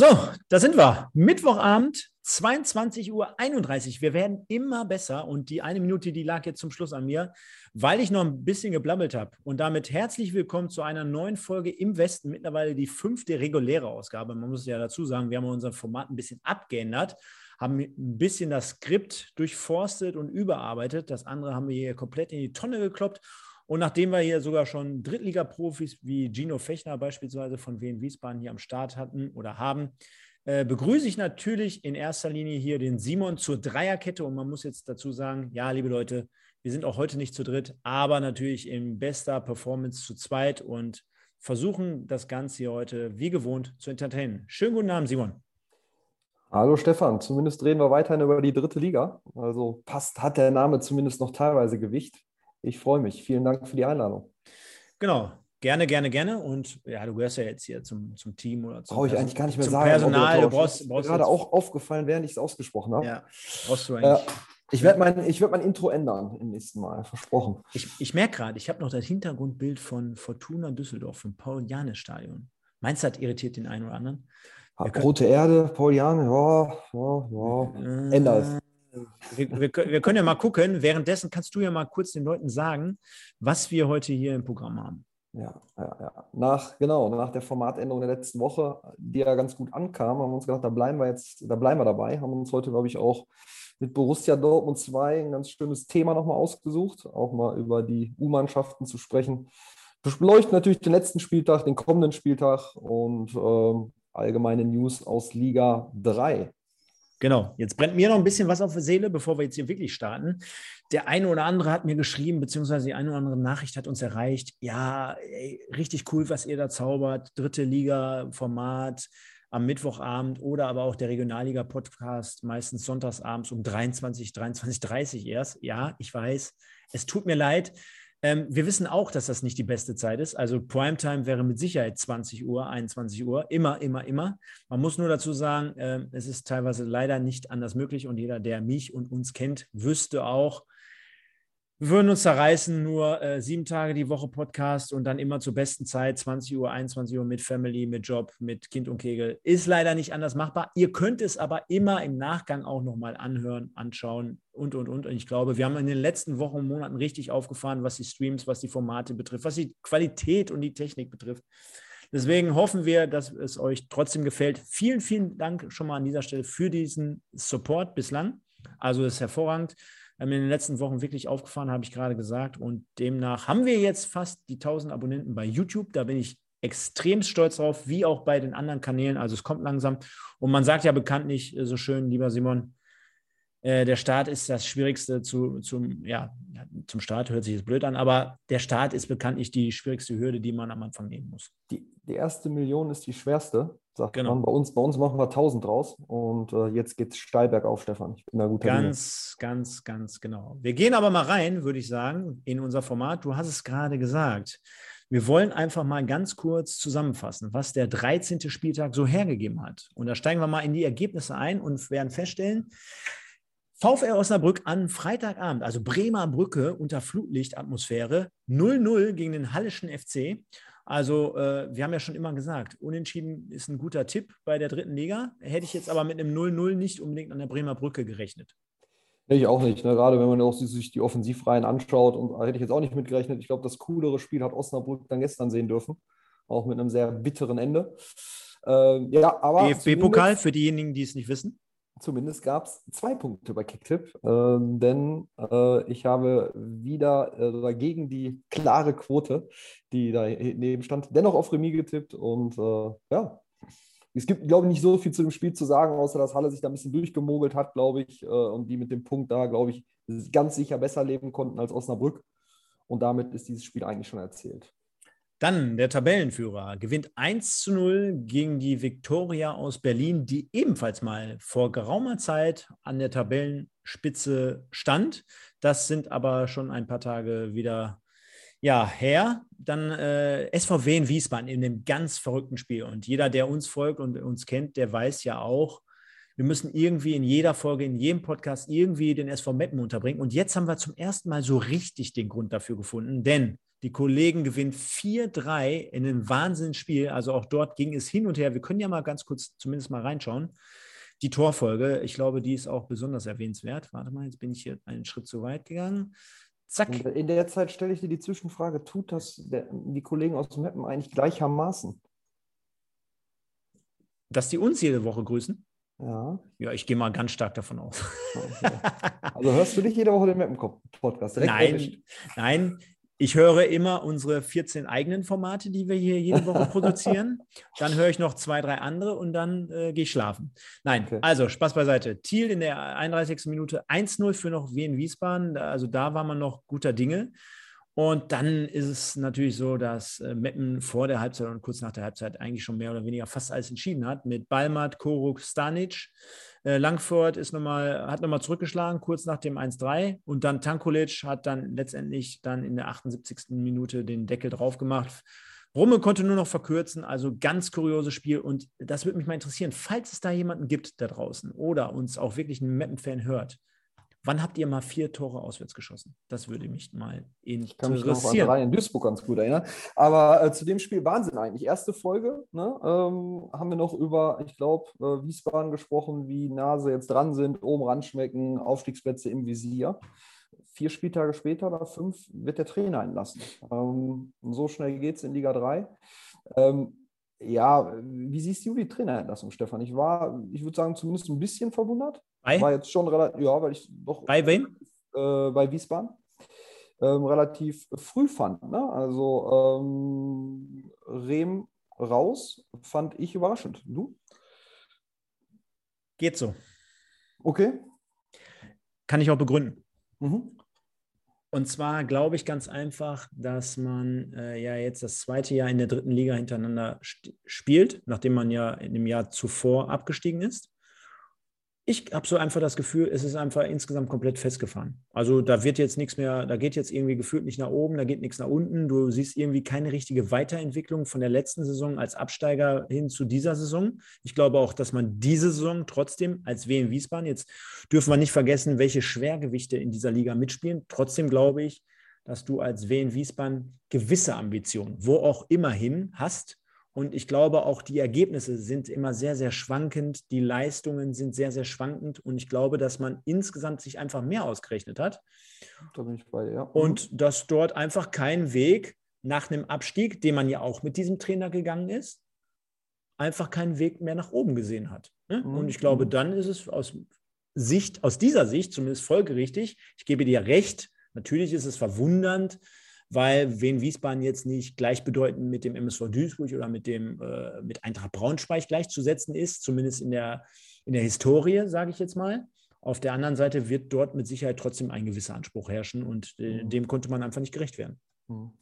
So, da sind wir. Mittwochabend, 22.31 Uhr. Wir werden immer besser und die eine Minute, die lag jetzt zum Schluss an mir, weil ich noch ein bisschen geblabbelt habe. Und damit herzlich willkommen zu einer neuen Folge im Westen, mittlerweile die fünfte reguläre Ausgabe. Man muss ja dazu sagen, wir haben unser Format ein bisschen abgeändert, haben ein bisschen das Skript durchforstet und überarbeitet. Das andere haben wir hier komplett in die Tonne gekloppt und nachdem wir hier sogar schon Drittliga-Profis wie Gino Fechner beispielsweise von Wien Wiesbaden hier am Start hatten oder haben, äh, begrüße ich natürlich in erster Linie hier den Simon zur Dreierkette. Und man muss jetzt dazu sagen, ja, liebe Leute, wir sind auch heute nicht zu dritt, aber natürlich in bester Performance zu zweit und versuchen das Ganze hier heute wie gewohnt zu entertainen. Schönen guten Abend, Simon. Hallo Stefan, zumindest reden wir weiterhin über die dritte Liga. Also passt, hat der Name zumindest noch teilweise Gewicht. Ich freue mich. Vielen Dank für die Einladung. Genau. Gerne, gerne, gerne. Und ja, du gehörst ja jetzt hier zum, zum Team oder zum Brauche ich eigentlich gar nicht mehr zum sagen. Personal, du brauchst, brauchst gerade auch aufgefallen, während ich es ausgesprochen habe. Ja, brauchst du eigentlich. Äh, ich werde mein, werd mein Intro ändern im nächsten Mal, versprochen. Ich, ich merke gerade, ich habe noch das Hintergrundbild von Fortuna Düsseldorf, vom Paul-Janes-Stadion. Meinst du, das irritiert den einen oder anderen? Rote Erde, Paul Jane, ja, ja, ja. Äh, Änder es wir, wir, wir, können ja mal gucken. Währenddessen kannst du ja mal kurz den Leuten sagen, was wir heute hier im Programm haben. Ja, ja, ja. Nach, genau, nach der Formatänderung der letzten Woche, die ja ganz gut ankam, haben wir uns gedacht, da bleiben wir jetzt, da bleiben wir dabei, haben uns heute, glaube ich, auch mit Borussia Dortmund 2 ein ganz schönes Thema nochmal ausgesucht, auch mal über die U-Mannschaften zu sprechen. Wir beleuchten natürlich den letzten Spieltag, den kommenden Spieltag und ähm, allgemeine News aus Liga 3. Genau, jetzt brennt mir noch ein bisschen was auf der Seele, bevor wir jetzt hier wirklich starten. Der eine oder andere hat mir geschrieben, beziehungsweise die eine oder andere Nachricht hat uns erreicht. Ja, ey, richtig cool, was ihr da zaubert. Dritte Liga-Format am Mittwochabend oder aber auch der Regionalliga-Podcast, meistens sonntagsabends um 23, 23.30 erst. Ja, ich weiß, es tut mir leid. Ähm, wir wissen auch, dass das nicht die beste Zeit ist. Also Primetime wäre mit Sicherheit 20 Uhr, 21 Uhr, immer, immer, immer. Man muss nur dazu sagen, äh, es ist teilweise leider nicht anders möglich und jeder, der mich und uns kennt, wüsste auch, wir würden uns zerreißen, nur äh, sieben Tage die Woche Podcast und dann immer zur besten Zeit, 20 Uhr, 21 Uhr mit Family, mit Job, mit Kind und Kegel. Ist leider nicht anders machbar. Ihr könnt es aber immer im Nachgang auch nochmal anhören, anschauen und, und, und. Und ich glaube, wir haben in den letzten Wochen und Monaten richtig aufgefahren, was die Streams, was die Formate betrifft, was die Qualität und die Technik betrifft. Deswegen hoffen wir, dass es euch trotzdem gefällt. Vielen, vielen Dank schon mal an dieser Stelle für diesen Support bislang. Also das ist hervorragend in den letzten Wochen wirklich aufgefahren, habe ich gerade gesagt. Und demnach haben wir jetzt fast die 1000 Abonnenten bei YouTube. Da bin ich extrem stolz drauf, wie auch bei den anderen Kanälen. Also es kommt langsam. Und man sagt ja bekanntlich so schön, lieber Simon, äh, der Start ist das Schwierigste zu, zum, ja, zum Start hört sich jetzt blöd an, aber der Start ist bekanntlich die schwierigste Hürde, die man am Anfang nehmen muss. Die, die erste Million ist die schwerste, sagt genau. man. Bei uns, bei uns machen wir 1000 draus und äh, jetzt geht es steil bergauf, Stefan. Ich bin da gut Ganz, Linie. ganz, ganz genau. Wir gehen aber mal rein, würde ich sagen, in unser Format. Du hast es gerade gesagt. Wir wollen einfach mal ganz kurz zusammenfassen, was der 13. Spieltag so hergegeben hat. Und da steigen wir mal in die Ergebnisse ein und werden feststellen, VfR Osnabrück an Freitagabend, also Bremer Brücke unter Flutlichtatmosphäre, 0-0 gegen den Hallischen FC. Also, äh, wir haben ja schon immer gesagt, unentschieden ist ein guter Tipp bei der dritten Liga. Hätte ich jetzt aber mit einem 0-0 nicht unbedingt an der Bremer Brücke gerechnet. Ich auch nicht. Ne? Gerade wenn man auch sich die Offensivreihen anschaut, und hätte ich jetzt auch nicht mitgerechnet. Ich glaube, das coolere Spiel hat Osnabrück dann gestern sehen dürfen. Auch mit einem sehr bitteren Ende. Äh, ja, aber. DFB-Pokal für diejenigen, die es nicht wissen zumindest gab es zwei Punkte bei Kicktip, ähm, denn äh, ich habe wieder äh, gegen die klare Quote, die da neben stand, dennoch auf Remis getippt und äh, ja. Es gibt, glaube ich, nicht so viel zu dem Spiel zu sagen, außer dass Halle sich da ein bisschen durchgemogelt hat, glaube ich, äh, und die mit dem Punkt da, glaube ich, ganz sicher besser leben konnten als Osnabrück. Und damit ist dieses Spiel eigentlich schon erzählt. Dann der Tabellenführer gewinnt 1 zu 0 gegen die Viktoria aus Berlin, die ebenfalls mal vor geraumer Zeit an der Tabellenspitze stand. Das sind aber schon ein paar Tage wieder ja, her. Dann äh, SVW in Wiesbaden in einem ganz verrückten Spiel. Und jeder, der uns folgt und uns kennt, der weiß ja auch, wir müssen irgendwie in jeder Folge, in jedem Podcast irgendwie den SV Meppen unterbringen. Und jetzt haben wir zum ersten Mal so richtig den Grund dafür gefunden, denn Die Kollegen gewinnen 4-3 in einem Wahnsinnsspiel. Also auch dort ging es hin und her. Wir können ja mal ganz kurz zumindest mal reinschauen. Die Torfolge, ich glaube, die ist auch besonders erwähnenswert. Warte mal, jetzt bin ich hier einen Schritt zu weit gegangen. Zack. In der Zeit stelle ich dir die Zwischenfrage: Tut das der, die Kollegen aus dem Mappen eigentlich gleichermaßen? Dass die uns jede Woche grüßen? Ja. Ja, ich gehe mal ganz stark davon aus. Okay. Also hörst du dich jede Woche den Mappen-Podcast? Nein, nein, ich höre immer unsere 14 eigenen Formate, die wir hier jede Woche produzieren. Dann höre ich noch zwei, drei andere und dann äh, gehe ich schlafen. Nein, okay. also Spaß beiseite. Thiel in der 31. Minute 1-0 für noch Wien Wiesbaden. Also da war man noch guter Dinge. Und dann ist es natürlich so, dass äh, Meppen vor der Halbzeit und kurz nach der Halbzeit eigentlich schon mehr oder weniger fast alles entschieden hat mit Balmat, Koruk, Stanic. Äh, Langford ist noch mal, hat nochmal zurückgeschlagen, kurz nach dem 1-3. Und dann Tankulic hat dann letztendlich dann in der 78. Minute den Deckel drauf gemacht. Rumme konnte nur noch verkürzen, also ganz kurioses Spiel. Und das würde mich mal interessieren, falls es da jemanden gibt da draußen oder uns auch wirklich einen Meppen-Fan hört, Wann habt ihr mal vier Tore auswärts geschossen? Das würde mich mal interessieren. Ich kann mich noch an drei in Duisburg ganz gut erinnern. Aber äh, zu dem Spiel Wahnsinn eigentlich. Erste Folge ne, ähm, haben wir noch über, ich glaube, äh, Wiesbaden gesprochen, wie nah sie jetzt dran sind, oben ranschmecken, Aufstiegsplätze im Visier. Vier Spieltage später oder fünf wird der Trainer entlassen. Ähm, so schnell geht es in Liga 3. Ähm, ja, wie siehst du die Trainerentlassung, Stefan? Ich war, ich würde sagen, zumindest ein bisschen verwundert. Bei? War jetzt schon relativ, ja, weil ich doch. Bei wem? Äh, bei Wiesbaden. Ähm, relativ früh fand. Ne? Also ähm, Rehm raus, fand ich überraschend. Du? Geht so. Okay. Kann ich auch begründen. Mhm. Und zwar glaube ich ganz einfach, dass man äh, ja jetzt das zweite Jahr in der dritten Liga hintereinander spielt, nachdem man ja in dem Jahr zuvor abgestiegen ist ich habe so einfach das Gefühl, es ist einfach insgesamt komplett festgefahren. Also da wird jetzt nichts mehr, da geht jetzt irgendwie gefühlt nicht nach oben, da geht nichts nach unten. Du siehst irgendwie keine richtige Weiterentwicklung von der letzten Saison als Absteiger hin zu dieser Saison. Ich glaube auch, dass man diese Saison trotzdem als WM Wiesbaden, jetzt dürfen wir nicht vergessen, welche Schwergewichte in dieser Liga mitspielen. Trotzdem glaube ich, dass du als WM Wiesbaden gewisse Ambitionen, wo auch immerhin hast, und ich glaube, auch die Ergebnisse sind immer sehr, sehr schwankend. Die Leistungen sind sehr, sehr schwankend. Und ich glaube, dass man insgesamt sich einfach mehr ausgerechnet hat. Da bin ich bei dir. Ja. Mhm. Und dass dort einfach kein Weg nach einem Abstieg, den man ja auch mit diesem Trainer gegangen ist, einfach keinen Weg mehr nach oben gesehen hat. Ne? Mhm. Und ich glaube, mhm. dann ist es aus Sicht, aus dieser Sicht zumindest folgerichtig. Ich gebe dir recht. Natürlich ist es verwundernd, weil Wien Wiesbaden jetzt nicht gleichbedeutend mit dem MSV Duisburg oder mit dem äh, mit Eintracht Braunschweig gleichzusetzen ist, zumindest in der, in der Historie, sage ich jetzt mal. Auf der anderen Seite wird dort mit Sicherheit trotzdem ein gewisser Anspruch herrschen und äh, dem konnte man einfach nicht gerecht werden. Mhm.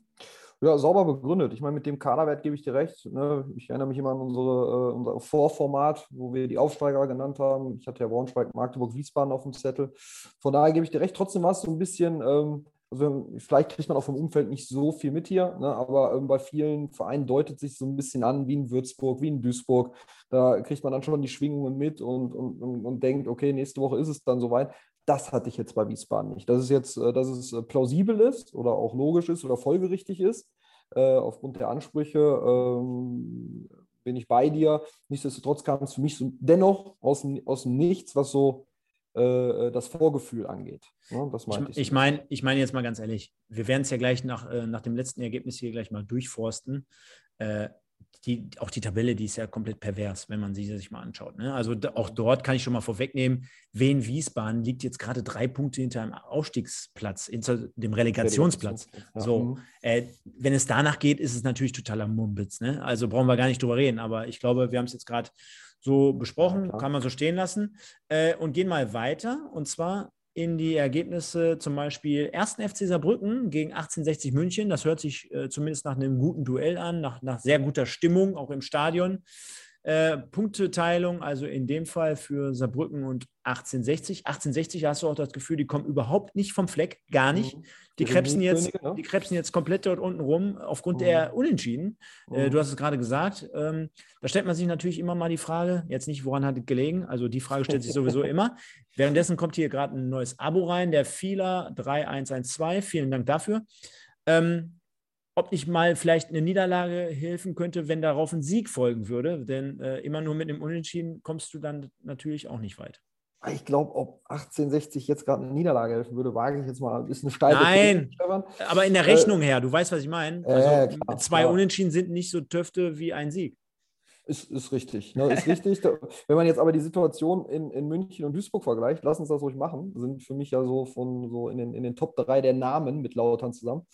Ja, sauber begründet. Ich meine, mit dem Kaderwert gebe ich dir recht. Ne? Ich erinnere mich immer an unsere, äh, unser Vorformat, wo wir die Aufsteiger genannt haben. Ich hatte ja Braunschweig, Magdeburg, Wiesbaden auf dem Zettel. Von daher gebe ich dir recht. Trotzdem war es so ein bisschen, ähm, also vielleicht kriegt man auch vom Umfeld nicht so viel mit hier, ne, aber ähm, bei vielen Vereinen deutet sich so ein bisschen an, wie in Würzburg, wie in Duisburg. Da kriegt man dann schon die Schwingungen mit und, und, und, und denkt, okay, nächste Woche ist es dann soweit. Das hatte ich jetzt bei Wiesbaden nicht. Dass es jetzt, äh, dass es äh, plausibel ist oder auch logisch ist oder folgerichtig ist, äh, aufgrund der Ansprüche, ähm, bin ich bei dir. Nichtsdestotrotz kam es für mich so dennoch aus aus dem Nichts, was so äh, äh, das Vorgefühl angeht. Ne? Das ich, ich, ich meine ich mein jetzt mal ganz ehrlich, wir werden es ja gleich nach, äh, nach dem letzten Ergebnis hier gleich mal durchforsten. Äh, die, auch die Tabelle, die ist ja komplett pervers, wenn man sie sich mal anschaut. Ne? Also auch dort kann ich schon mal vorwegnehmen, Wien Wiesbaden liegt jetzt gerade drei Punkte hinter einem Aufstiegsplatz, hinter dem Relegationsplatz. Ja. So, mhm. äh, wenn es danach geht, ist es natürlich totaler Mumpitz. Ne? Also brauchen wir gar nicht drüber reden, aber ich glaube, wir haben es jetzt gerade so besprochen, ja, kann man so stehen lassen. Äh, und gehen mal weiter. Und zwar in die Ergebnisse zum Beispiel 1. FC Saarbrücken gegen 1860 München. Das hört sich äh, zumindest nach einem guten Duell an, nach, nach sehr guter Stimmung, auch im Stadion. Äh, Punkteteilung, also in dem Fall für Saarbrücken und 1860. 1860 hast du auch das Gefühl, die kommen überhaupt nicht vom Fleck, gar nicht. Mhm. Die krebsen, jetzt, ne? die krebsen jetzt komplett dort unten rum aufgrund mhm. der Unentschieden. Äh, mhm. du hast es gerade gesagt. Ähm, da stellt man sich natürlich immer mal die Frage, jetzt nicht, woran hat es gelegen? Also die Frage stellt sich sowieso immer. Währenddessen kommt hier gerade ein neues Abo rein, der Fila 3112. Vielen Dank dafür. Ähm, ob nicht mal vielleicht eine Niederlage helfen könnte, wenn darauf ein Sieg folgen würde. Denn äh, immer nur mit einem Unentschieden kommst du dann natürlich auch nicht weit. Ich glaube, ob 1860 jetzt gerade eine Niederlage helfen würde, wage ich jetzt mal. Ist eine steile Nein, aber in der Rechnung äh, her, du weißt, was ich meine. Also äh, klar, zwei klar. Unentschieden sind nicht so Töfte wie ein Sieg. Ist, ist richtig. Ne? Ist richtig. Wenn man jetzt aber die Situation in, in München und Duisburg vergleicht, lass uns das ruhig machen, sind für mich ja so von so in den, in den Top 3 der Namen mit Lautern zusammen.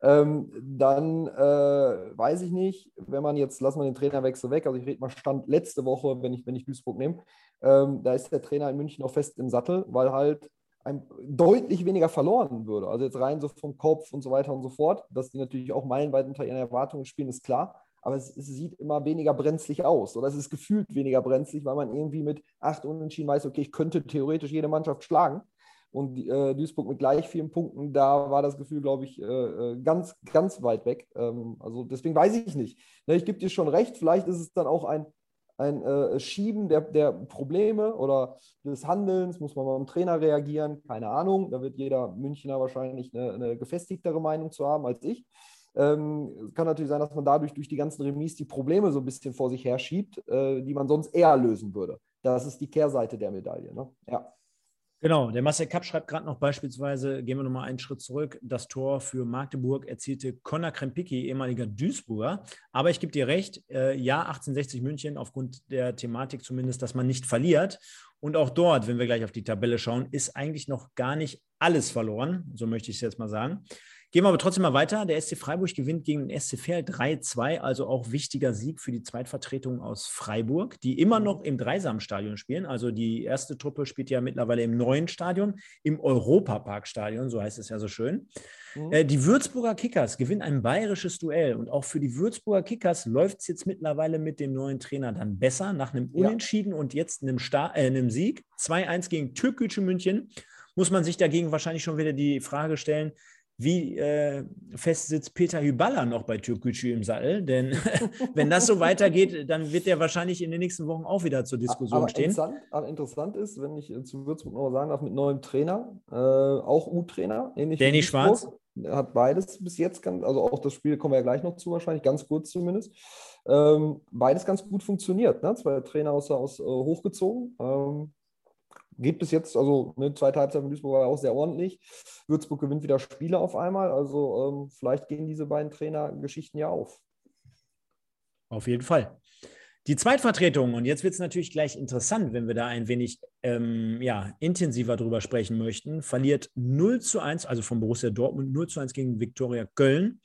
Ähm, dann äh, weiß ich nicht, wenn man jetzt, lassen wir den Trainerwechsel weg, also ich rede mal Stand letzte Woche, wenn ich, wenn ich Duisburg nehme, ähm, da ist der Trainer in München noch fest im Sattel, weil halt ein, deutlich weniger verloren würde. Also jetzt rein so vom Kopf und so weiter und so fort, dass die natürlich auch meilenweit unter ihren Erwartungen spielen, ist klar aber es, es, sieht immer weniger brenzlig aus oder es ist gefühlt weniger brenzlig, weil man irgendwie mit acht Unentschieden weiß, okay, ich könnte theoretisch jede Mannschaft schlagen. Und äh, Duisburg mit gleich vielen Punkten, da war das Gefühl, glaube ich, äh, äh, ganz, ganz weit weg. Ähm, also deswegen weiß ich nicht. Ne, ich gebe dir schon recht, vielleicht ist es dann auch ein, ein äh, Schieben der, der Probleme oder des Handelns, muss man beim Trainer reagieren, keine Ahnung. Da wird jeder Münchner wahrscheinlich eine, eine gefestigtere Meinung zu haben als ich. Ähm, kann natürlich sein, dass man dadurch durch die ganzen Remis die Probleme so ein bisschen vor sich herschiebt, äh, die man sonst eher lösen würde. Das ist die Kehrseite der Medaille. Ne? Ja. Genau, der Marcel Kapp schreibt gerade noch beispielsweise, gehen wir nochmal einen Schritt zurück, das Tor für Magdeburg erzielte Conor Krempicki, ehemaliger Duisburger. Aber ich gebe dir recht, äh, ja, 1860 München, aufgrund der Thematik zumindest, dass man nicht verliert. Und auch dort, wenn wir gleich auf die Tabelle schauen, ist eigentlich noch gar nicht alles verloren, so möchte ich es jetzt mal sagen. Gehen wir aber trotzdem mal weiter. Der SC Freiburg gewinnt gegen den SC Verl 3-2, also auch wichtiger Sieg für die Zweitvertretung aus Freiburg, die immer noch im Dreisamstadion spielen. Also die erste Truppe spielt ja mittlerweile im neuen Stadion, im Europaparkstadion, so heißt es ja so schön. Mhm. Äh, die Würzburger Kickers gewinnen ein bayerisches Duell und auch für die Würzburger Kickers läuft es jetzt mittlerweile mit dem neuen Trainer dann besser, nach einem Unentschieden ja. und jetzt einem, Star äh, einem Sieg. 2-1 gegen Türkgücü München. Muss man sich dagegen wahrscheinlich schon wieder die Frage stellen, wie äh, fest sitzt Peter Hyballa noch bei Türkgücü im Sattel? Denn wenn das so weitergeht, dann wird er wahrscheinlich in den nächsten Wochen auch wieder zur Diskussion aber stehen. Interessant, aber interessant ist, wenn ich zu Würzburg noch sagen darf, mit neuem Trainer, äh, auch U-Trainer, ähnlich Danny Schwarz. Hat beides bis jetzt, ganz, also auch das Spiel kommen wir ja gleich noch zu, wahrscheinlich ganz kurz zumindest. Ähm, beides ganz gut funktioniert. Ne? Zwei Trainer aus, aus uh, hochgezogen. Ähm, geht bis jetzt, also eine zweite Halbzeit von Duisburg war auch sehr ordentlich. Würzburg gewinnt wieder Spiele auf einmal. Also ähm, vielleicht gehen diese beiden Trainergeschichten ja auf. Auf jeden Fall. Die Zweitvertretung, und jetzt wird es natürlich gleich interessant, wenn wir da ein wenig ähm, ja, intensiver drüber sprechen möchten, verliert 0 zu 1, also von Borussia Dortmund 0 zu 1 gegen Viktoria Köln.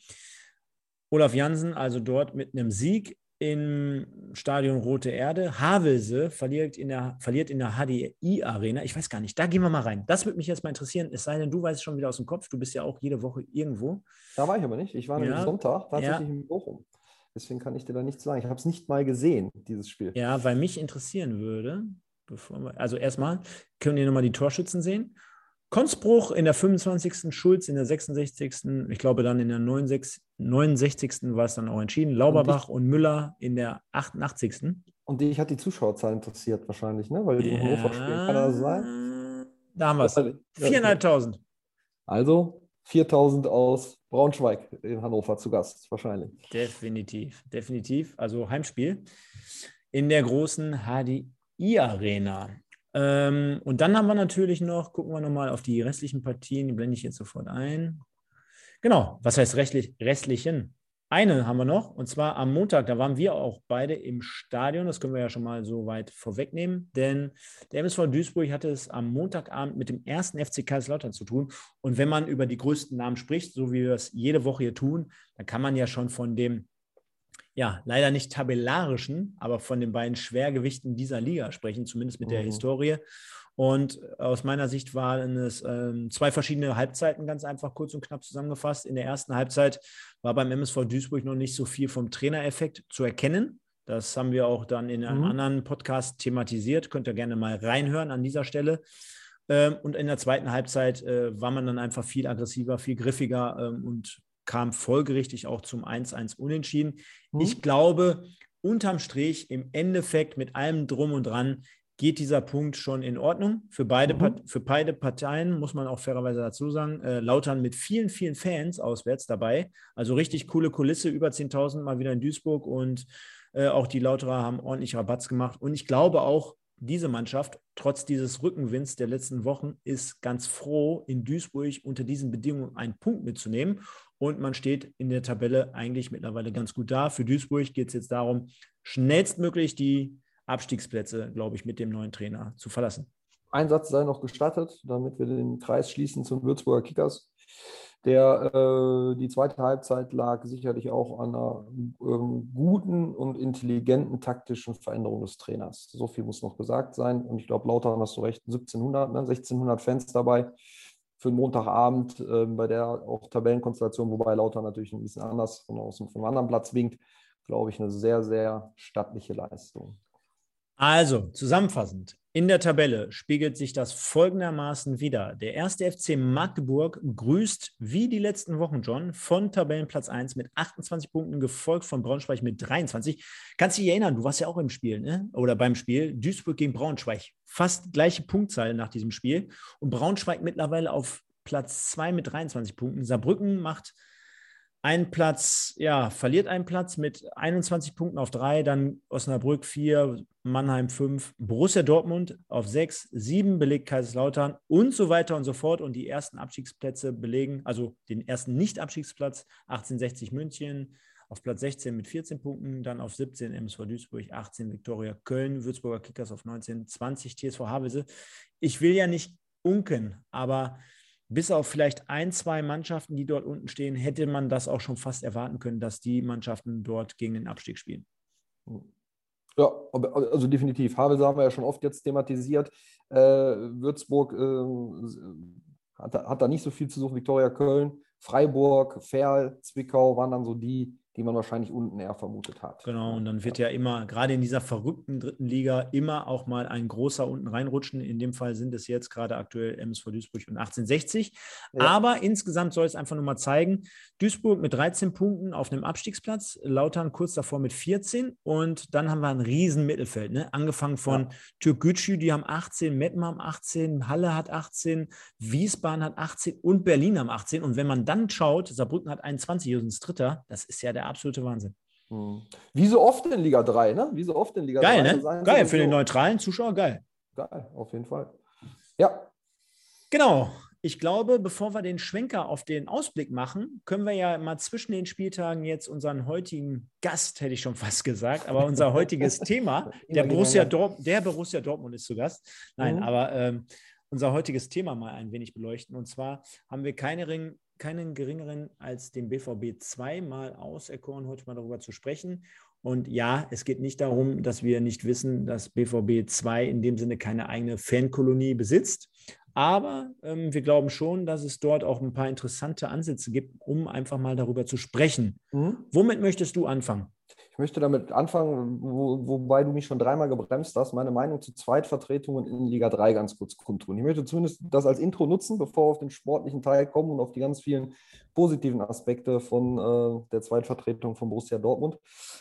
Olaf Jansen also dort mit einem Sieg im Stadion Rote Erde. Havelse verliert in der, verliert in der HDI-Arena. Ich weiß gar nicht, da gehen wir mal rein. Das würde mich jetzt mal interessieren, es sei denn, du weißt schon wieder aus dem Kopf. Du bist ja auch jede Woche irgendwo. Da war ich aber nicht. Ich war ja. Sonntag tatsächlich ja. in Bochum. Deswegen kann ich dir da nichts sagen. Ich habe es nicht mal gesehen, dieses Spiel. Ja, weil mich interessieren würde, bevor wir, also erstmal, können wir nochmal die Torschützen sehen? Konzbruch in der 25. Schulz in der 66. Ich glaube, dann in der 69. 69. war es dann auch entschieden. Lauberbach und, und Müller in der 88. Und dich hat die Zuschauerzahl interessiert wahrscheinlich, ne? weil die ja, in Hannover spielen. Kann das sein? Da haben wir es. 4.500. Also 4.000 aus Braunschweig in Hannover zu Gast, wahrscheinlich. Definitiv, definitiv. Also Heimspiel in der großen HDI-Arena. Ähm, und dann haben wir natürlich noch, gucken wir nochmal auf die restlichen Partien, die blende ich jetzt sofort ein. Genau, was heißt restlich, restlichen? Eine haben wir noch, und zwar am Montag, da waren wir auch beide im Stadion, das können wir ja schon mal so weit vorwegnehmen, denn der MSV Duisburg hatte es am Montagabend mit dem ersten FC Kaiserslautern zu tun. Und wenn man über die größten Namen spricht, so wie wir es jede Woche hier tun, dann kann man ja schon von dem ja, leider nicht tabellarischen, aber von den beiden Schwergewichten dieser Liga sprechen, zumindest mit der mhm. Historie. Und aus meiner Sicht waren es ähm, zwei verschiedene Halbzeiten, ganz einfach kurz und knapp zusammengefasst. In der ersten Halbzeit war beim MSV Duisburg noch nicht so viel vom Trainereffekt zu erkennen. Das haben wir auch dann in einem mhm. anderen Podcast thematisiert. Könnt ihr gerne mal reinhören an dieser Stelle. Ähm, und in der zweiten Halbzeit äh, war man dann einfach viel aggressiver, viel griffiger ähm, und kam folgerichtig auch zum 1-1 Unentschieden. Mhm. Ich glaube, unterm Strich, im Endeffekt mit allem Drum und Dran, geht dieser Punkt schon in Ordnung. Für beide, Mhm. für beide Parteien muss man auch fairerweise dazu sagen. Äh, Lautern mit vielen, vielen Fans auswärts dabei. Also richtig coole Kulisse, über 10.000 mal wieder in Duisburg und äh, auch die Lauterer haben ordentlich Rabatz gemacht. Und ich glaube auch, diese Mannschaft, trotz dieses Rückenwinds der letzten Wochen, ist ganz froh, in Duisburg unter diesen Bedingungen einen Punkt mitzunehmen. Und man steht in der Tabelle eigentlich mittlerweile ganz gut da. Für Duisburg geht es jetzt darum, schnellstmöglich die Abstiegsplätze, glaube ich, mit dem neuen Trainer zu verlassen. Ein Satz sei noch gestattet, damit wir den Kreis schließen zum Würzburger Kickers. Der, äh, die zweite Halbzeit lag sicherlich auch an einer ähm, guten und intelligenten taktischen Veränderung des Trainers. So viel muss noch gesagt sein. Und ich glaube, Lautern hast du recht, 1700, ne, 1600 Fans dabei für einen Montagabend äh, bei der auch Tabellenkonstellation, wobei Lautern natürlich ein bisschen anders von außen vom anderen Platz winkt, glaube ich, eine sehr, sehr stattliche Leistung. Also, zusammenfassend, in der Tabelle spiegelt sich das folgendermaßen wieder. Der erste FC Magdeburg grüßt wie die letzten Wochen, John, von Tabellenplatz 1 mit 28 Punkten, gefolgt von Braunschweig mit 23. Kannst du dich erinnern, du warst ja auch im Spiel, ne? oder beim Spiel, Duisburg gegen Braunschweig. Fast gleiche Punktzahl nach diesem Spiel. Und Braunschweig mittlerweile auf Platz 2 mit 23 Punkten. Saarbrücken macht einen Platz, ja, verliert einen Platz mit 21 Punkten auf drei, dann Osnabrück 4, Mannheim 5, Borussia Dortmund auf 6, 7 belegt Kaiserslautern und so weiter und so fort. Und die ersten Abstiegsplätze belegen, also den ersten Nicht-Abstiegsplatz 1860 München auf Platz 16 mit 14 Punkten, dann auf 17 MSV Duisburg, 18 Viktoria Köln, Würzburger Kickers auf 19, 20 TSV Havelse. Ich will ja nicht unken, aber bis auf vielleicht ein, zwei Mannschaften, die dort unten stehen, hätte man das auch schon fast erwarten können, dass die Mannschaften dort gegen den Abstieg spielen. Ja, also definitiv. Havelse haben wir ja schon oft jetzt thematisiert. Äh, Würzburg äh, hat, hat, da nicht so viel zu suchen. Viktoria Köln, Freiburg, Ferl, Zwickau waren dann so die, die man wahrscheinlich unten eher vermutet hat. Genau, und dann wird ja immer, gerade in dieser verrückten dritten Liga, immer auch mal ein großer unten reinrutschen. In dem Fall sind es jetzt gerade aktuell MSV Duisburg und 1860. Ja. Aber insgesamt soll es einfach nur mal zeigen, Duisburg mit 13 Punkten auf einem Abstiegsplatz, Lautern kurz davor mit 14 und dann haben wir ein riesen Mittelfeld, ne? angefangen von ja. Türkgücü, die haben 18, Mettmann haben 18, Halle hat 18, Wiesbaden hat 18 und Berlin haben 18. Und wenn man dann schaut, Saarbrücken hat 21, hier sind Dritter, das ist ja der absolute Wahnsinn. Hm. Wie so oft in Liga 3, ne? Wie so oft in Liga geil, 3. Ne? Geil, für so. den neutralen Zuschauer, geil. Geil, auf jeden Fall. Ja. Genau. Ich glaube, bevor wir den Schwenker auf den Ausblick machen, können wir ja mal zwischen den Spieltagen jetzt unseren heutigen Gast, hätte ich schon fast gesagt, aber unser heutiges Thema, der Borussia, Dort, der Borussia Dortmund ist zu Gast. Nein, mhm. aber ähm, unser heutiges Thema mal ein wenig beleuchten. Und zwar haben wir keine Ring, keinen geringeren als den BVB zweimal auserkoren, heute mal darüber zu sprechen. Und ja, es geht nicht darum, dass wir nicht wissen, dass BVB 2 in dem Sinne keine eigene Fankolonie besitzt. Aber ähm, wir glauben schon, dass es dort auch ein paar interessante Ansätze gibt, um einfach mal darüber zu sprechen. Mhm. Womit möchtest du anfangen? Ich möchte damit anfangen, wo, wobei du mich schon dreimal gebremst hast, meine Meinung zu Zweitvertretungen in Liga 3 ganz kurz kundtun. Ich möchte zumindest das als Intro nutzen, bevor wir auf den sportlichen Teil kommen und auf die ganz vielen positiven Aspekte von äh, der Zweitvertretung von Borussia Dortmund.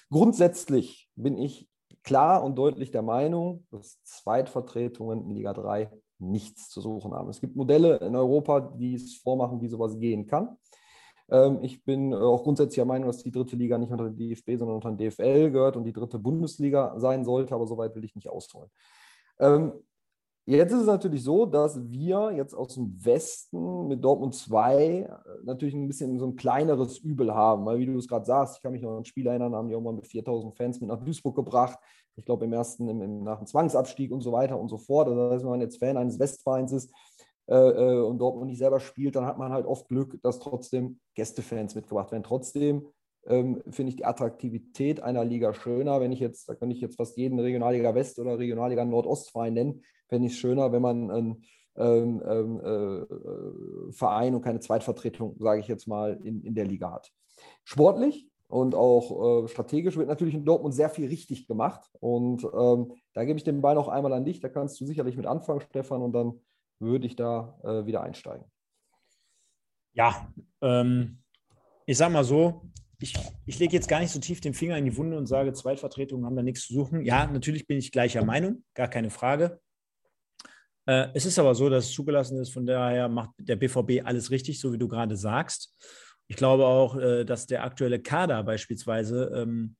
Grundsätzlich bin ich klar und deutlich der Meinung, dass Zweitvertretungen in Liga 3 nichts zu suchen haben. Es gibt Modelle in Europa, die es vormachen, wie sowas gehen kann. Ähm, ich bin auch grundsätzlich der Meinung, dass die dritte Liga nicht unter den DFB, sondern unter den DFL gehört und die dritte Bundesliga sein sollte, aber soweit will ich nicht ausholen. Ähm, jetzt ist es natürlich so, dass wir jetzt aus dem Westen mit Dortmund 2 natürlich ein bisschen so ein kleineres Übel haben, weil wie du es gerade sagst, ich kann mich noch an ein Spiel erinnern, haben die irgendwann mit 4000 Fans mit nach Duisburg gebracht. Ich glaube im ersten, im, im, nach dem Zwangsabstieg und so weiter und so fort. Also, das heißt, wenn man jetzt Fan eines Westvereins ist, äh, und Dortmund nicht selber spielt, dann hat man halt oft Glück, dass trotzdem Gästefans mitgebracht werden. Trotzdem ähm, finde ich die Attraktivität einer Liga schöner. Wenn ich jetzt, da könnte ich jetzt fast jeden Regionalliga West oder Regionalliga Nordostverein nennen, fände ich es schöner, wenn man einen ähm, ähm, äh, Verein und keine Zweitvertretung, sage ich jetzt mal, in, in der Liga hat. Sportlich und auch äh, strategisch wird natürlich in Dortmund sehr viel richtig gemacht. Und ähm, da gebe ich den Ball noch einmal an dich. Da kannst du sicherlich mit anfangen, Stefan, und dann würde ich da äh, wieder einsteigen. Ja, ähm, ich sage mal so, ich, ich lege jetzt gar nicht so tief den Finger in die Wunde und sage, Zweitvertretungen haben da nichts zu suchen. Ja, natürlich bin ich gleicher Meinung, gar keine Frage. Äh, es ist aber so, dass es zugelassen ist, von daher macht der BVB alles richtig, so wie du gerade sagst. Ich glaube auch, äh, dass der aktuelle Kader beispielsweise ähm,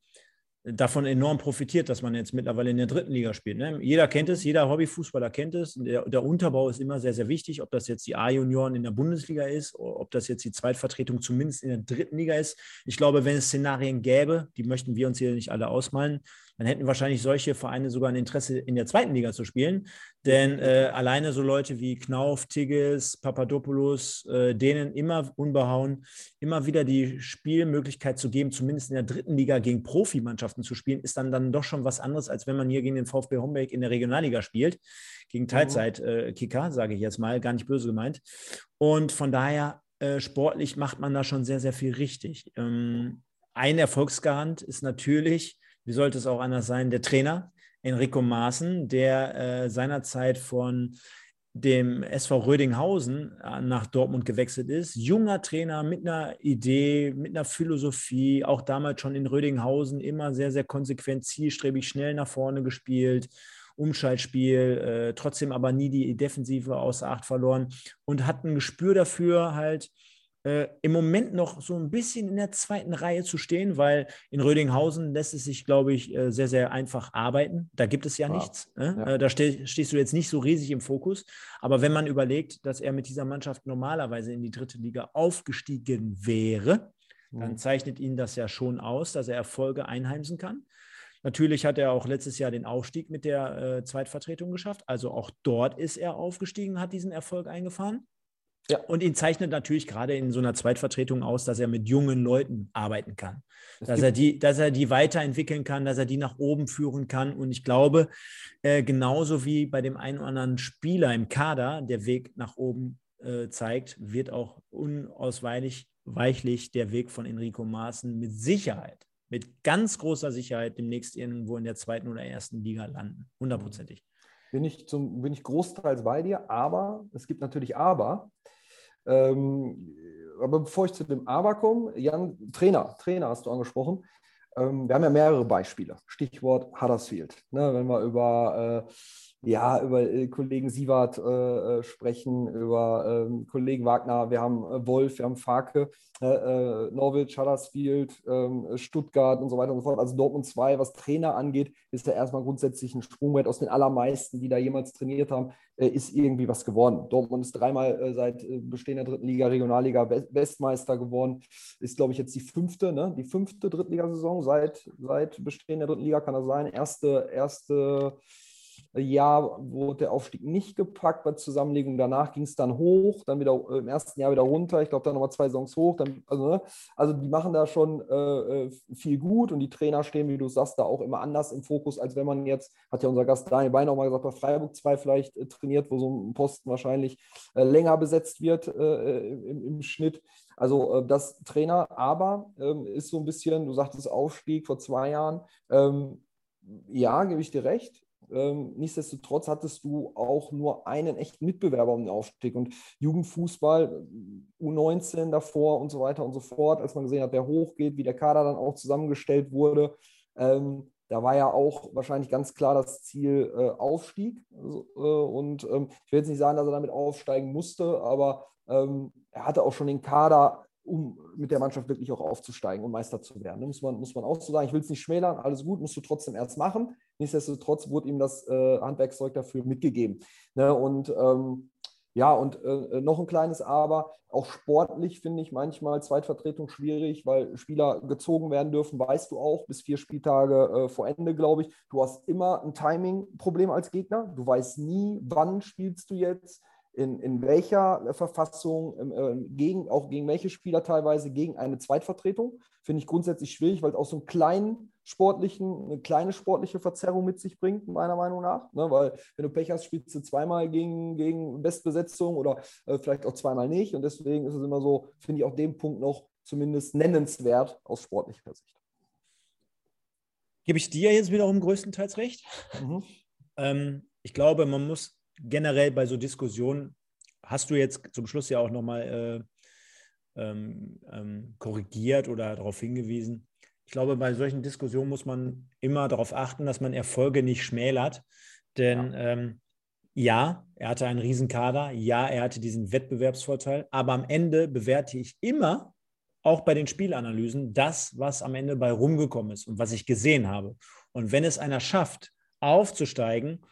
davon enorm profitiert, dass man jetzt mittlerweile in der dritten Liga spielt. Ne? Jeder kennt es, jeder Hobbyfußballer kennt es. Der, der, Unterbau ist immer sehr, sehr wichtig, ob das jetzt die A-Junioren in der Bundesliga ist, ob das jetzt die Zweitvertretung zumindest in der dritten Liga ist. Ich glaube, wenn es Szenarien gäbe, die möchten wir uns hier nicht alle ausmalen, dann hätten wahrscheinlich solche Vereine sogar ein Interesse, in der zweiten Liga zu spielen. Denn äh, alleine so Leute wie Knauf, Tigges, Papadopoulos, äh, denen immer unbehauen, immer wieder die Spielmöglichkeit zu geben, zumindest in der dritten Liga gegen Profimannschaften zu spielen, ist dann, dann doch schon was anderes, als wenn man hier gegen den VfB Homberg in der Regionalliga spielt, gegen mhm. Teilzeitkicker, äh, sage ich jetzt mal, gar nicht böse gemeint. Und von daher, äh, sportlich macht man da schon sehr, sehr viel richtig. Ähm, ein Erfolgsgarant ist natürlich, wie sollte es auch anders sein, der Trainer, Enrico Maaßen, der äh, seinerzeit von dem SV Rödinghausen äh, nach Dortmund gewechselt ist. Junger Trainer mit einer Idee, mit einer Philosophie, auch damals schon in Rödinghausen immer sehr, sehr konsequent, zielstrebig, schnell nach vorne gespielt. Umschaltspiel, äh, trotzdem aber nie die Defensive außer Acht verloren und hat ein Gespür dafür, halt äh, im Moment noch so ein bisschen in der zweiten Reihe zu stehen, weil in Rödinghausen lässt es sich, glaube ich, äh, sehr, sehr einfach arbeiten. Da gibt es ja wow. nichts. Ne? Ja. Äh, da ste stehst du jetzt nicht so riesig im Fokus. Aber wenn man überlegt, dass er mit dieser Mannschaft normalerweise in die dritte Liga aufgestiegen wäre, mhm. dann zeichnet ihn das ja schon aus, dass er Erfolge einheimsen kann. Natürlich hat er auch letztes Jahr den Aufstieg mit der äh, Zweitvertretung geschafft. Also auch dort ist er aufgestiegen, hat diesen Erfolg eingefahren. Ja. Und ihn zeichnet natürlich gerade in so einer Zweitvertretung aus, dass er mit jungen Leuten arbeiten kann. dass er, die, dass er die weiterentwickeln kann, dass er die nach oben führen kann. Und ich glaube, äh, genauso wie bei dem einen oder anderen Spieler im Kader der Weg nach oben äh, zeigt, wird auch unausweichlich weichlich der Weg von Enrico Maaßen mit Sicherheit, mit ganz großer Sicherheit demnächst irgendwo in der zweiten oder ersten Liga landen. Hundertprozentig. Bin ich, zum, bin ich großteils bei dir, aber es gibt natürlich Aber. Ähm, aber bevor ich zu dem Aber komme, Jan, Trainer, Trainer hast du angesprochen. Ähm, wir haben ja mehrere Beispiele. Stichwort Huddersfield. Ne, wenn wir über äh, ja, über äh, Kollegen Sievert äh, äh, sprechen, über ähm, Kollegen Wagner, wir haben äh, Wolf, wir haben Farke, äh, äh, Norwich, Huddersfield, ähm, Stuttgart und so weiter und so fort. Also Dortmund 2, was Trainer angeht, ist ja erstmal grundsätzlich ein Sprungbrett aus den allermeisten, die da jemals trainiert haben, ist irgendwie was geworden. Dortmund ist dreimal seit Bestehen der dritten Liga, Regionalliga Westmeister geworden, ist, glaube ich, jetzt die fünfte, ne? die fünfte Drittligasaison seit, seit Bestehen der dritten Liga, kann das sein. Erste, erste Jahr wurde der Aufstieg nicht gepackt bei Zusammenlegung. Danach ging es dann hoch, dann wieder äh, im ersten Jahr wieder runter. Ich glaube, dann nochmal zwei Songs hoch. Dann, also, ne? also die machen da schon äh, äh, viel gut und die Trainer stehen, wie du sagst, da auch immer anders im Fokus, als wenn man jetzt, hat ja unser Gast Daniel Bein auch mal gesagt, bei Freiburg 2 vielleicht äh, trainiert, wo so ein Posten wahrscheinlich äh, länger besetzt wird äh, im, im, Schnitt. Also das Trainer, aber ähm, ist so ein bisschen, du sagtest Aufstieg vor zwei Jahren. Ähm, ja, gebe ich dir recht. Ähm, nichtsdestotrotz hattest du auch nur einen echten Mitbewerber um den Aufstieg. Und Jugendfußball, U19 davor und so weiter und so fort, als man gesehen hat, wer hochgeht, wie der Kader dann auch zusammengestellt wurde, ähm, da war ja auch wahrscheinlich ganz klar das Ziel äh, Aufstieg. Also, äh, und ähm, ich will jetzt nicht sagen, dass er damit aufsteigen musste, aber ähm, er hatte auch schon den Kader um mit der Mannschaft wirklich auch aufzusteigen und Meister zu werden. muss, man, muss man auch so sagen. Ich will es nicht schmälern, alles gut, musst du trotzdem erst machen. Nichtsdestotrotz wurde ihm das äh, Handwerkszeug dafür mitgegeben. Ne? Und ähm, ja, und äh, noch ein kleines Aber, auch sportlich finde ich manchmal Zweitvertretung schwierig, weil Spieler gezogen werden dürfen, weißt du auch, bis vier Spieltage äh, vor Ende, glaube ich. Du hast immer ein Timing-Problem als Gegner. Du weißt nie, wann spielst du jetzt in, in welcher Verfassung, äh, gegen, auch gegen welche Spieler teilweise, gegen eine Zweitvertretung. Finde ich grundsätzlich schwierig, weil es auch so einen kleinen sportlichen, eine kleine sportliche Verzerrung mit sich bringt, meiner Meinung nach. Ne? Weil wenn du Pech hast, spielst du zweimal gegen, gegen Bestbesetzung oder äh, vielleicht auch zweimal nicht. Und deswegen ist es immer so, finde ich auch den Punkt noch zumindest nennenswert aus sportlicher Sicht. Gebe ich dir jetzt wiederum größtenteils recht. Mhm. Ähm, ich glaube, man muss generell bei so Diskussionen, hast du jetzt zum Schluss ja auch nochmal ähm, ähm, korrigiert oder darauf hingewiesen. Ich glaube, bei solchen Diskussionen muss man immer darauf achten, dass man Erfolge nicht schmälert. Denn ja, ähm, ja er hatte einen Riesenkader, ja, er hatte diesen Wettbewerbsvorteil, aber am Ende bewerte ich immer, auch bei den Spielanalysen, das, was am Ende bei rumgekommen ist und was ich gesehen habe. Und wenn es einer schafft, aufzusteigen,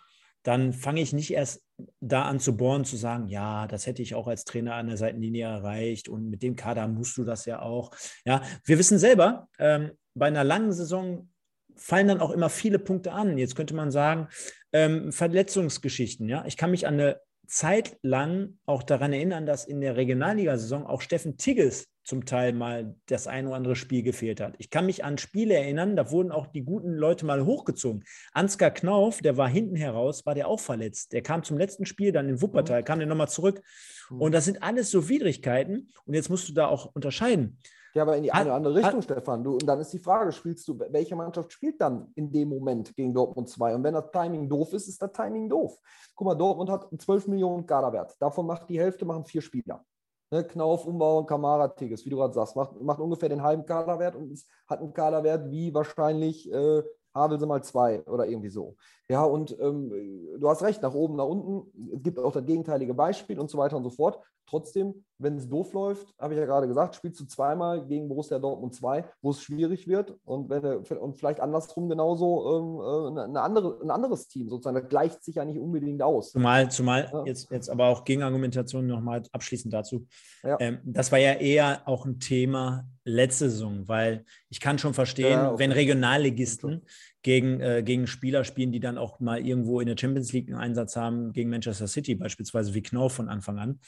dann fange ich nicht erst da an zu bohren, zu sagen, ja, das hätte ich auch als Trainer an der Seitenlinie erreicht und mit dem Kader musst du das ja auch. Ja, wir wissen selber, ähm, bei einer langen Saison fallen dann auch immer viele Punkte an. Jetzt könnte man sagen, ähm, Verletzungsgeschichten. Ja, ich kann mich an eine Zeit lang auch daran erinnern, dass in der Regionalligasaison auch Steffen Tigges zum Teil mal das ein oder andere Spiel gefehlt hat. Ich kann mich an Spiele erinnern, da wurden auch die guten Leute mal hochgezogen. Ansgar Knauf, der war hinten heraus, war der auch verletzt. Der kam zum letzten Spiel dann in Wuppertal, kam der nochmal zurück. Mhm. Und das sind alles so Widrigkeiten. Und jetzt musst du da auch unterscheiden. Ja, aber in die eine oder andere Richtung, Stefan. Du, und dann ist die Frage, spielst du, welche Mannschaft spielt dann in dem Moment gegen Dortmund 2? Und wenn das Timing doof ist, ist das Timing doof. Guck mal, Dortmund hat 12 Millionen Kaderwert. Davon macht die Hälfte machen vier Spieler. Ne, Knauf, Umbau und Kamara, Tigges, wie du gerade sagst, macht, macht ungefähr den halben Kaderwert und ist, hat einen Kaderwert wie wahrscheinlich äh, Havelse mal zwei oder irgendwie so. Ja, und ähm, du hast recht, nach oben, nach unten. Es gibt auch das gegenteilige Beispiel und so weiter und so fort. Trotzdem, wenn es doof läuft, habe ich ja gerade gesagt, spielst du zweimal gegen Borussia Dortmund 2, wo es schwierig wird und, wenn, und vielleicht andersrum genauso ähm, äh, eine andere, ein anderes Team sozusagen. Das gleicht sich ja nicht unbedingt aus. Zumal, zumal ja. jetzt, jetzt aber auch Gegenargumentation nochmal abschließend dazu. Ja. Ähm, das war ja eher auch ein Thema letzte Saison, weil ich kann schon verstehen, ja, okay. wenn Regionalligisten gegen, äh, gegen Spieler spielen, die dann auch mal irgendwo in der Champions League einen Einsatz haben, gegen Manchester City beispielsweise, wie Knauf von Anfang an,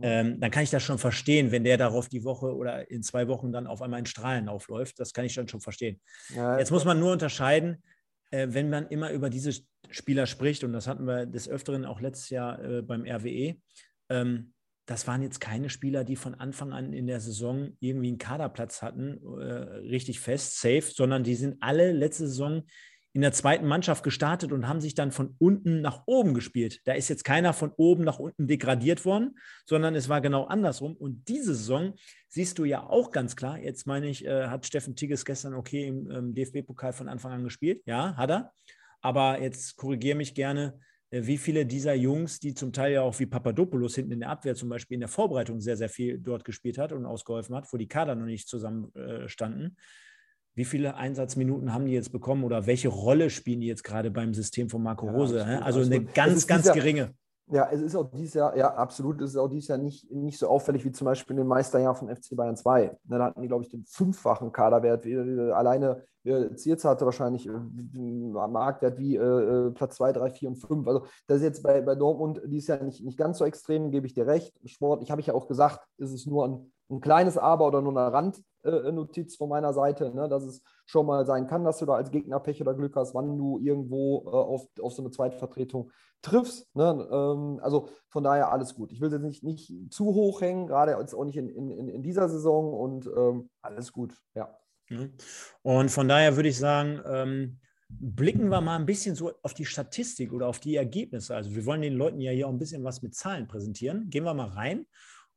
ähm, dann kann ich das schon verstehen, wenn der darauf die Woche oder in zwei Wochen dann auf einmal in Strahlen aufläuft. Das kann ich dann schon verstehen. Ja, Jetzt muss man nur unterscheiden, äh, wenn man immer über diese Spieler spricht, und das hatten wir des Öfteren auch letztes Jahr äh, beim RWE, ähm, das waren jetzt keine Spieler, die von Anfang an in der Saison irgendwie einen Kaderplatz hatten, äh, richtig fest, safe, sondern die sind alle letzte Saison in der zweiten Mannschaft gestartet und haben sich dann von unten nach oben gespielt. Da ist jetzt keiner von oben nach unten degradiert worden, sondern es war genau andersrum. Und diese Saison siehst du ja auch ganz klar. Jetzt meine ich, äh, hat Steffen Tigges gestern okay im ähm, DFB-Pokal von Anfang an gespielt. Ja, hat er. Aber jetzt korrigiere mich gerne äh, wie viele dieser Jungs, die zum Teil ja auch wie Papadopoulos hinten in der Abwehr zum Beispiel in der Vorbereitung sehr, sehr viel dort gespielt hat und ausgeholfen hat, wo die Kader noch nicht zusammen äh. Wie viele Einsatzminuten haben die jetzt bekommen oder welche Rolle spielen die jetzt gerade beim System von Marco Rose? Ja, also eine ganz, ganz geringe. Ja, es ist auch dieses Jahr, ja, absolut, es ist auch dieses Jahr nicht, nicht so auffällig wie zum Beispiel in den Meisterjahr von FC Bayern 2. Ne, da hatten die, glaube ich, den fünffachen Kaderwert. Alleine Zierz hatte wahrscheinlich einen äh, Marktwert wie äh, äh Platz 2, 3, 4 und 5. Also das ist jetzt bei, bei Dortmund dieses Jahr nicht, nicht ganz so extrem, gebe ich dir recht. Sport, ich habe ich ja auch gesagt, ist es nur ein, ein kleines Aber oder nur eine Randnotiz von meiner Seite, ne, dass es schon mal sein kann, dass du da als Gegner Pech oder Glück hast, wann du irgendwo äh, auf, auf so eine Zweitvertretung triffst. Ne? Ähm, also von daher alles gut. Ich will jetzt nicht, nicht zu hoch hängen, gerade jetzt auch nicht in, in, in dieser Saison und ähm, alles gut, ja. Und von daher würde ich sagen, ähm, blicken wir mal ein bisschen so auf die Statistik oder auf die Ergebnisse. Also wir wollen den Leuten ja hier auch ein bisschen was mit Zahlen präsentieren. Gehen wir mal rein.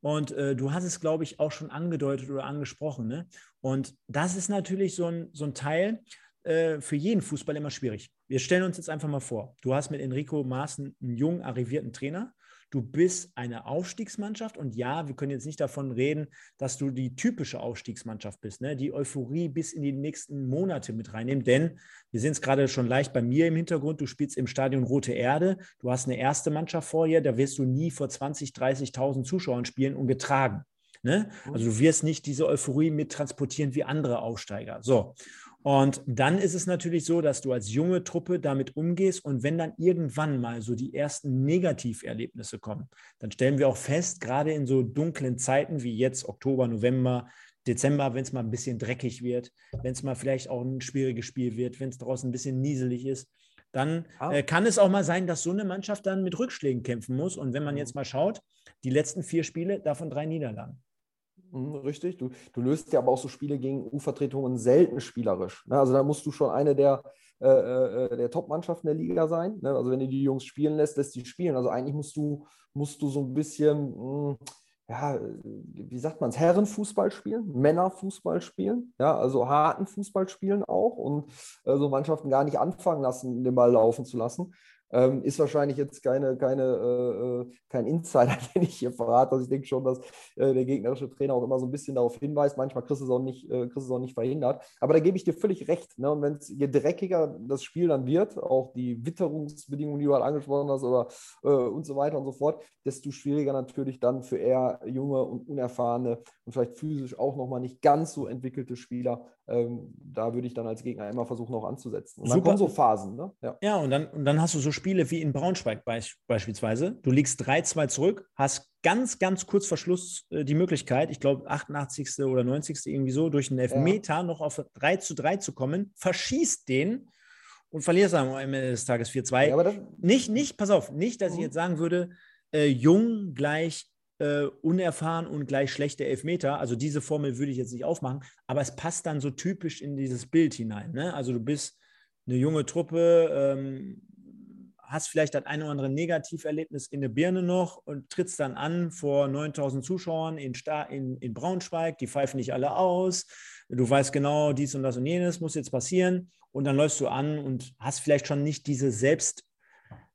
Und äh, du hast es, glaube ich, auch schon angedeutet oder angesprochen. Ne? Und das ist natürlich so ein, so ein Teil äh, für jeden Fußball immer schwierig. Wir stellen uns jetzt einfach mal vor, du hast mit Enrico Maaßen einen jungen, arrivierten Trainer. Du bist eine Aufstiegsmannschaft und ja, wir können jetzt nicht davon reden, dass du die typische Aufstiegsmannschaft bist, ne? die Euphorie bis in die nächsten Monate mit reinnehmen, denn wir sehen es gerade schon leicht bei mir im Hintergrund, du spielst im Stadion Rote Erde, du hast eine erste Mannschaft vor dir, da wirst du nie vor 20, 30.000 Zuschauern spielen und getragen. Ne? Also du wirst nicht diese Euphorie mit transportieren wie andere Aufsteiger. So. Und dann ist es natürlich so, dass du als junge Truppe damit umgehst und wenn dann irgendwann mal so die ersten Negativerlebnisse kommen, dann stellen wir auch fest, gerade in so dunklen Zeiten wie jetzt Oktober, November, Dezember, wenn es mal ein bisschen dreckig wird, wenn es mal vielleicht auch ein schwieriges Spiel wird, wenn es draußen ein bisschen nieselig ist, dann ah. äh, kann es auch mal sein, dass so eine Mannschaft dann mit Rückschlägen kämpfen muss. Und wenn man mhm. jetzt mal schaut, die letzten vier Spiele, davon drei Niederlagen. Mhm, richtig. Du, du löst ja aber auch so Spiele gegen U-Vertretungen selten spielerisch. Ne? Also da musst du schon eine der, äh, äh, der Top-Mannschaften der Liga sein. Ne? Also wenn du die Jungs spielen lässt, lässt die spielen. Also eigentlich musst du, musst du so ein bisschen, hm, ja, wie sagt man es, Herrenfußball spielen, Männerfußball spielen, ja, also harten Fußball spielen auch und äh, so Mannschaften gar nicht anfangen lassen, den Ball laufen zu lassen. Ähm, ist wahrscheinlich jetzt keine, keine, äh, äh kein Insider, den ich hier verrate. Also ich denke schon, dass äh, der gegnerische Trainer auch immer so ein bisschen darauf hinweist. Manchmal kriegst du es auch nicht, äh, kriegst es auch nicht verhindert. Aber da gebe ich dir völlig recht. Ne? Und wenn es je dreckiger das Spiel dann wird, auch die Witterungsbedingungen, die du halt angesprochen hast, oder äh, und so weiter und so fort, desto schwieriger natürlich dann für eher junge und unerfahrene und vielleicht physisch auch nochmal nicht ganz so entwickelte Spieler. Ähm, da würde ich dann als Gegner immer versuchen, auch anzusetzen. Und dann Super. kommen so Phasen. Ne? Ja. ja, und, dann, und dann hast du so Spiele wie in Braunschweig beisp beispielsweise. Du liegst 3-2 zurück, hast ganz, ganz kurz vor Schluss äh, die Möglichkeit, ich glaube 88. oder 90. irgendwie so, durch einen Elfmeter ja. noch auf 3 zu 3 zu kommen, verschießt den und verlierst am Ende des Tages 4-2. Ja, nicht, nicht, pass auf, nicht, dass mhm. ich jetzt sagen würde, äh, jung gleich äh, unerfahren und gleich schlechte Elfmeter. Also diese Formel würde ich jetzt nicht aufmachen, aber es passt dann so typisch in dieses Bild hinein. Ne? Also du bist eine junge Truppe, ähm, hast vielleicht das eine oder andere Negativerlebnis in der Birne noch und trittst dann an vor 9000 Zuschauern in, in, in Braunschweig, die pfeifen nicht alle aus, du weißt genau, dies und das und jenes muss jetzt passieren und dann läufst du an und hast vielleicht schon nicht diese Selbst,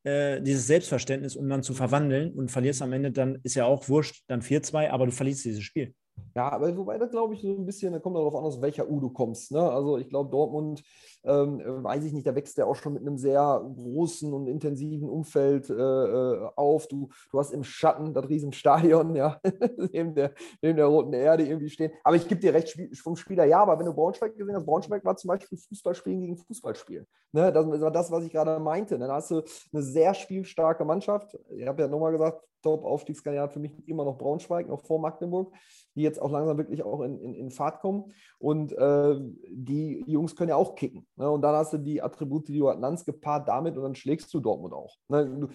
äh, dieses Selbstverständnis, um dann zu verwandeln und verlierst am Ende, dann ist ja auch wurscht, dann 4-2, aber du verlierst dieses Spiel. Ja, aber wobei da glaube ich so ein bisschen, da kommt darauf an, aus welcher U du kommst. Ne? Also ich glaube, Dortmund, ähm, weiß ich nicht, da wächst ja auch schon mit einem sehr großen und intensiven Umfeld äh, äh auf. Du, du hast im Schatten das Riesenstadion, ja, neben, der, neben der roten Erde irgendwie stehen. Aber ich gebe dir recht vom Spieler, ja, aber wenn du Braunschweig gesehen hast, Braunschweig war zum Beispiel Fußballspielen gegen Fußballspiel. Ne? Das war das, was ich gerade meinte. Dann hast du eine sehr spielstarke Mannschaft. Ich habe ja nochmal gesagt, Top-Aufstiegskandidat für mich immer noch Braunschweig, noch vor Magdeburg, die jetzt auch langsam wirklich auch in, in, in Fahrt kommen. Und äh, die Jungs können ja auch kicken. Ne? Und dann hast du die Attribute, die du halt nannst, gepaart damit und dann schlägst du Dortmund auch. Ne? Du,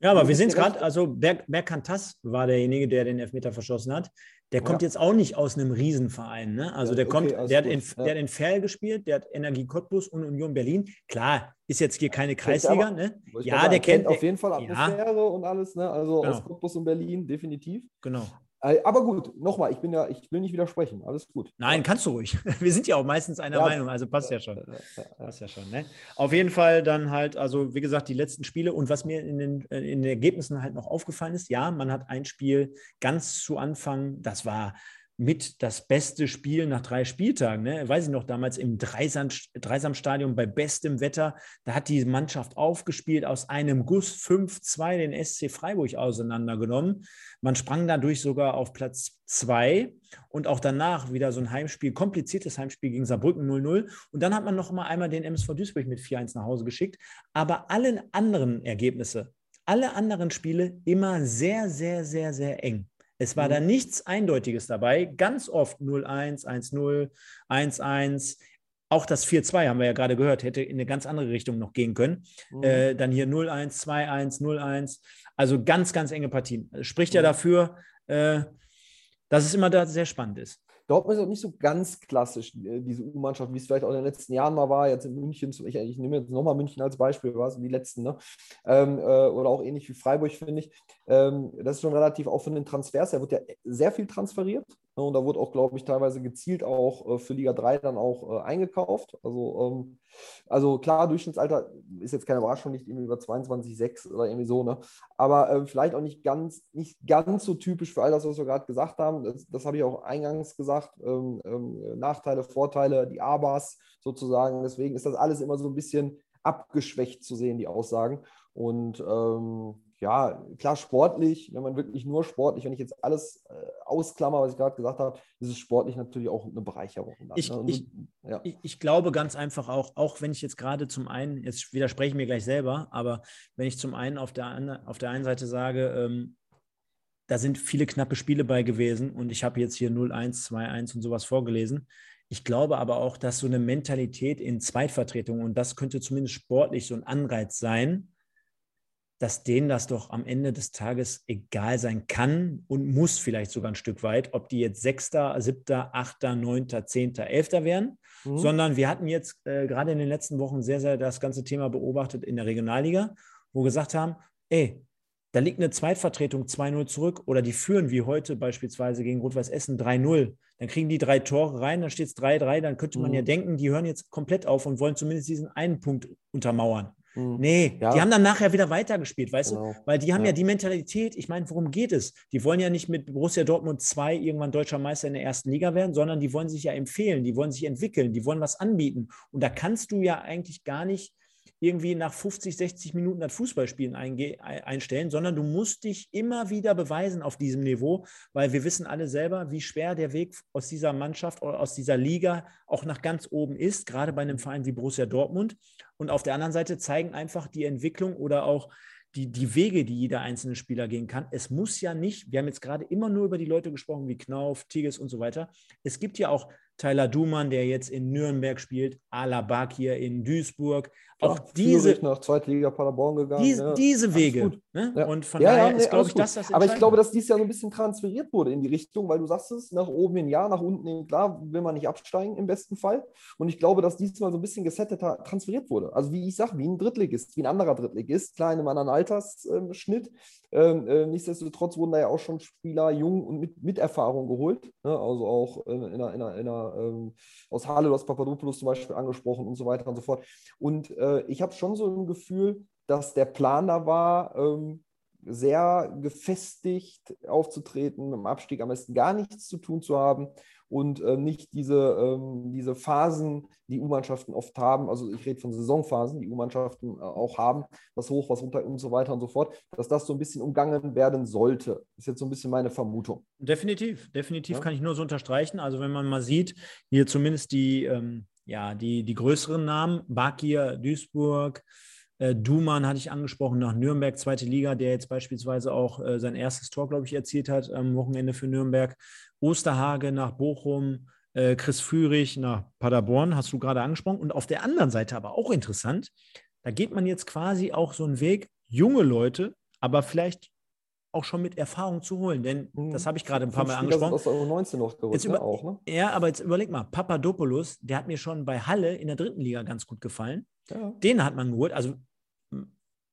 ja, aber wir sehen es gerade, also Berg, Bergkantas war derjenige, der den Elfmeter verschossen hat. Der kommt ja. jetzt auch nicht aus einem Riesenverein. Ne? Also der okay, kommt, der hat, in, ja. der hat in Ferl gespielt, der hat Energie Cottbus und Union Berlin. Klar, ist jetzt hier keine Kreisliga. Aber, ne? Ja, der kennt, kennt auf jeden Fall Atmosphäre ja. und alles. Ne? Also genau. aus Cottbus und Berlin, definitiv. Genau. Äh, aber gut, nochmal, ich bin ja, ich will nicht widersprechen. Alles gut. Nein, kannst du ruhig. Wir sind ja auch meistens einer ja, Meinung, also passt ja, schon. Passt ja schon. Ne? Auf jeden Fall dann halt, also wie gesagt, die letzten Spiele und was mir in den, äh, in den Ergebnissen halt noch aufgefallen ist, ja, man hat ein Spiel ganz zu Anfang, das war mit das beste Spiel nach drei Spieltagen. Ne? Weiß ich noch, damals im Dreisamstadion bei bestem Wetter, da hat die Mannschaft aufgespielt, aus einem Guss 5-2 den SC Freiburg auseinandergenommen. Man sprang dadurch sogar auf Platz 2 und auch danach wieder so ein Heimspiel, kompliziertes Heimspiel gegen Saarbrücken 0-0. Und dann hat man noch mal einmal den MSV Duisburg mit 4-1 nach Hause geschickt. Aber alle anderen Ergebnisse, alle anderen Spiele immer sehr, sehr, sehr, sehr eng. Es war mhm. da nichts Eindeutiges dabei. Ganz oft 0-1, 1-0, 1-1. Auch das 4-2 haben wir ja gerade gehört, hätte in eine ganz andere Richtung noch gehen können. Mhm. Äh, dann hier 0-1, 2-1, 0-1. Also ganz, ganz enge Partien. Spricht mhm. ja dafür, äh, dass es immer da sehr spannend ist. Dortmund ist auch nicht so ganz klassisch, äh, diese U-Mannschaft, wie es vielleicht auch in den letzten Jahren mal war. Jetzt in München, ich, ich nehme jetzt nochmal München als Beispiel, war es die letzten, ne? Ähm, äh, oder auch ähnlich wie Freiburg, finde ich. Ähm, das ist schon relativ auch von den Transfers her, wird ja sehr viel transferiert. Ne? Und da wurde auch, glaube ich, teilweise gezielt auch äh, für Liga 3 dann auch äh, eingekauft. Also, ähm, also klar, Durchschnittsalter ist jetzt keine Überraschung, nicht irgendwie über 22,6 oder irgendwie so, ne? Aber äh, vielleicht auch nicht ganz, nicht ganz so typisch für all das, was wir gerade gesagt haben. Das, das habe ich auch eingangs gesagt. Ähm, ähm, Nachteile, Vorteile, die ABAs sozusagen. Deswegen ist das alles immer so ein bisschen abgeschwächt zu sehen, die Aussagen. Und ähm, ja, klar, sportlich, wenn man wirklich nur sportlich, wenn ich jetzt alles äh, ausklammer, was ich gerade gesagt habe, ist es sportlich natürlich auch eine Bereicherung. Dann, ich, ne? ich, ja. ich, ich, glaube ganz einfach auch, auch wenn ich jetzt gerade zum einen, jetzt widerspreche ich mir gleich selber, aber wenn ich zum einen auf der, auf der einen Seite sage, ähm, da sind viele knappe Spiele bei gewesen und ich habe jetzt hier 0-1, 2-1 und sowas vorgelesen. Ich glaube aber auch, dass so eine Mentalität in Zweitvertretung, und das könnte zumindest sportlich so ein Anreiz sein, dass denen das doch am Ende des Tages egal sein kann und muss vielleicht sogar ein Stück weit, ob die jetzt Sechster, Siebter, Achter, Neunter, Zehnter, Elfter werden, mhm. sondern wir hatten jetzt äh, gerade in den letzten Wochen sehr, sehr das ganze Thema beobachtet in der Regionalliga, wo wir gesagt haben, ey, da liegt eine Zweitvertretung 2-0 zurück oder die führen wie heute beispielsweise gegen Rot-Weiß Essen 3-0. Dann kriegen die drei Tore rein, dann steht es 3-3, dann könnte man mhm. ja denken, die hören jetzt komplett auf und wollen zumindest diesen einen Punkt untermauern. Mhm. Nee, ja. die haben dann nachher wieder weitergespielt, weißt genau. du? Weil die haben ja. ja die Mentalität, ich meine, worum geht es? Die wollen ja nicht mit Borussia Dortmund 2 irgendwann deutscher Meister in der ersten Liga werden, sondern die wollen sich ja empfehlen, die wollen sich entwickeln, die wollen was anbieten. Und da kannst du ja eigentlich gar nicht irgendwie nach 50, 60 Minuten das Fußballspielen einstellen, sondern du musst dich immer wieder beweisen auf diesem Niveau, weil wir wissen alle selber, wie schwer der Weg aus dieser Mannschaft oder aus dieser Liga auch nach ganz oben ist, gerade bei einem Verein wie Borussia Dortmund. Und auf der anderen Seite zeigen einfach die Entwicklung oder auch die, die Wege, die jeder einzelne Spieler gehen kann. Es muss ja nicht, wir haben jetzt gerade immer nur über die Leute gesprochen, wie Knauf, Tigges und so weiter. Es gibt ja auch Tyler Dumann, der jetzt in Nürnberg spielt, Alabak hier in Duisburg. Auch ja, diese nach Zweitliga Paderborn gegangen. Dies, ja. Diese Wege. Ne? Ja. Und von daher nee, ist, glaube ich, das das Aber ich glaube, dass dies Jahr so ein bisschen transferiert wurde in die Richtung, weil du sagst es, nach oben in Ja, nach unten in Klar will man nicht absteigen im besten Fall. Und ich glaube, dass diesmal so ein bisschen gesetteter transferiert wurde. Also wie ich sage, wie ein Drittligist, wie ein anderer Drittligist, klar in einem anderen Altersschnitt. Ähm, äh, nichtsdestotrotz wurden da ja auch schon Spieler jung und mit, mit Erfahrung geholt. Ne? Also auch äh, in einer, in einer, in einer ähm, aus Halle, du Papadopoulos zum Beispiel angesprochen und so weiter und so fort. Und äh, ich habe schon so ein Gefühl, dass der Plan da war, ähm, sehr gefestigt aufzutreten, im Abstieg am besten gar nichts zu tun zu haben und äh, nicht diese, ähm, diese Phasen, die U-Mannschaften oft haben, also ich rede von Saisonphasen, die U-Mannschaften äh, auch haben, was hoch, was runter und so weiter und so fort, dass das so ein bisschen umgangen werden sollte. Ist jetzt so ein bisschen meine Vermutung. Definitiv, definitiv ja? kann ich nur so unterstreichen. Also wenn man mal sieht, hier zumindest die, ähm, ja, die, die größeren Namen, Bakir, Duisburg, äh, Duman hatte ich angesprochen, nach Nürnberg, zweite Liga, der jetzt beispielsweise auch äh, sein erstes Tor, glaube ich, erzielt hat am Wochenende für Nürnberg. Osterhage nach Bochum, äh, Chris Führig nach Paderborn, hast du gerade angesprochen. Und auf der anderen Seite aber auch interessant, da geht man jetzt quasi auch so einen Weg, junge Leute, aber vielleicht auch schon mit Erfahrung zu holen. Denn mhm. das habe ich gerade ein paar Mal angesprochen. Aus der 19 noch gerückt, ne? auch, ne? Ja, aber jetzt überleg mal, Papadopoulos, der hat mir schon bei Halle in der dritten Liga ganz gut gefallen. Ja. Den hat man geholt. Also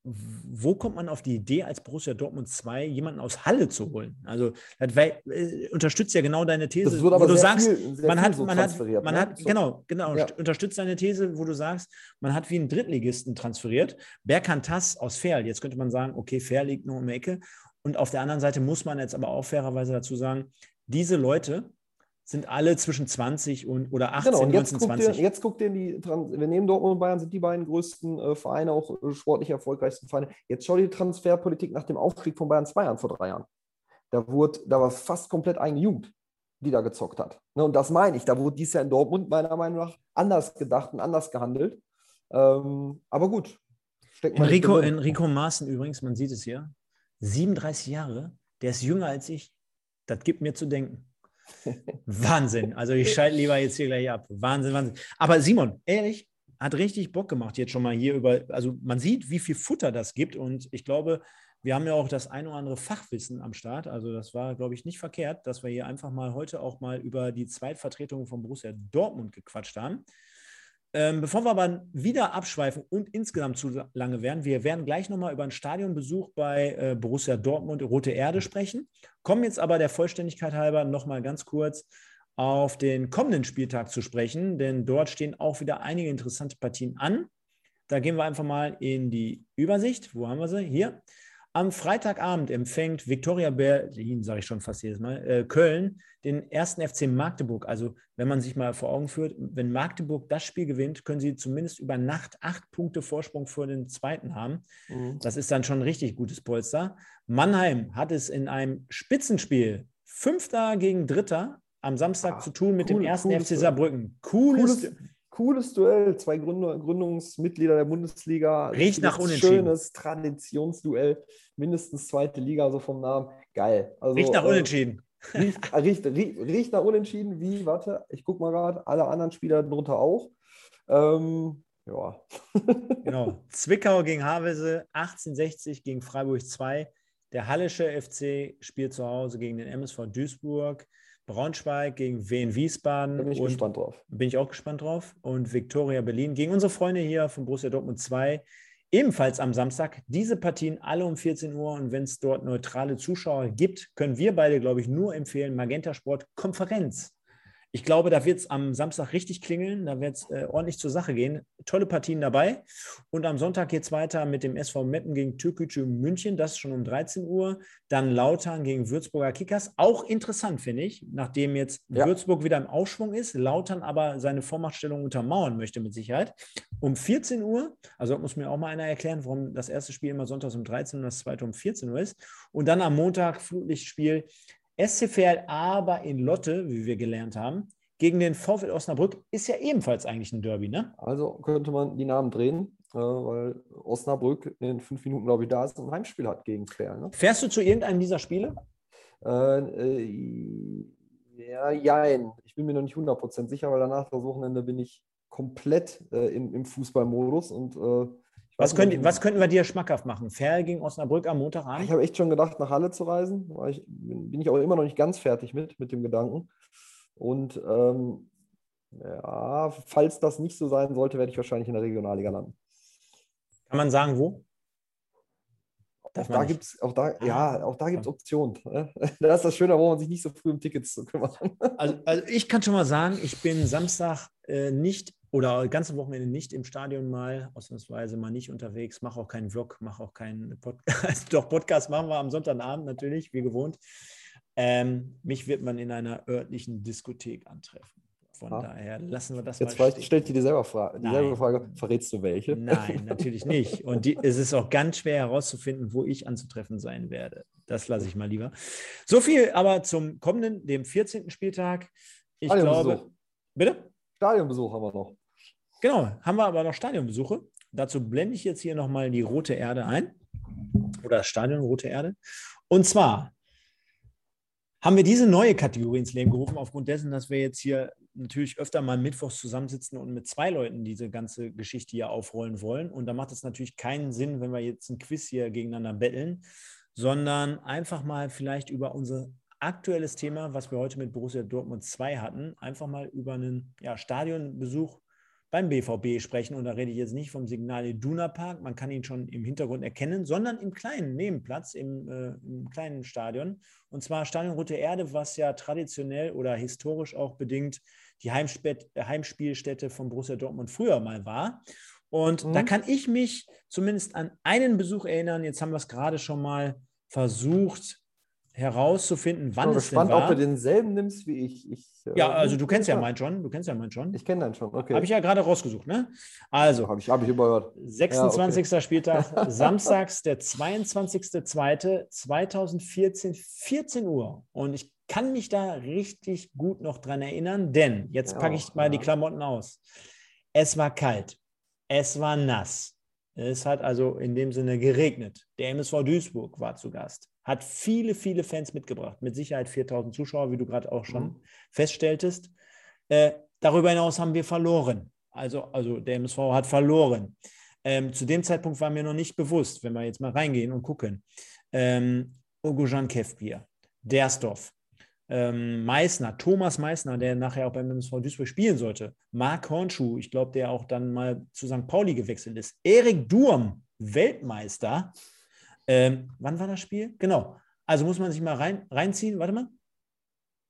wo kommt man auf die Idee, als Borussia Dortmund 2 jemanden aus Halle zu holen? Also, das wär, äh, unterstützt ja genau deine These, wo du sagst, viel, man hat, so man hat, man ne? hat, so. genau, genau, ja. unterstützt deine These, wo du sagst, man hat wie einen Drittligisten transferiert. Berkantas aus Ferl, jetzt könnte man sagen, okay, Ferl liegt nur um die Ecke. Und auf der anderen Seite muss man jetzt aber auch fairerweise dazu sagen, diese Leute sind alle zwischen 20 und oder 18, genau, und jetzt 19, 20. Ihr, jetzt guckt ihr die, wir nehmen Dortmund und Bayern sind die beiden größten äh, Vereine, auch äh, sportlich erfolgreichsten Vereine. Jetzt schau dir die Transferpolitik nach dem Aufstieg von Bayern 2 an vor drei Jahren. Da, wurde, da war fast komplett eigene Jugend, die da gezockt hat. Ne, und das meine ich, da wurde dies Jahr in Dortmund meiner Meinung nach anders gedacht und anders gehandelt. Ähm, aber gut. Enrico, Enrico Maaßen übrigens, man sieht es hier, 37 Jahre, der ist jünger als ich. Das gibt mir zu denken. Wahnsinn. Also ich schalte lieber jetzt hier gleich ab. Wahnsinn, Wahnsinn. Aber Simon, ehrlich, hat richtig Bock gemacht, jetzt schon mal hier über, also man sieht, wie viel Futter das gibt und ich glaube, wir haben ja auch das ein oder andere Fachwissen am Start. Also das war, glaube ich, nicht verkehrt, dass wir hier einfach mal heute auch mal über die Zweitvertretung von Borussia Dortmund gequatscht haben. Ähm, bevor wir aber wieder abschweifen und insgesamt zu lange werden, wir werden gleich nochmal über einen Stadionbesuch bei äh, Borussia Dortmund Rote Erde sprechen. Kommen jetzt aber der Vollständigkeit halber nochmal ganz kurz auf den kommenden Spieltag zu sprechen, denn dort stehen auch wieder einige interessante Partien an. Da gehen wir einfach mal in die Übersicht. Wo haben wir sie? Hier. Am Freitagabend empfängt Viktoria Berlin, sage ich schon fast jedes Mal, äh, Köln, den ersten FC Magdeburg. Also, wenn man sich mal vor Augen führt, wenn Magdeburg das Spiel gewinnt, können sie zumindest über Nacht acht Punkte Vorsprung vor den zweiten haben. Mhm. Das ist dann schon ein richtig gutes Polster. Mannheim hat es in einem Spitzenspiel, Fünfter gegen Dritter, am Samstag Ach, zu tun mit cool, dem ersten FC Saarbrücken. Cooles, cooles, cooles Duell. Zwei Gründungsmitglieder der Bundesliga. Riecht nach Unentschieden. Schönes Traditionsduell. Mindestens zweite Liga, so vom Namen. Geil. Also, riecht nach äh, Unentschieden. Riecht, riecht, riecht, riecht, nach Unentschieden. Wie? Warte, ich gucke mal gerade. Alle anderen Spieler drunter auch. Ähm, ja. genau. Zwickau gegen Havelse, 1860 gegen Freiburg 2. Der Hallische FC spielt zu Hause gegen den MSV Duisburg. Braunschweig gegen Wien Wiesbaden. Bin ich gespannt drauf. Bin ich auch gespannt drauf. Und Viktoria Berlin gegen unsere Freunde hier von Borussia Dortmund 2 ebenfalls am Samstag. Diese Partien alle um 14 Uhr und wenn es dort neutrale Zuschauer gibt, können wir beide, glaube ich, nur empfehlen, Magenta Sport Konferenz. Ich glaube, da wird es am Samstag richtig klingeln, da wird es äh, ordentlich zur Sache gehen. Tolle Partien dabei. Und am Sonntag geht es weiter mit dem SV Meppen gegen Türkgücü München, das ist schon um 13 Uhr. Dann Lautern gegen Würzburger Kickers. Auch interessant, finde ich, nachdem jetzt ja. Würzburg wieder im Aufschwung ist, Lautern aber seine Vormachtstellung untermauern möchte mit Sicherheit. Um 14 Uhr, also muss mir auch mal einer erklären, warum das erste Spiel immer sonntags um 13 Uhr und das zweite um 14 Uhr ist. Und dann am Montag Flutlichtspiel SCVL aber in Lotte, wie wir gelernt haben, gegen den VfL Osnabrück ist ja ebenfalls eigentlich ein Derby, ne? Also könnte man die Namen drehen, äh, weil Osnabrück in fünf Minuten, glaube ich, da ist und ein Heimspiel hat gegen Quer. Ne? Fährst du zu irgendeinem dieser Spiele? Äh, äh, ja, jein. Ich bin mir noch nicht 100% sicher, weil danach das Wochenende bin ich komplett äh, im, im Fußballmodus und äh, was, könnt, was könnten wir dir schmackhaft machen? Fair gegen Osnabrück am Montagabend? Ich habe echt schon gedacht, nach Halle zu reisen. Ich, bin ich auch immer noch nicht ganz fertig mit, mit dem Gedanken. Und ähm, ja, falls das nicht so sein sollte, werde ich wahrscheinlich in der Regionalliga landen. Kann man sagen, wo? Auch da gibt es auch da, ah, ja, auch da gibt's Optionen. Ne? Das ist das Schöne, wo man sich nicht so früh um Tickets zu kümmern. Also, also ich kann schon mal sagen, ich bin Samstag äh, nicht oder ganze Wochenende nicht im Stadion mal, ausnahmsweise mal nicht unterwegs, mache auch keinen Vlog, mache auch keinen Podcast. Doch, Podcast machen wir am Sonntagabend natürlich, wie gewohnt. Ähm, mich wird man in einer örtlichen Diskothek antreffen. Von ah. daher lassen wir das Jetzt mal. Jetzt stellt dir dieselbe Frage, dieselbe Frage. Verrätst du welche? Nein, natürlich nicht. Und die, es ist auch ganz schwer herauszufinden, wo ich anzutreffen sein werde. Das lasse ich mal lieber. So viel aber zum kommenden, dem 14. Spieltag. Ich glaube. Bitte? Stadionbesuch haben wir noch. Genau, haben wir aber noch Stadionbesuche. Dazu blende ich jetzt hier nochmal die rote Erde ein. Oder das Stadion Rote Erde. Und zwar haben wir diese neue Kategorie ins Leben gerufen, aufgrund dessen, dass wir jetzt hier natürlich öfter mal mittwochs zusammensitzen und mit zwei Leuten diese ganze Geschichte hier aufrollen wollen. Und da macht es natürlich keinen Sinn, wenn wir jetzt ein Quiz hier gegeneinander betteln, sondern einfach mal vielleicht über unser aktuelles Thema, was wir heute mit Borussia Dortmund 2 hatten, einfach mal über einen ja, Stadionbesuch beim BVB sprechen. Und da rede ich jetzt nicht vom Signal Iduna Park, man kann ihn schon im Hintergrund erkennen, sondern im kleinen Nebenplatz, im, äh, im kleinen Stadion. Und zwar Stadion Rote Erde, was ja traditionell oder historisch auch bedingt die Heimspielstätte von Borussia Dortmund früher mal war. Und mhm. da kann ich mich zumindest an einen Besuch erinnern. Jetzt haben wir es gerade schon mal versucht herauszufinden, wann ich bin es gespannt, denn war. ob du denselben nimmst wie ich. ich äh, ja, also du kennst ja meinen schon. Du kennst ja meinen schon. Ich kenne deinen schon, okay. Habe ich ja gerade rausgesucht, ne? Also. Habe ich, hab ich überhört. 26. Ja, okay. Spieltag, samstags, der 22.02.2014, 14 Uhr. Und ich kann mich da richtig gut noch dran erinnern, denn jetzt ja, packe ich mal ja. die Klamotten aus. Es war kalt. Es war nass. Es hat also in dem Sinne geregnet. Der MSV Duisburg war zu Gast hat viele, viele Fans mitgebracht. Mit Sicherheit 4000 Zuschauer, wie du gerade auch schon mhm. feststelltest. Äh, darüber hinaus haben wir verloren. Also, also der MSV hat verloren. Ähm, zu dem Zeitpunkt war mir noch nicht bewusst, wenn wir jetzt mal reingehen und gucken. Ähm, Ogojan Kefbier, Dersdorf, ähm, Meissner, Thomas Meissner, der nachher auch beim MSV Duisburg spielen sollte, Marc Hornschuh, ich glaube, der auch dann mal zu St. Pauli gewechselt ist, Erik Durm, Weltmeister, ähm, wann war das Spiel? Genau. Also muss man sich mal rein, reinziehen. Warte mal.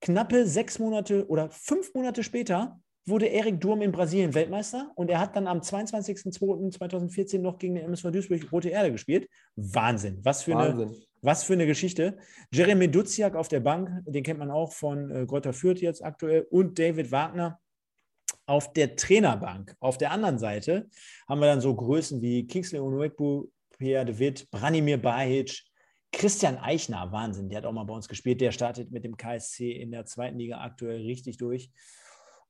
Knappe sechs Monate oder fünf Monate später wurde Erik Durm in Brasilien Weltmeister und er hat dann am 22.02.2014 noch gegen den MSV Duisburg Rote Erde gespielt. Wahnsinn. Was für, Wahnsinn. Eine, was für eine Geschichte. Jeremy Duziak auf der Bank, den kennt man auch von äh, Greuther Fürth jetzt aktuell und David Wagner auf der Trainerbank. Auf der anderen Seite haben wir dann so Größen wie Kingsley Onwekbu, Pierre de Witt, Branimir Bahic, Christian Eichner, Wahnsinn, der hat auch mal bei uns gespielt. Der startet mit dem KSC in der zweiten Liga aktuell richtig durch.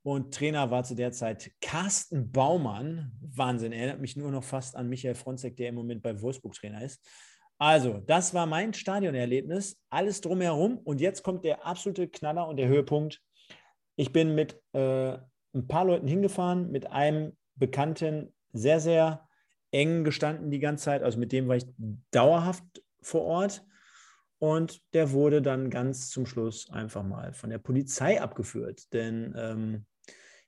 Und Trainer war zu der Zeit Carsten Baumann. Wahnsinn, erinnert mich nur noch fast an Michael Fronzek, der im Moment bei Wolfsburg Trainer ist. Also, das war mein Stadionerlebnis. Alles drumherum. Und jetzt kommt der absolute Knaller und der Höhepunkt. Ich bin mit äh, ein paar Leuten hingefahren, mit einem bekannten, sehr, sehr eng gestanden die ganze Zeit. Also mit dem war ich dauerhaft vor Ort. Und der wurde dann ganz zum Schluss einfach mal von der Polizei abgeführt. Denn ähm,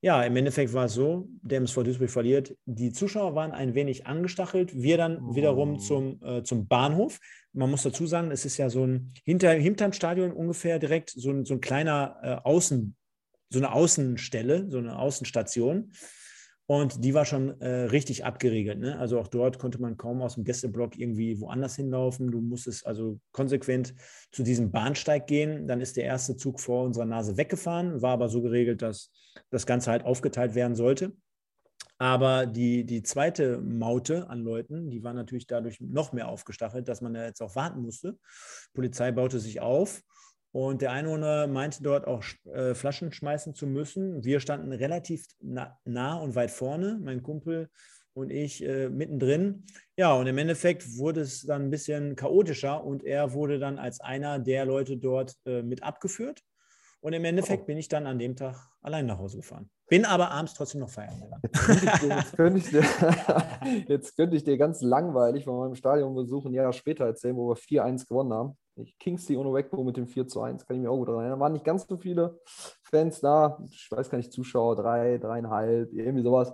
Ja, im Endeffekt war es so, der MSV Duisburg verliert. Die Zuschauer waren ein wenig angestachelt. Wir dann oh. wiederum zum, äh, zum Bahnhof. Man muss dazu sagen, es ist ja so ein, hinter, hinterm Stadion ungefähr direkt so ein, so ein kleiner äh, Außen, so eine Außenstelle, so eine Außenstation. Und die war schon äh, richtig abgeriegelt. Ne? Also auch dort konnte man kaum aus dem Gästeblock irgendwie woanders hinlaufen. Du musstest also konsequent zu diesem Bahnsteig gehen. Dann ist der erste Zug vor unserer Nase weggefahren, war aber so geregelt, dass das Ganze halt aufgeteilt werden sollte. Aber die, die zweite Maute an Leuten, die war natürlich dadurch noch mehr aufgestachelt, dass man ja jetzt auch warten musste. Die Polizei baute sich auf und der Einwohner meinte dort auch äh, Flaschen schmeißen zu müssen. Wir standen relativ na, nah und weit vorne, mein Kumpel und ich äh, mittendrin. Ja, und im Endeffekt wurde es dann ein bisschen chaotischer und er wurde dann als einer der Leute dort äh, mit abgeführt. Und im Endeffekt oh. bin ich dann an dem Tag allein nach Hause gefahren. Bin aber abends trotzdem noch feiern Jetzt könnte ich dir, jetzt könnte ich dir ganz langweilig von meinem Stadionbesuch ein Jahr später erzählen, wo wir 4-1 gewonnen haben. Kingsley ohne Wegbo mit dem 4 zu 1, kann ich mir auch gut erinnern. Da waren nicht ganz so viele Fans da, ich weiß gar nicht, Zuschauer, drei, dreieinhalb, irgendwie sowas.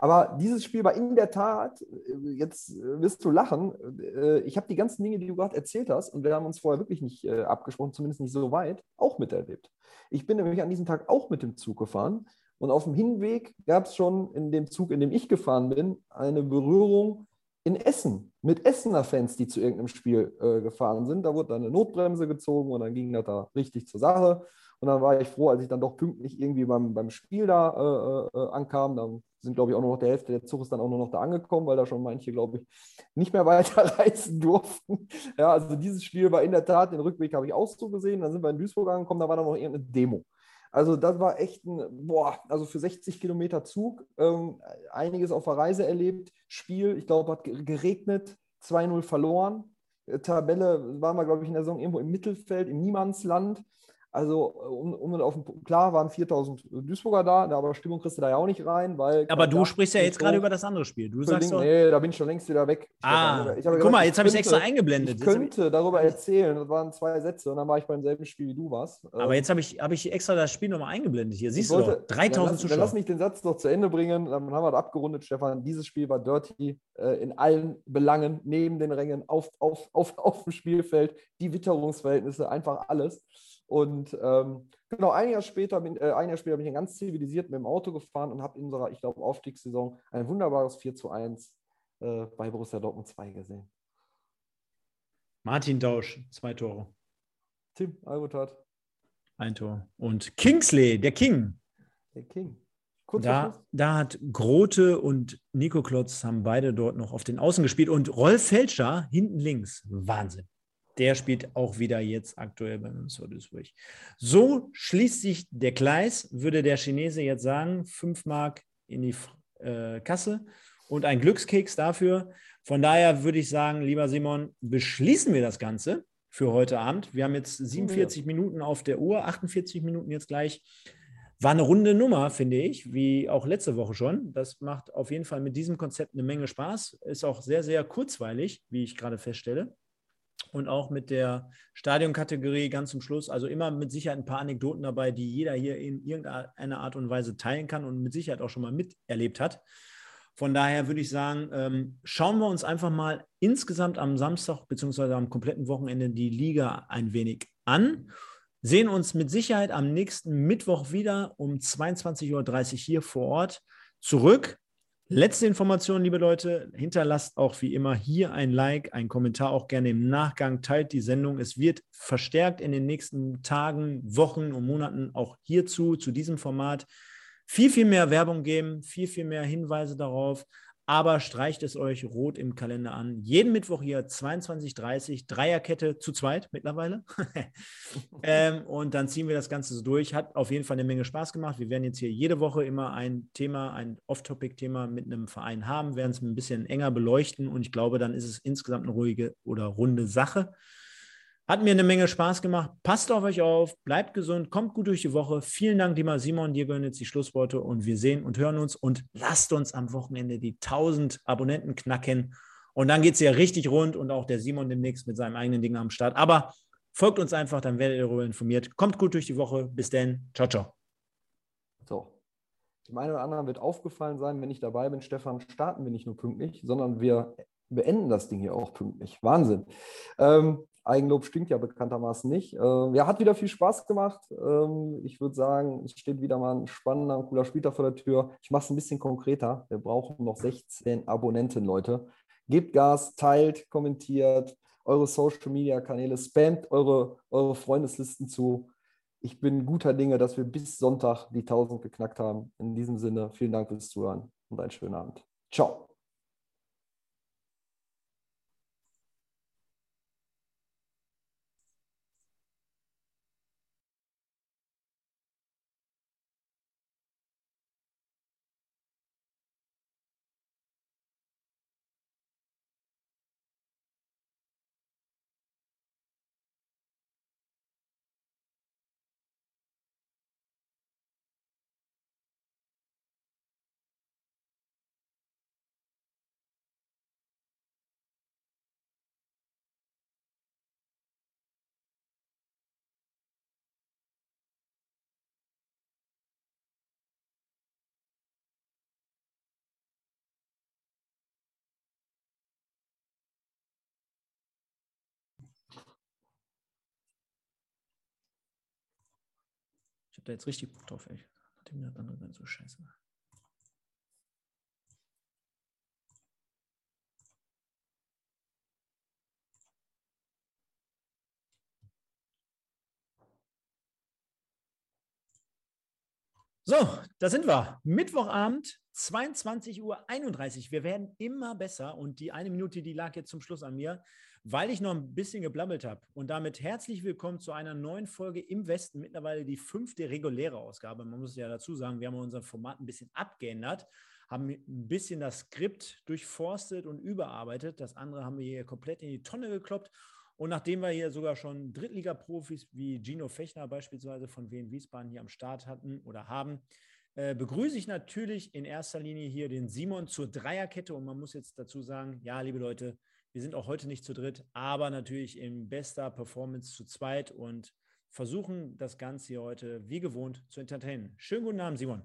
Aber dieses Spiel war in der Tat, jetzt wirst du lachen, äh, ich habe die ganzen Dinge, die du gerade erzählt hast, und wir haben uns vorher wirklich nicht äh, abgesprochen, zumindest nicht so weit, auch miterlebt. Ich bin nämlich an diesem Tag auch mit dem Zug gefahren und auf dem Hinweg gab es schon in dem Zug, in dem ich gefahren bin, eine Berührung in Essen mit Essener Fans, die zu irgendeinem Spiel äh, gefahren sind. Da wurde dann eine Notbremse gezogen und dann ging das da richtig zur Sache. Und dann war ich froh, als ich dann doch pünktlich irgendwie beim, beim Spiel da äh, äh, ankam. Dann sind, glaube ich, auch nur noch der Hälfte der Zug ist dann auch nur noch da angekommen, weil da schon manche, glaube ich, nicht mehr weiterreisen durften. Ja, also dieses Spiel war in der Tat, den Rückweg habe ich auch so gesehen. Dann sind wir in Duisburg angekommen, da war dann noch irgendeine Demo. Also das war echt ein, boah, also für 60 Kilometer Zug, ähm, einiges auf der Reise erlebt. Spiel, ich glaube, hat geregnet, 2-0 verloren. Äh, Tabelle waren wir, glaube ich, in der Saison irgendwo im Mittelfeld, im Niemandsland. Also, um, um auf den, klar waren 4000 Duisburger da, aber Stimmung kriegst du da ja auch nicht rein, weil. Aber du sprichst ja jetzt gerade über das andere Spiel. Du sagst doch. Nee, da bin ich schon längst wieder weg. Ah, guck gesagt, mal, jetzt habe ich es extra eingeblendet. Ich könnte darüber erzählen, das waren zwei Sätze und dann war ich beim selben Spiel wie du warst. Aber ähm, jetzt habe ich, hab ich extra das Spiel nochmal eingeblendet. Hier siehst wollte, du doch, 3000 Zuschauer. Dann lass mich den Satz noch zu Ende bringen, dann haben wir das abgerundet, Stefan. Dieses Spiel war dirty äh, in allen Belangen, neben den Rängen, auf, auf, auf, auf dem Spielfeld, die Witterungsverhältnisse, einfach alles. Und ähm, genau, ein Jahr, später bin, äh, ein Jahr später bin ich ganz zivilisiert mit dem Auto gefahren und habe in unserer, ich glaube, Aufstiegssaison ein wunderbares 4 zu 1 äh, bei Borussia Dortmund 2 gesehen. Martin Dausch, zwei Tore. Tim Albutat. Ein Tor. Und Kingsley, der King. Der King. da, da hat Grote und Nico Klotz haben beide dort noch auf den Außen gespielt und Rolf Felscher hinten links. Wahnsinn der spielt auch wieder jetzt aktuell beim MSV Duisburg. So schließt sich der Gleis, würde der Chinese jetzt sagen, 5 Mark in die äh, Kasse und ein Glückskeks dafür. Von daher würde ich sagen, lieber Simon, beschließen wir das Ganze für heute Abend. Wir haben jetzt 47 ja. Minuten auf der Uhr, 48 Minuten jetzt gleich. War eine runde Nummer, finde ich, wie auch letzte Woche schon. Das macht auf jeden Fall mit diesem Konzept eine Menge Spaß. Ist auch sehr, sehr kurzweilig, wie ich gerade feststelle und auch mit der Stadionkategorie ganz zum Schluss. Also immer mit Sicherheit ein paar Anekdoten dabei, die jeder hier in irgendeiner Art und Weise teilen kann und mit Sicherheit auch schon mal miterlebt hat. Von daher würde ich sagen, ähm, schauen wir uns einfach mal insgesamt am Samstag bzw. am kompletten Wochenende die Liga ein wenig an. Sehen uns mit Sicherheit am nächsten Mittwoch wieder um 22.30 Uhr hier vor Ort zurück. Letzte Information, liebe Leute, hinterlasst auch wie immer hier ein Like, ein Kommentar, auch gerne im Nachgang, teilt die Sendung. Es wird verstärkt in den nächsten Tagen, Wochen und Monaten auch hierzu, zu diesem Format, viel, viel mehr Werbung geben, viel, viel mehr Hinweise darauf aber streicht es euch rot im Kalender an. Jeden Mittwoch hier 22.30 Dreierkette zu zweit mittlerweile. ähm, und dann ziehen wir das Ganze so durch. Hat auf jeden Fall eine Menge Spaß gemacht. Wir werden jetzt hier jede Woche immer ein Thema, ein Off-Topic-Thema mit einem Verein haben, werden es ein bisschen enger beleuchten und ich glaube, dann ist es insgesamt eine ruhige oder runde Sache. Hat mir eine Menge Spaß gemacht. Passt auf euch auf, bleibt gesund, kommt gut durch die Woche. Vielen Dank, lieber Simon. Dir gehören jetzt die Schlussworte und wir sehen und hören uns und lasst uns am Wochenende die 1000 Abonnenten knacken. Und dann geht es ja richtig rund und auch der Simon demnächst mit seinem eigenen Ding am Start. Aber folgt uns einfach, dann werdet ihr darüber informiert. Kommt gut durch die Woche. Bis dann. Ciao, ciao. So. dem einen oder anderen wird aufgefallen sein, wenn ich dabei bin, Stefan, starten wir nicht nur pünktlich, sondern wir beenden das Ding hier auch pünktlich. Wahnsinn. Ähm, Eigenlob stinkt ja bekanntermaßen nicht. Ähm, ja, hat wieder viel Spaß gemacht. Ähm, ich würde sagen, es steht wieder mal ein spannender, cooler Spieltag vor der Tür. Ich mache es ein bisschen konkreter. Wir brauchen noch 16 Abonnenten, Leute. Gebt Gas, teilt, kommentiert, eure Social Media Kanäle, spamt eure, eure Freundeslisten zu. Ich bin guter Dinge, dass wir bis Sonntag die 1000 geknackt haben. In diesem Sinne, vielen Dank fürs Zuhören und einen schönen Abend. Ciao. Ich habe da jetzt richtig Bock drauf, ey. Nachdem das andere so scheiße war. So, da sind wir. Mittwochabend, 22.31 Uhr. Wir werden immer besser und die eine Minute, die lag jetzt zum Schluss an mir, weil ich noch ein bisschen geblabbelt habe. Und damit herzlich willkommen zu einer neuen Folge im Westen, mittlerweile die fünfte reguläre Ausgabe. Man muss ja dazu sagen, wir haben unser Format ein bisschen abgeändert, haben ein bisschen das Skript durchforstet und überarbeitet. Das andere haben wir hier komplett in die Tonne gekloppt. Und nachdem wir hier sogar schon Drittliga-Profis wie Gino Fechner beispielsweise von Wien Wiesbaden hier am Start hatten oder haben, äh, begrüße ich natürlich in erster Linie hier den Simon zur Dreierkette. Und man muss jetzt dazu sagen, ja, liebe Leute, wir sind auch heute nicht zu dritt, aber natürlich in bester Performance zu zweit und versuchen das Ganze hier heute wie gewohnt zu entertainen. Schönen guten Abend, Simon.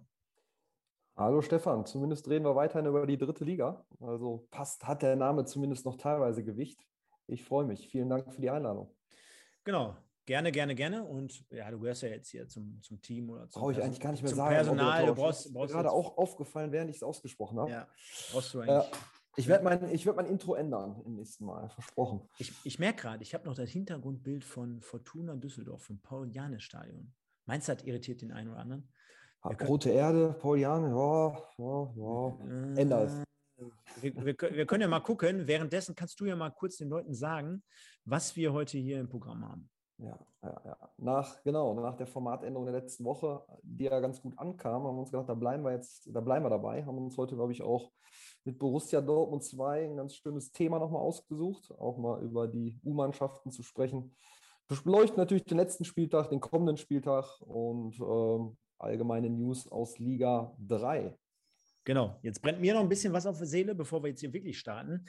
Hallo Stefan, zumindest reden wir weiterhin über die dritte Liga. Also passt, hat der Name zumindest noch teilweise Gewicht. Ich freue mich. Vielen Dank für die Einladung. Genau. Gerne, gerne, gerne. Und ja, du gehörst ja jetzt hier zum, zum Team oder zum Brauche ich eigentlich gar nicht mehr zum sagen. Personal, du brauchst, brauchst gerade auch aufgefallen, während ich es ausgesprochen habe. Ja, brauchst du eigentlich. Äh, ich werde mein, werd mein Intro ändern im nächsten Mal, versprochen. Ich, ich merke gerade, ich habe noch das Hintergrundbild von Fortuna Düsseldorf, vom Paul-Janes-Stadion. Meinst du, das irritiert den einen oder anderen? Rote Erde, Paul Jane, ja, ja, ja. Änder es wir, wir, wir, können ja mal gucken. Währenddessen kannst du ja mal kurz den Leuten sagen, was wir heute hier im Programm haben. Ja, ja, ja. Nach, genau, nach der Formatänderung der letzten Woche, die ja ganz gut ankam, haben wir uns gedacht, da bleiben wir jetzt, da bleiben wir dabei, haben uns heute, glaube ich, auch mit Borussia Dortmund 2 ein ganz schönes Thema nochmal ausgesucht, auch mal über die U-Mannschaften zu sprechen. Wir beleuchten natürlich den letzten Spieltag, den kommenden Spieltag und ähm, allgemeine News aus Liga 3. Genau, jetzt brennt mir noch ein bisschen was auf der Seele, bevor wir jetzt hier wirklich starten.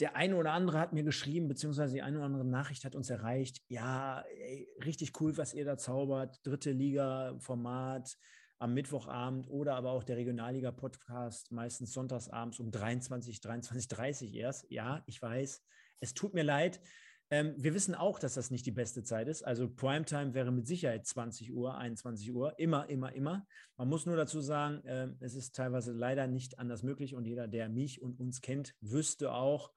Der eine oder andere hat mir geschrieben, beziehungsweise die eine oder andere Nachricht hat uns erreicht. Ja, ey, richtig cool, was ihr da zaubert. Dritte Liga-Format am Mittwochabend oder aber auch der Regionalliga-Podcast, meistens sonntagsabends um 23, 23.30 erst. Ja, ich weiß, es tut mir leid. Ähm, wir wissen auch, dass das nicht die beste Zeit ist. Also Primetime wäre mit Sicherheit 20 Uhr, 21 Uhr, immer, immer, immer. Man muss nur dazu sagen, äh, es ist teilweise leider nicht anders möglich und jeder, der mich und uns kennt, wüsste auch,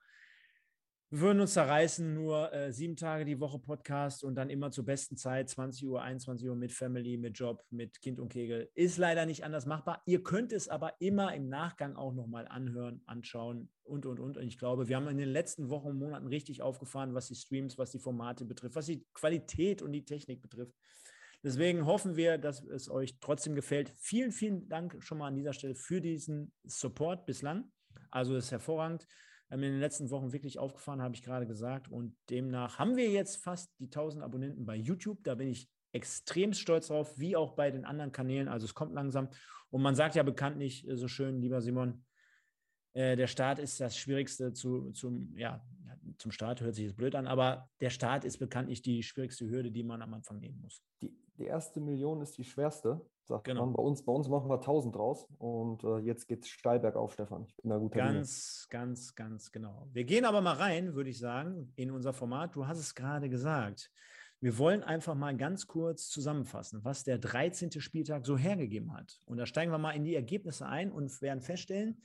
wir würden uns zerreißen, nur äh, sieben Tage die Woche Podcast und dann immer zur besten Zeit, 20 Uhr, 21 Uhr mit Family, mit Job, mit Kind und Kegel. Ist leider nicht anders machbar. Ihr könnt es aber immer im Nachgang auch nochmal anhören, anschauen und, und, und. Und ich glaube, wir haben in den letzten Wochen und Monaten richtig aufgefahren, was die Streams, was die Formate betrifft, was die Qualität und die Technik betrifft. Deswegen hoffen wir, dass es euch trotzdem gefällt. Vielen, vielen Dank schon mal an dieser Stelle für diesen Support bislang. Also ist hervorragend in den letzten Wochen wirklich aufgefahren, habe ich gerade gesagt. Und demnach haben wir jetzt fast die 1000 Abonnenten bei YouTube. Da bin ich extrem stolz drauf, wie auch bei den anderen Kanälen. Also es kommt langsam. Und man sagt ja bekanntlich so schön, lieber Simon, äh, der Start ist das Schwierigste zu, zum, ja, zum Start hört sich jetzt blöd an, aber der Start ist bekanntlich die schwierigste Hürde, die man am Anfang nehmen muss. Die, die erste Million ist die schwerste. Sagt genau. man. Bei uns, bei uns machen wir 1000 draus und äh, jetzt geht es steil bergauf, Stefan. Ich bin da gut Ganz, Dinge. ganz, ganz genau. Wir gehen aber mal rein, würde ich sagen, in unser Format. Du hast es gerade gesagt. Wir wollen einfach mal ganz kurz zusammenfassen, was der 13. Spieltag so hergegeben hat. Und da steigen wir mal in die Ergebnisse ein und werden feststellen,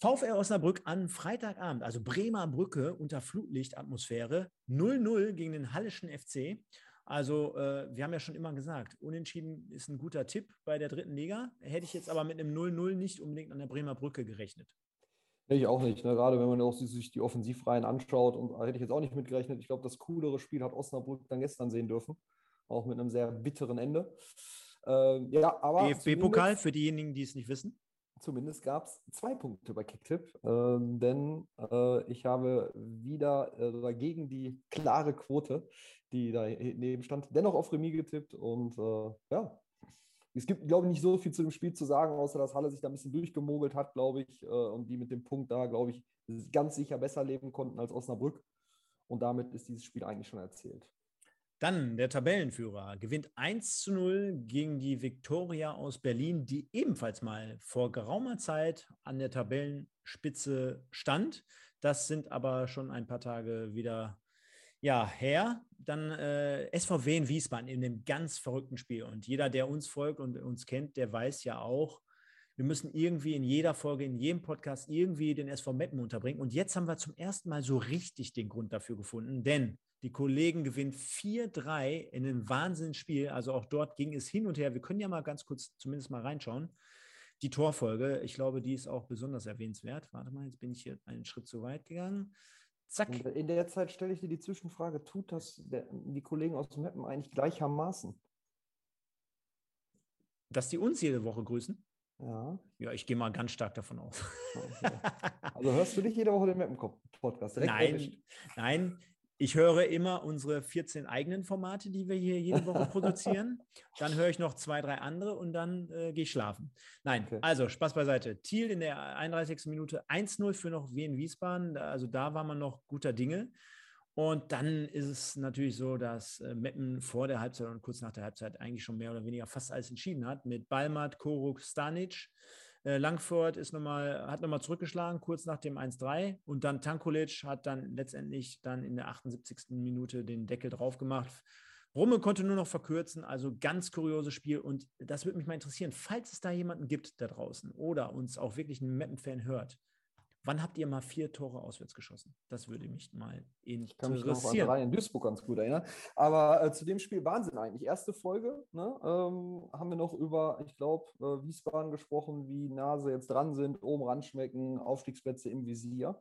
VfR Osnabrück an Freitagabend, also Bremer Brücke unter Flutlichtatmosphäre, 0-0 gegen den Hallischen FC. Also äh, wir haben ja schon immer gesagt, unentschieden ist ein guter Tipp bei der dritten Liga. Hätte ich jetzt aber mit einem 0-0 nicht unbedingt an der Bremer Brücke gerechnet. ich auch nicht. Ne? Gerade wenn man auch sich die Offensivreihen anschaut und hätte ich jetzt auch nicht mitgerechnet. Ich glaube, das coolere Spiel hat Osnabrück dann gestern sehen dürfen. Auch mit einem sehr bitteren Ende. Ähm, ja, aber. DFB-Pokal für diejenigen, die es nicht wissen. Zumindest gab es zwei Punkte bei Kicktip, ähm, denn äh, ich habe wieder äh, gegen die klare Quote, die da neben stand, dennoch auf Remis getippt und äh, ja, es gibt, glaube ich, nicht so viel zu dem Spiel zu sagen, außer dass Halle sich da ein bisschen durchgemogelt hat, glaube ich, äh, und die mit dem Punkt da, glaube ich, ganz sicher besser leben konnten als Osnabrück. Und damit ist dieses Spiel eigentlich schon erzählt. Dann der Tabellenführer gewinnt 1 zu 0 gegen die Viktoria aus Berlin, die ebenfalls mal vor geraumer Zeit an der Tabellenspitze stand. Das sind aber schon ein paar Tage wieder ja, her. Dann äh, SVW in Wiesbaden in dem ganz verrückten Spiel. Und jeder, der uns folgt und uns kennt, der weiß ja auch, wir müssen irgendwie in jeder Folge, in jedem Podcast irgendwie den SV Meppen unterbringen. Und jetzt haben wir zum ersten Mal so richtig den Grund dafür gefunden, denn die Kollegen gewinnen 4-3 in einem Wahnsinnsspiel. Also auch dort ging es hin und her. Wir können ja mal ganz kurz zumindest mal reinschauen. Die Torfolge, ich glaube, die ist auch besonders erwähnenswert. Warte mal, jetzt bin ich hier einen Schritt zu weit gegangen. Zack. Und in der Zeit stelle ich dir die Zwischenfrage: Tut das der, die Kollegen aus dem Mappen eigentlich gleichermaßen? Dass die uns jede Woche grüßen? Ja. Ja, ich gehe mal ganz stark davon aus. Okay. Also hörst du dich jede Woche den Mappen-Podcast? Nein, nein, ich höre immer unsere 14 eigenen Formate, die wir hier jede Woche produzieren. Dann höre ich noch zwei, drei andere und dann äh, gehe ich schlafen. Nein, okay. also Spaß beiseite. Thiel in der 31. Minute 1-0 für noch Wien Wiesbaden. Also da war man noch guter Dinge. Und dann ist es natürlich so, dass äh, Meppen vor der Halbzeit und kurz nach der Halbzeit eigentlich schon mehr oder weniger fast alles entschieden hat mit Balmat, Koruk, Stanic. Äh, Langford ist noch mal, hat nochmal zurückgeschlagen, kurz nach dem 1-3. Und dann Tankulic hat dann letztendlich dann in der 78. Minute den Deckel drauf gemacht. Rumme konnte nur noch verkürzen, also ganz kurioses Spiel. Und das würde mich mal interessieren, falls es da jemanden gibt da draußen oder uns auch wirklich ein Mappen-Fan hört, Wann habt ihr mal vier Tore auswärts geschossen? Das würde mich mal interessieren. Ich kann mich noch an drei in Duisburg ganz gut erinnern. Aber äh, zu dem Spiel Wahnsinn eigentlich. Erste Folge ne, ähm, haben wir noch über, ich glaube, äh, Wiesbaden gesprochen, wie Nase jetzt dran sind, oben ranschmecken, Aufstiegsplätze im Visier.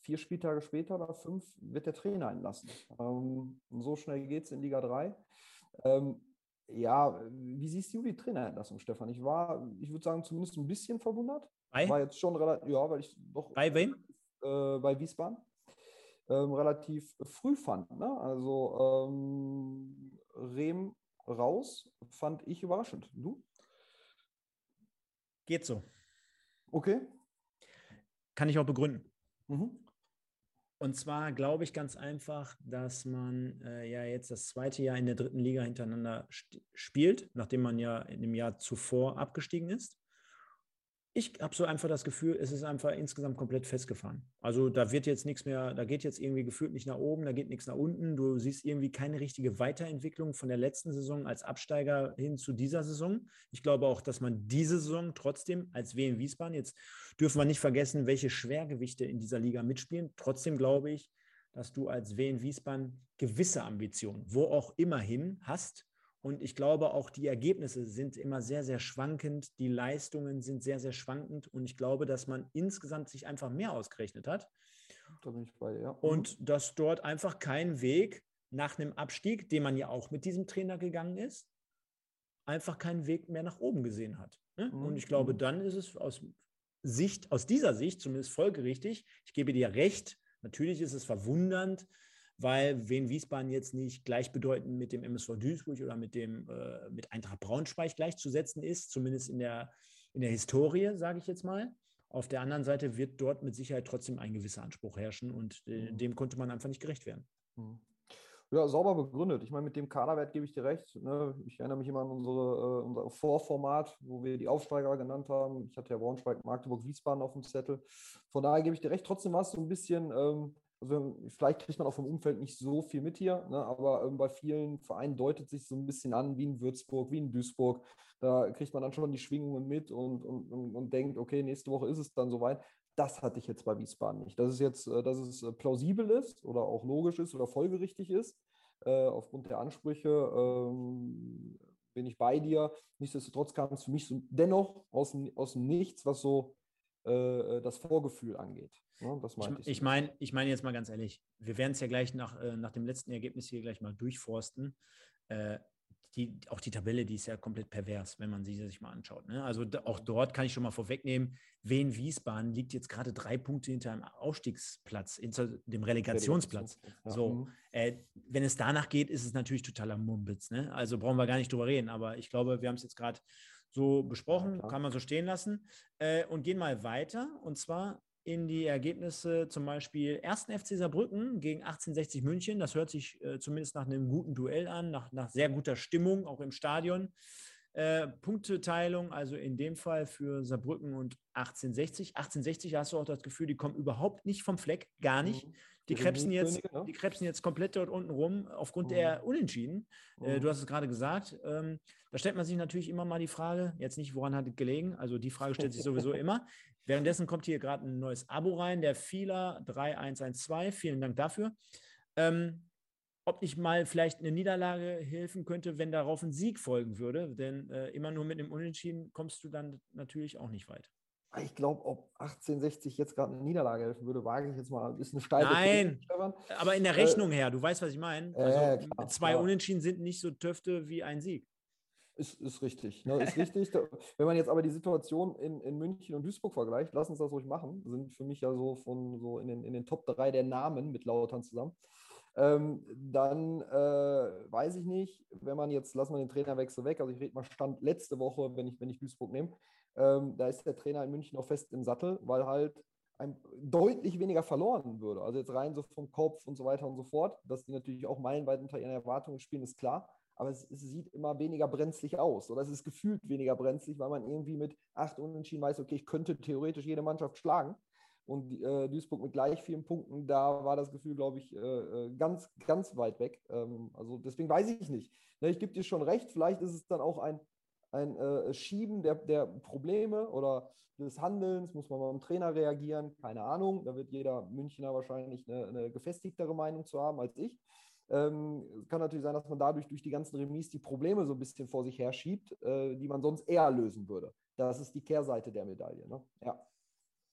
Vier Spieltage später oder fünf wird der Trainer entlassen. Ähm, so schnell geht es in Liga 3. Ähm, ja, wie siehst du die Trainerentlassung, Stefan? Ich war, ich würde sagen, zumindest ein bisschen verwundert. Bei? War jetzt schon relativ, ja, weil ich doch. Bei wem? Äh, bei Wiesbaden. Ähm, relativ früh fand. Ne? Also ähm, Rehm raus fand ich überraschend. Du? Geht so. Okay. Kann ich auch begründen. Mhm. Und zwar glaube ich ganz einfach, dass man äh, ja jetzt das zweite Jahr in der dritten Liga hintereinander spielt, nachdem man ja in dem Jahr zuvor abgestiegen ist ich habe so einfach das Gefühl, es ist einfach insgesamt komplett festgefahren. Also da wird jetzt nichts mehr, da geht jetzt irgendwie gefühlt nicht nach oben, da geht nichts nach unten. Du siehst irgendwie keine richtige Weiterentwicklung von der letzten Saison als Absteiger hin zu dieser Saison. Ich glaube auch, dass man diese Saison trotzdem als WM Wiesbaden, jetzt dürfen wir nicht vergessen, welche Schwergewichte in dieser Liga mitspielen. Trotzdem glaube ich, dass du als WM Wiesbaden gewisse Ambitionen, wo auch immerhin hast, und ich glaube, auch die Ergebnisse sind immer sehr, sehr schwankend. Die Leistungen sind sehr, sehr schwankend. Und ich glaube, dass man insgesamt sich einfach mehr ausgerechnet hat. Da bin ich bei ja. Mhm. Und dass dort einfach kein Weg nach einem Abstieg, den man ja auch mit diesem Trainer gegangen ist, einfach keinen Weg mehr nach oben gesehen hat. Ne? Mhm. Und ich glaube, mhm. dann ist es aus Sicht, aus dieser Sicht zumindest folgerichtig. Ich gebe dir recht. Natürlich ist es verwundernd, weil Wien Wiesbaden jetzt nicht gleichbedeutend mit dem MSV Duisburg oder mit dem äh, mit Eintracht Braunschweig gleichzusetzen ist, zumindest in der, in der Historie, sage ich jetzt mal. Auf der anderen Seite wird dort mit Sicherheit trotzdem ein gewisser Anspruch herrschen und äh, mhm. dem konnte man einfach nicht gerecht werden. Mhm. Ja, sauber begründet. Ich meine, mit dem Kaderwert gebe ich dir recht. Ne? Ich erinnere mich immer an unsere, äh, unser Vorformat, wo wir die Aufsteiger genannt haben. Ich hatte ja Braunschweig, Magdeburg, Wiesbaden auf dem Zettel. Von daher gebe ich dir recht. Trotzdem war es so ein bisschen, ähm, also vielleicht kriegt man auch vom Umfeld nicht so viel mit hier, ne? aber ähm, bei vielen Vereinen deutet sich so ein bisschen an, wie in Würzburg, wie in Duisburg. Da kriegt man dann schon die Schwingungen mit und, und, und, und denkt, okay, nächste Woche ist es dann soweit. Das hatte ich jetzt bei Wiesbaden nicht. Dass es jetzt, äh, dass es äh, plausibel ist oder auch logisch ist oder folgerichtig ist, äh, aufgrund der Ansprüche, ähm, bin ich bei dir. Nichtsdestotrotz kam es für mich so dennoch aus aus dem Nichts, was so äh, das Vorgefühl angeht. Ja, ne, das ich ich meine ich mein jetzt mal ganz ehrlich, wir werden es ja gleich nach, äh, nach dem letzten Ergebnis hier gleich mal durchforsten. Äh, die, auch die Tabelle, die ist ja komplett pervers, wenn man sie sich mal anschaut. Ne? Also auch dort kann ich schon mal vorwegnehmen, Wien Wiesbaden liegt jetzt gerade drei Punkte hinter einem Aufstiegsplatz, hinter dem Relegationsplatz. Ja. So, mhm. äh, wenn es danach geht, ist es natürlich totaler Mumpitz. Ne? Also brauchen wir gar nicht drüber reden. Aber ich glaube, wir haben es jetzt gerade so besprochen, ja, kann man so stehen lassen äh, und gehen mal weiter. Und zwar in die Ergebnisse zum Beispiel 1. FC Saarbrücken gegen 1860 München. Das hört sich äh, zumindest nach einem guten Duell an, nach, nach sehr guter Stimmung, auch im Stadion. Äh, Punkteteilung, also in dem Fall für Saarbrücken und 1860. 1860 hast du auch das Gefühl, die kommen überhaupt nicht vom Fleck, gar nicht. Mhm. Die krebsen, jetzt, ne? die krebsen jetzt komplett dort unten rum aufgrund mhm. der Unentschieden. Äh, mhm. du hast es gerade gesagt. Ähm, da stellt man sich natürlich immer mal die Frage, jetzt nicht, woran hat es gelegen? Also die Frage stellt sich sowieso immer. Währenddessen kommt hier gerade ein neues Abo rein, der Fila 3112. Vielen Dank dafür. Ähm, ob nicht mal vielleicht eine Niederlage helfen könnte, wenn darauf ein Sieg folgen würde. Denn äh, immer nur mit einem Unentschieden kommst du dann natürlich auch nicht weit. Ich glaube, ob 1860 jetzt gerade eine Niederlage helfen würde, wage ich jetzt mal. Ist eine steile Nein, aber in der äh, Rechnung äh, her, du weißt, was ich meine. Also äh, klar, zwei klar. Unentschieden sind nicht so Töfte wie ein Sieg. Ist, ist richtig. Ne? Ist richtig. Wenn man jetzt aber die Situation in, in München und Duisburg vergleicht, lass uns das ruhig machen, sind für mich ja so von so in den, in den Top 3 der Namen mit Lautern zusammen. Ähm, dann äh, weiß ich nicht, wenn man jetzt, lassen wir den Trainerwechsel weg, also ich rede mal Stand letzte Woche, wenn ich, wenn ich Duisburg nehme, ähm, da ist der Trainer in München noch fest im Sattel, weil halt ein, deutlich weniger verloren würde. Also jetzt rein so vom Kopf und so weiter und so fort, dass die natürlich auch meilenweit unter ihren Erwartungen spielen, ist klar aber es, es, sieht immer weniger brenzlig aus oder es ist gefühlt weniger brenzlig, weil man irgendwie mit acht Unentschieden weiß, okay, ich könnte theoretisch jede Mannschaft schlagen. Und äh, Duisburg mit gleich vielen Punkten, da war das Gefühl, glaube ich, äh, äh, ganz, ganz weit weg. Ähm, also deswegen weiß ich nicht. Ne, ich gebe dir schon recht, vielleicht ist es dann auch ein, ein äh, Schieben der, der Probleme oder des Handelns, muss man beim Trainer reagieren, keine Ahnung. Da wird jeder Münchner wahrscheinlich eine, eine gefestigtere Meinung zu haben als ich. Ähm, es kann natürlich sein, dass man dadurch durch die ganzen Remis die Probleme so ein bisschen vor sich herschiebt, äh, die man sonst eher lösen würde. Das ist die Kehrseite der Medaille. Ne? Ja.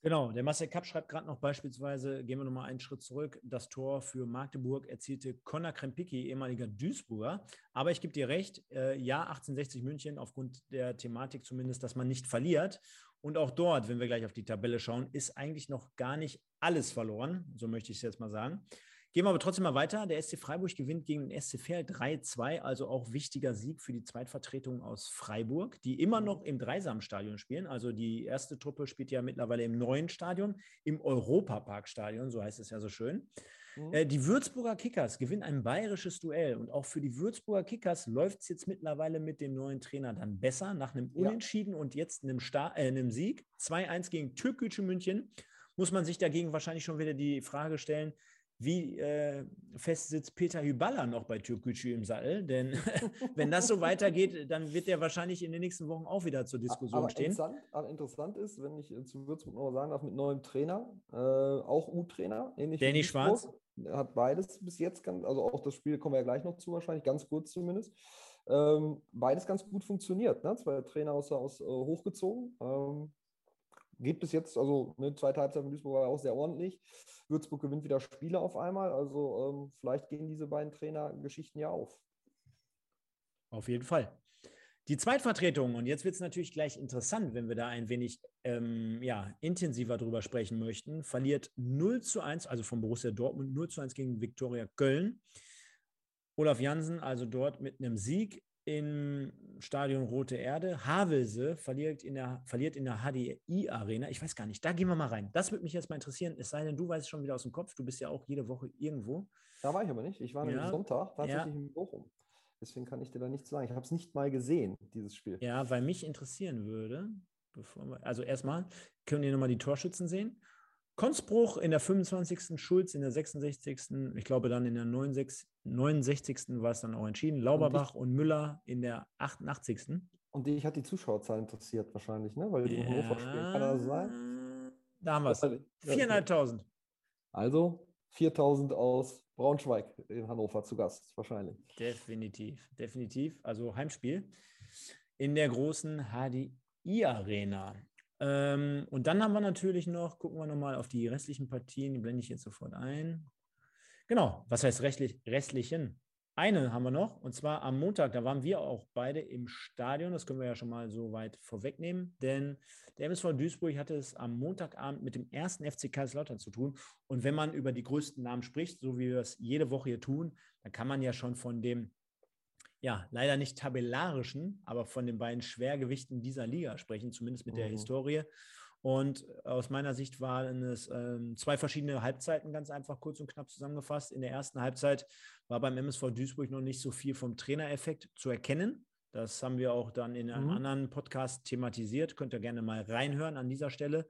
Genau, der Marcel Kapp schreibt gerade noch beispielsweise, gehen wir nochmal einen Schritt zurück, das Tor für Magdeburg erzielte Conor Krempicki, ehemaliger Duisburger. Aber ich gebe dir recht, äh, ja, 1860 München, aufgrund der Thematik zumindest, dass man nicht verliert. Und auch dort, wenn wir gleich auf die Tabelle schauen, ist eigentlich noch gar nicht alles verloren, so möchte ich es jetzt mal sagen. Gehen wir aber trotzdem mal weiter. Der SC Freiburg gewinnt gegen den SC Verl 3-2, also auch wichtiger Sieg für die Zweitvertretung aus Freiburg, die immer noch im Dreisamstadion spielen. Also die erste Truppe spielt ja mittlerweile im neuen Stadion, im Europaparkstadion, so heißt es ja so schön. Mhm. Äh, die Würzburger Kickers gewinnen ein bayerisches Duell und auch für die Würzburger Kickers läuft es jetzt mittlerweile mit dem neuen Trainer dann besser, nach einem Unentschieden ja. und jetzt einem, Star äh, einem Sieg. 2-1 gegen Türkgücü München. Muss man sich dagegen wahrscheinlich schon wieder die Frage stellen, wie äh, fest sitzt Peter Hyballa noch bei Türkgücü im Sattel? Denn wenn das so weitergeht, dann wird er wahrscheinlich in den nächsten Wochen auch wieder zur Diskussion aber stehen. Interessant, aber interessant ist, wenn ich äh, zu Würzburg noch sagen darf, mit neuem Trainer, äh, auch U-Trainer, ähnlich Danny wie Schwarz. Hat beides bis jetzt, ganz, also auch das Spiel kommen wir ja gleich noch zu, wahrscheinlich ganz kurz zumindest. Ähm, beides ganz gut funktioniert. Ne? Zwei Trainer aus, aus uh, hochgezogen. Ähm, geht bis jetzt, also eine zweite Halbzeit von Duisburg war auch sehr ordentlich. Würzburg gewinnt wieder Spiele auf einmal. Also ähm, vielleicht gehen diese beiden Trainergeschichten ja auf. Auf jeden Fall. Die Zweitvertretung, und jetzt wird es natürlich gleich interessant, wenn wir da ein wenig ähm, ja, intensiver drüber sprechen möchten, verliert 0 zu 1, also von Borussia Dortmund 0 zu 1 gegen Viktoria Köln. Olaf Jansen also dort mit einem Sieg im Stadion Rote Erde. Havelse verliert in der, verliert in der HDI-Arena. Ich weiß gar nicht, da gehen wir mal rein. Das würde mich jetzt mal interessieren, es sei denn, du weißt schon wieder aus dem Kopf. Du bist ja auch jede Woche irgendwo. Da war ich aber nicht. Ich war ja. nämlich Sonntag tatsächlich ja. in Bochum. Deswegen kann ich dir da nichts sagen. Ich habe es nicht mal gesehen, dieses Spiel. Ja, weil mich interessieren würde, bevor wir, also erstmal, können wir nochmal die Torschützen sehen? Konzbruch in der 25. Schulz in der 66. Ich glaube, dann in der 69. 69. war es dann auch entschieden. Lauberbach und, ich, und Müller in der 88. Und dich hat die Zuschauerzahl interessiert wahrscheinlich, ne? Weil du ja, Hannover spielen. Kann das sein? Da haben wir es. 4.500. Also 4.000 aus Braunschweig in Hannover zu Gast, wahrscheinlich. Definitiv, definitiv. Also Heimspiel in der großen HDI-Arena. Ähm, und dann haben wir natürlich noch, gucken wir nochmal auf die restlichen Partien, die blende ich jetzt sofort ein. Genau, was heißt restlich, restlichen? Eine haben wir noch, und zwar am Montag, da waren wir auch beide im Stadion, das können wir ja schon mal so weit vorwegnehmen, denn der MSV Duisburg hatte es am Montagabend mit dem ersten FC Kaiserslautern zu tun. Und wenn man über die größten Namen spricht, so wie wir es jede Woche hier tun, dann kann man ja schon von dem, ja, leider nicht tabellarischen, aber von den beiden Schwergewichten dieser Liga sprechen, zumindest mit der mhm. Historie. Und aus meiner Sicht waren es ähm, zwei verschiedene Halbzeiten, ganz einfach kurz und knapp zusammengefasst. In der ersten Halbzeit war beim MSV Duisburg noch nicht so viel vom Trainereffekt zu erkennen. Das haben wir auch dann in einem mhm. anderen Podcast thematisiert. Könnt ihr gerne mal reinhören an dieser Stelle.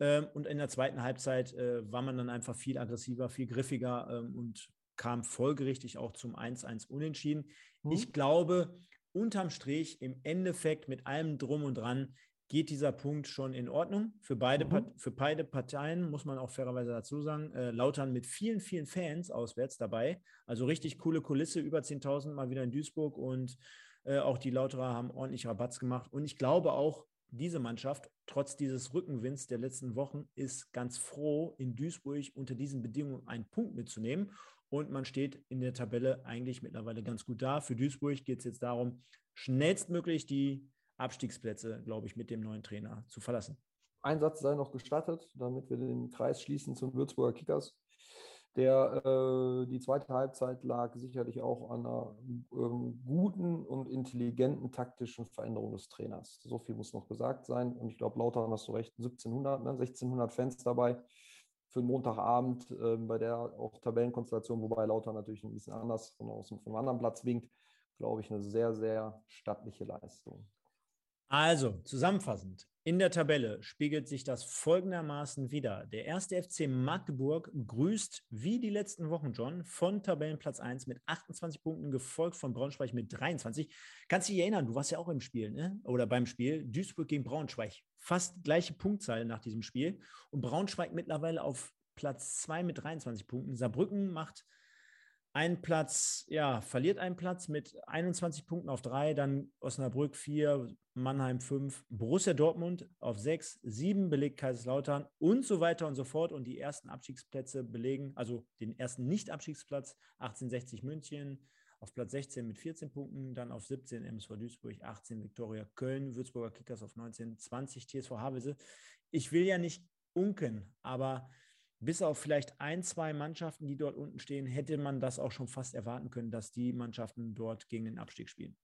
Ähm, und in der zweiten Halbzeit äh, war man dann einfach viel aggressiver, viel griffiger ähm, und kam folgerichtig auch zum 1-1 Unentschieden. Mhm. Ich glaube, unterm Strich, im Endeffekt mit allem Drum und Dran, geht dieser Punkt schon in Ordnung. Für beide, mhm. für beide Parteien muss man auch fairerweise dazu sagen. Äh, Lautern mit vielen, vielen Fans auswärts dabei. Also richtig coole Kulisse, über 10.000 mal wieder in Duisburg und äh, auch die Lauterer haben ordentlich Rabatz gemacht. Und ich glaube auch, diese Mannschaft, trotz dieses Rückenwinds der letzten Wochen, ist ganz froh, in Duisburg unter diesen Bedingungen einen Punkt mitzunehmen. Und man steht in der Tabelle eigentlich mittlerweile ganz gut da. Für Duisburg geht es jetzt darum, schnellstmöglich die Abstiegsplätze, glaube ich, mit dem neuen Trainer zu verlassen. Ein Satz sei noch gestattet, damit wir den Kreis schließen zum Würzburger Kickers. Der, äh, die zweite Halbzeit lag sicherlich auch an einer ähm, guten und intelligenten taktischen Veränderung des Trainers. So viel muss noch gesagt sein. Und ich glaube, Lautern hast du recht, 1700, ne, 1600 Fans dabei für einen Montagabend äh, bei der auch Tabellenkonstellation, wobei Lautern natürlich ein bisschen anders von außen vom anderen Platz winkt, glaube ich, eine sehr, sehr stattliche Leistung. Also, zusammenfassend, in der Tabelle spiegelt sich das folgendermaßen wieder. Der erste FC Magdeburg grüßt wie die letzten Wochen, John, von Tabellenplatz 1 mit 28 Punkten, gefolgt von Braunschweig mit 23. Kannst du dich erinnern, du warst ja auch im Spiel, ne? oder beim Spiel, Duisburg gegen Braunschweig. Fast gleiche Punktzahl nach diesem Spiel. Und Braunschweig mittlerweile auf Platz 2 mit 23 Punkten. Saarbrücken macht einen Platz, ja, verliert einen Platz mit 21 Punkten auf drei, dann Osnabrück vier, Mannheim fünf, Borussia Dortmund auf sechs, sieben belegt Kaiserslautern und so weiter und so fort. Und die ersten Abstiegsplätze belegen, also den ersten Nicht-Abstiegsplatz 1860 München auf Platz 16 mit 14 Punkten, dann auf 17 MSV Duisburg, 18 Viktoria Köln, Würzburger Kickers auf 19, 20 TSV Havelse. Ich will ja nicht unken, aber bis auf vielleicht ein, zwei Mannschaften, die dort unten stehen, hätte man das auch schon fast erwarten können, dass die Mannschaften dort gegen den Abstieg spielen.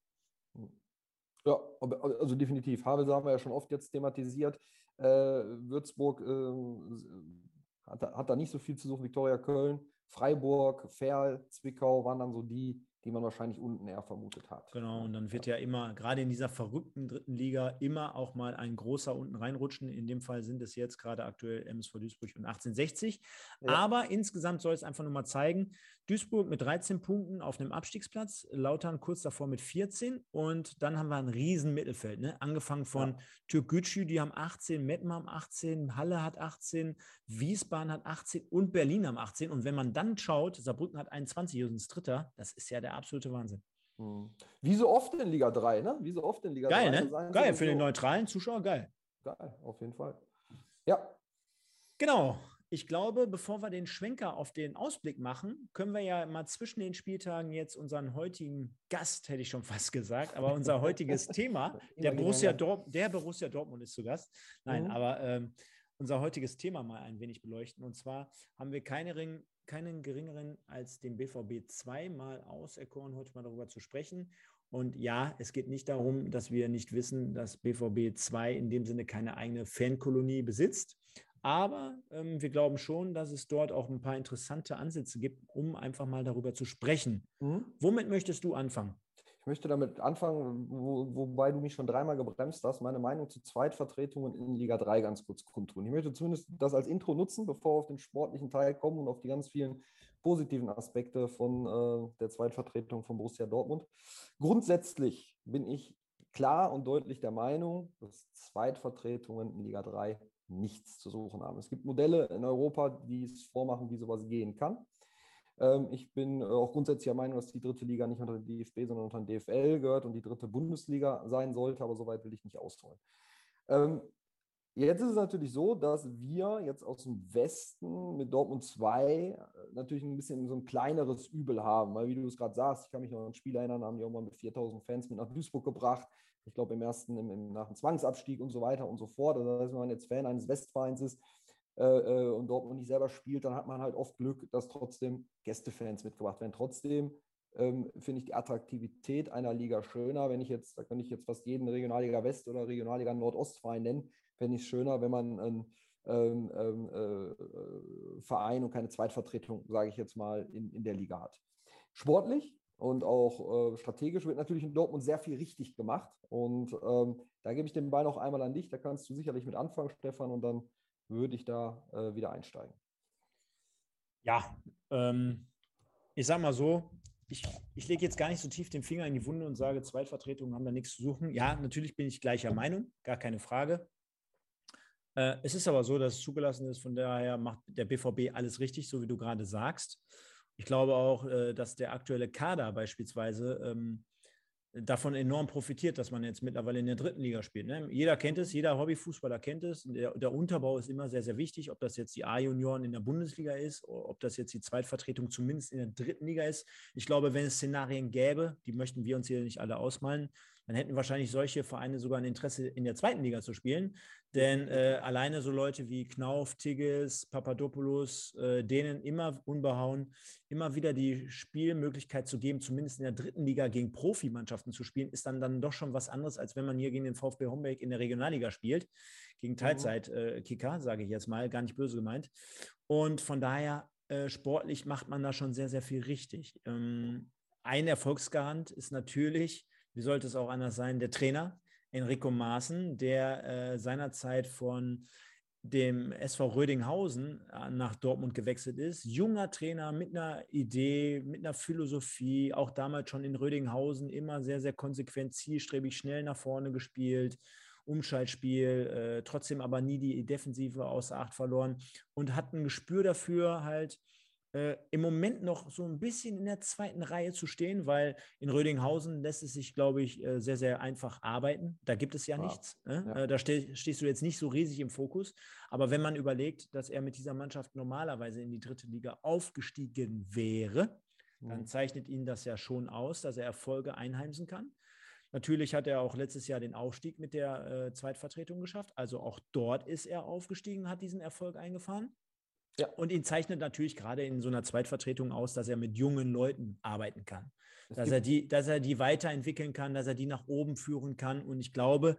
Ja, also definitiv. Havelse haben wir ja schon oft jetzt thematisiert. Äh, Würzburg äh, hat, hat, da nicht so viel zu suchen. Viktoria Köln, Freiburg, Ferl, Zwickau waren dann so die, die man wahrscheinlich unten eher vermutet hat. Genau, und dann wird ja immer, gerade in dieser verrückten dritten Liga, immer auch mal ein großer unten reinrutschen. In dem Fall sind es jetzt gerade aktuell MSV Duisburg und 1860. Ja. Aber insgesamt soll es einfach nur mal zeigen, Duisburg mit 13 Punkten auf einem Abstiegsplatz, Lautern kurz davor mit 14 und dann haben wir ein riesen Mittelfeld, ne? angefangen von ja. Türkgücü, die haben 18, Metten haben 18, Halle hat 18, Wiesbaden hat 18 und Berlin haben 18 und wenn man dann schaut, Saarbrücken hat 21, hier ist Dritter, das ist ja der absolute Wahnsinn. Hm. Wie so oft in Liga 3, ne? Wie so oft in Liga geil, 3. Ne? Geil, Geil, für so. den neutralen Zuschauer, geil. Geil, auf jeden Fall. Ja. Genau. Ich glaube, bevor wir den Schwenker auf den Ausblick machen, können wir ja mal zwischen den Spieltagen jetzt unseren heutigen Gast, hätte ich schon fast gesagt, aber unser heutiges Thema, der Borussia, Dortmund, der Borussia Dortmund ist zu Gast. Nein, mhm. aber ähm, unser heutiges Thema mal ein wenig beleuchten. Und zwar haben wir keine keinen geringeren als den BVB zweimal auserkoren, heute mal darüber zu sprechen. Und ja, es geht nicht darum, dass wir nicht wissen, dass BVB 2 in dem Sinne keine eigene Fankolonie besitzt. Aber ähm, wir glauben schon, dass es dort auch ein paar interessante Ansätze gibt, um einfach mal darüber zu sprechen. Mhm. Womit möchtest du anfangen? Ich möchte damit anfangen, wo, wobei du mich schon dreimal gebremst hast, meine Meinung zu Zweitvertretungen in Liga 3 ganz kurz kundtun. Ich möchte zumindest das als Intro nutzen, bevor wir auf den sportlichen Teil kommen und auf die ganz vielen positiven Aspekte von äh, der Zweitvertretung von Borussia Dortmund. Grundsätzlich bin ich klar und deutlich der Meinung, dass Zweitvertretungen in Liga 3 nichts zu suchen haben. Es gibt Modelle in Europa, die es vormachen, wie sowas gehen kann. Ähm, ich bin äh, auch grundsätzlich der Meinung, dass die dritte Liga nicht unter den DFB, sondern unter den DFL gehört und die dritte Bundesliga sein sollte, aber soweit will ich nicht ausholen. Ähm, jetzt ist es natürlich so, dass wir jetzt aus dem Westen mit Dortmund 2 äh, natürlich ein bisschen so ein kleineres Übel haben, weil wie du es gerade sagst, ich kann mich noch an ein Spiel erinnern, haben die auch mal mit 4000 Fans mit nach Duisburg gebracht. Ich glaube im ersten, im, im, nach dem Zwangsabstieg und so weiter und so fort. Heißt, wenn man jetzt Fan eines Westvereins ist, äh, äh, und Dortmund nicht selber spielt, dann hat man halt oft Glück, dass trotzdem Gästefans mitgebracht werden. Trotzdem ähm, finde ich die Attraktivität einer Liga schöner. Wenn ich jetzt, da kann ich jetzt fast jeden Regionalliga West oder Regionalliga Nordostverein nennen, fände ich es schöner, wenn man einen ähm, ähm, äh, Verein und keine Zweitvertretung, sage ich jetzt mal, in, in der Liga hat. Sportlich und auch äh, strategisch wird natürlich in Dortmund sehr viel richtig gemacht. Und ähm, da gebe ich den Ball noch einmal an dich. Da kannst du sicherlich mit anfangen, Stefan, und dann würde ich da äh, wieder einsteigen. Ja, ähm, ich sage mal so, ich, ich lege jetzt gar nicht so tief den Finger in die Wunde und sage, Zweitvertretungen haben da nichts zu suchen. Ja, natürlich bin ich gleicher Meinung, gar keine Frage. Äh, es ist aber so, dass es zugelassen ist, von daher macht der BVB alles richtig, so wie du gerade sagst. Ich glaube auch, äh, dass der aktuelle Kader beispielsweise ähm, davon enorm profitiert, dass man jetzt mittlerweile in der dritten Liga spielt. Ne? Jeder kennt es, jeder Hobbyfußballer kennt es. Der, der, Unterbau ist immer sehr, sehr wichtig, ob das jetzt die A-Junioren in der Bundesliga ist, ob das jetzt die Zweitvertretung zumindest in der dritten Liga ist. Ich glaube, wenn es Szenarien gäbe, die möchten wir uns hier nicht alle ausmalen, dann hätten wahrscheinlich solche Vereine sogar ein Interesse, in der zweiten Liga zu spielen. Denn äh, alleine so Leute wie Knauf, Tigges, Papadopoulos, äh, denen immer unbehauen, immer wieder die Spielmöglichkeit zu geben, zumindest in der dritten Liga gegen Profimannschaften zu spielen, ist dann, dann doch schon was anderes, als wenn man hier gegen den VfB Homberg in der Regionalliga spielt. Gegen mhm. Teilzeitkicker, äh, sage ich jetzt mal, gar nicht böse gemeint. Und von daher, äh, sportlich macht man da schon sehr, sehr viel richtig. Ähm, ein Erfolgsgarant ist natürlich, wie sollte es auch anders sein, der Trainer, Enrico Maaßen, der äh, seinerzeit von dem SV Rödinghausen äh, nach Dortmund gewechselt ist. Junger Trainer mit einer Idee, mit einer Philosophie, auch damals schon in Rödinghausen immer sehr, sehr konsequent, zielstrebig, schnell nach vorne gespielt. Umschaltspiel, äh, trotzdem aber nie die Defensive außer Acht verloren und hat ein Gespür dafür, halt äh, im Moment noch so ein bisschen in der zweiten Reihe zu stehen, weil in Rödinghausen lässt es sich, glaube ich, äh, sehr, sehr einfach arbeiten. Da gibt es ja, ja. nichts. Ne? Ja. Äh, da ste stehst du jetzt nicht so riesig im Fokus. Aber wenn man überlegt, dass er mit dieser Mannschaft normalerweise in die dritte Liga aufgestiegen wäre, mhm. dann zeichnet ihn das ja schon aus, dass er Erfolge einheimsen kann. Natürlich hat er auch letztes Jahr den Aufstieg mit der äh, Zweitvertretung geschafft. Also auch dort ist er aufgestiegen, hat diesen Erfolg eingefahren. Ja. Und ihn zeichnet natürlich gerade in so einer Zweitvertretung aus, dass er mit jungen Leuten arbeiten kann. dass er, die, dass er die weiterentwickeln kann, dass er die nach oben führen kann. Und ich glaube,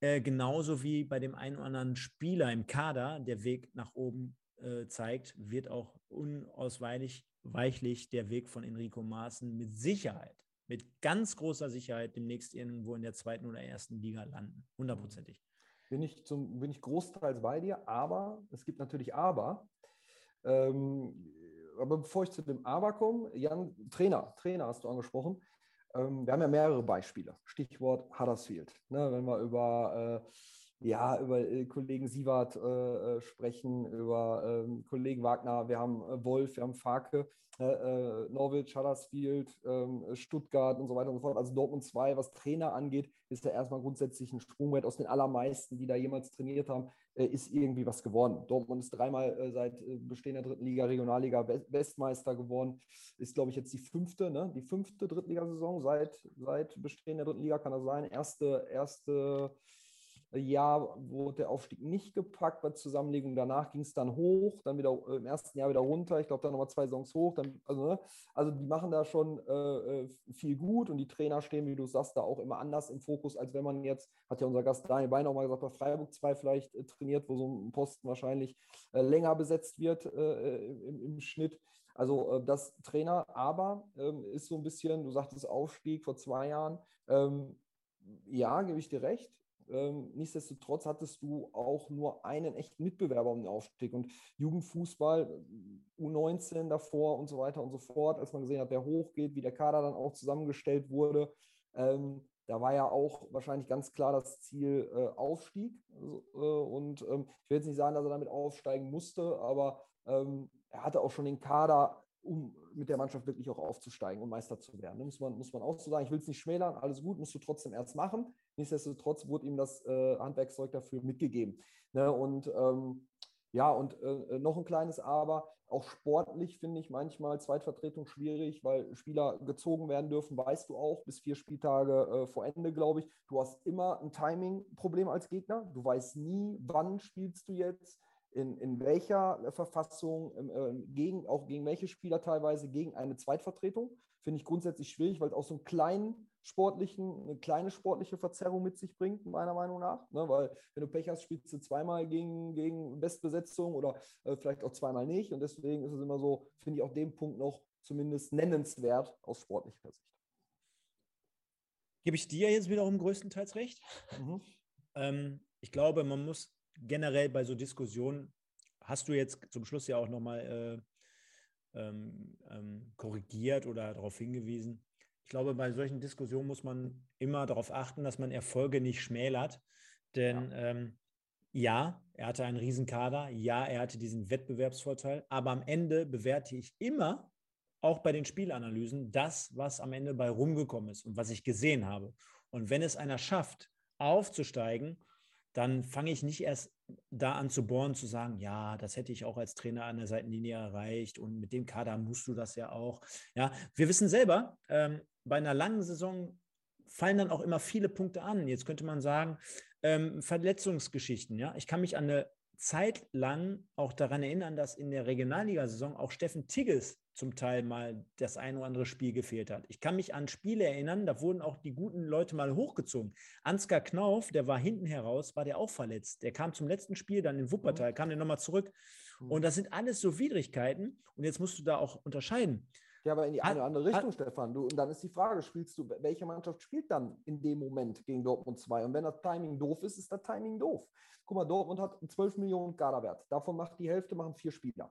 äh, genauso wie bei dem einen oder anderen Spieler im Kader der Weg nach oben äh, zeigt, wird auch unausweichlich weichlich der Weg von Enrico Maaßen mit Sicherheit, mit ganz großer Sicherheit demnächst irgendwo in der zweiten oder ersten Liga landen. Hundertprozentig. Bin ich, zum, bin ich großteils bei dir, aber es gibt natürlich Aber. Ähm, aber bevor ich zu dem Aber komme, Jan, Trainer, Trainer hast du angesprochen. Ähm, wir haben ja mehrere Beispiele. Stichwort Huddersfield. Ne, wenn wir über äh, ja, über äh, Kollegen Sievert äh, äh, sprechen, über ähm, Kollegen Wagner, wir haben äh, Wolf, wir haben Farke, äh, äh, Norwich, Huddersfield, ähm, Stuttgart und so weiter und so fort. Also Dortmund 2, was Trainer angeht, ist ja erstmal grundsätzlich ein Sprungbrett aus den allermeisten, die da jemals trainiert haben, ist irgendwie was geworden. Dortmund ist dreimal seit Bestehen der dritten Liga, Regionalliga Westmeister geworden, ist glaube ich jetzt die fünfte, ne? die fünfte Drittligasaison seit, seit Bestehen der dritten Liga, kann das sein? Erste, erste Jahr wurde der Aufstieg nicht gepackt bei Zusammenlegung. Danach ging es dann hoch, dann wieder äh, im ersten Jahr wieder runter. Ich glaube, dann nochmal zwei Songs hoch. Dann, also, ne? also die machen da schon äh, äh, viel gut und die Trainer stehen, wie du sagst, da auch immer anders im Fokus, als wenn man jetzt, hat ja unser Gast Daniel Bein auch mal gesagt, bei Freiburg 2 vielleicht äh, trainiert, wo so ein Posten wahrscheinlich äh, länger besetzt wird äh, im, im, Schnitt. Also das Trainer, aber ähm, ist so ein bisschen, du sagtest Aufstieg vor zwei Jahren. Ähm, ja, gebe ich dir recht. Ähm, nichtsdestotrotz hattest du auch nur einen echten Mitbewerber um den Aufstieg. Und Jugendfußball, U19 davor und so weiter und so fort, als man gesehen hat, wer hochgeht, wie der Kader dann auch zusammengestellt wurde, ähm, da war ja auch wahrscheinlich ganz klar das Ziel äh, Aufstieg. Also, äh, und ähm, ich will jetzt nicht sagen, dass er damit aufsteigen musste, aber ähm, er hatte auch schon den Kader um mit der Mannschaft wirklich auch aufzusteigen und Meister zu werden. Muss man, muss man auch so sagen, ich will es nicht schmälern, alles gut, musst du trotzdem erst machen. Nichtsdestotrotz wurde ihm das äh, Handwerkszeug dafür mitgegeben. Ne? Und ähm, ja, und äh, noch ein kleines Aber, auch sportlich finde ich manchmal Zweitvertretung schwierig, weil Spieler gezogen werden dürfen, weißt du auch, bis vier Spieltage äh, vor Ende, glaube ich. Du hast immer ein Timing-Problem als Gegner. Du weißt nie, wann spielst du jetzt in, in welcher Verfassung, äh, gegen, auch gegen welche Spieler teilweise, gegen eine Zweitvertretung. Finde ich grundsätzlich schwierig, weil es auch so einen kleinen sportlichen, eine kleine sportliche Verzerrung mit sich bringt, meiner Meinung nach. Ne? Weil wenn du Pech hast, spielst du zweimal gegen, gegen Bestbesetzung oder äh, vielleicht auch zweimal nicht. Und deswegen ist es immer so, finde ich auch den Punkt noch zumindest nennenswert aus sportlicher Sicht. Gebe ich dir jetzt wiederum größtenteils recht. Mhm. Ähm, ich glaube, man muss generell bei so Diskussionen, hast du jetzt zum Schluss ja auch nochmal äh, ähm, ähm, korrigiert oder darauf hingewiesen. Ich glaube, bei solchen Diskussionen muss man immer darauf achten, dass man Erfolge nicht schmälert. Denn ja. Ähm, ja, er hatte einen Riesenkader, ja, er hatte diesen Wettbewerbsvorteil, aber am Ende bewerte ich immer, auch bei den Spielanalysen, das, was am Ende bei rumgekommen ist und was ich gesehen habe. Und wenn es einer schafft, aufzusteigen dann fange ich nicht erst da an zu bohren, zu sagen, ja, das hätte ich auch als Trainer an der Seitenlinie erreicht und mit dem Kader musst du das ja auch. Ja, wir wissen selber, ähm, bei einer langen Saison fallen dann auch immer viele Punkte an. Jetzt könnte man sagen, ähm, Verletzungsgeschichten. Ja, ich kann mich an eine Zeit lang auch daran erinnern, dass in der Regionalligasaison auch Steffen Tigges zum Teil mal das ein oder andere Spiel gefehlt hat. Ich kann mich an Spiele erinnern, da wurden auch die guten Leute mal hochgezogen. Ansgar Knauf, der war hinten heraus, war der auch verletzt. Der kam zum letzten Spiel dann in Wuppertal, mhm. kam der nochmal zurück. Mhm. Und das sind alles so Widrigkeiten. Und jetzt musst du da auch unterscheiden. Ja, aber in die eine oder andere Richtung, hat, Stefan. Du, und dann ist die Frage, spielst du, welche Mannschaft spielt dann in dem Moment gegen Dortmund 2? Und wenn das Timing doof ist, ist das Timing doof. Guck mal, Dortmund hat 12 Millionen Kaderwert. Davon macht die Hälfte machen vier Spieler.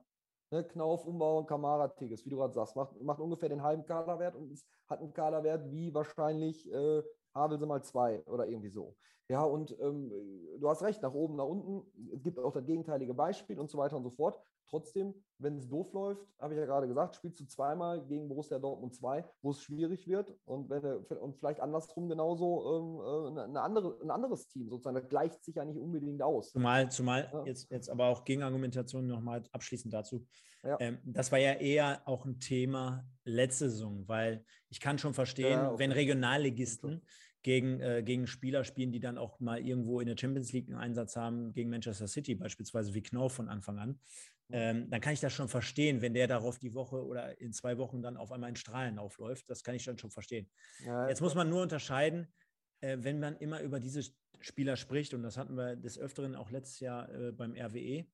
Ne, Knauf, Umbau und Kamara, Tigges, wie du gerade sagst, macht, macht ungefähr den halben Kaderwert und hat einen Kaderwert wie wahrscheinlich äh, Havelse mal zwei oder irgendwie so. Ja, und ähm, du hast recht, nach oben, nach unten. Es gibt auch das gegenteilige Beispiel und so weiter und so fort. Trotzdem, wenn es doof läuft, habe ich ja gerade gesagt, spielst du zweimal gegen Borussia Dortmund 2, wo es schwierig wird und, wenn, und vielleicht andersrum genauso ähm, äh, eine andere, ein anderes Team sozusagen. Das gleicht sich ja nicht unbedingt aus. Zumal, zumal ja. jetzt, jetzt aber auch Gegenargumentation nochmal abschließend dazu. Ja. Ähm, das war ja eher auch ein Thema letzte Saison, weil ich kann schon verstehen, ja, okay. wenn Regionalligisten gegen, äh, gegen Spieler spielen, die dann auch mal irgendwo in der Champions League einen Einsatz haben, gegen Manchester City beispielsweise, wie Knauf von Anfang an, ähm, dann kann ich das schon verstehen, wenn der darauf die Woche oder in zwei Wochen dann auf einmal in Strahlen aufläuft. Das kann ich dann schon verstehen. Ja, Jetzt muss man nur unterscheiden, äh, wenn man immer über diese Spieler spricht, und das hatten wir des Öfteren auch letztes Jahr äh, beim RWE,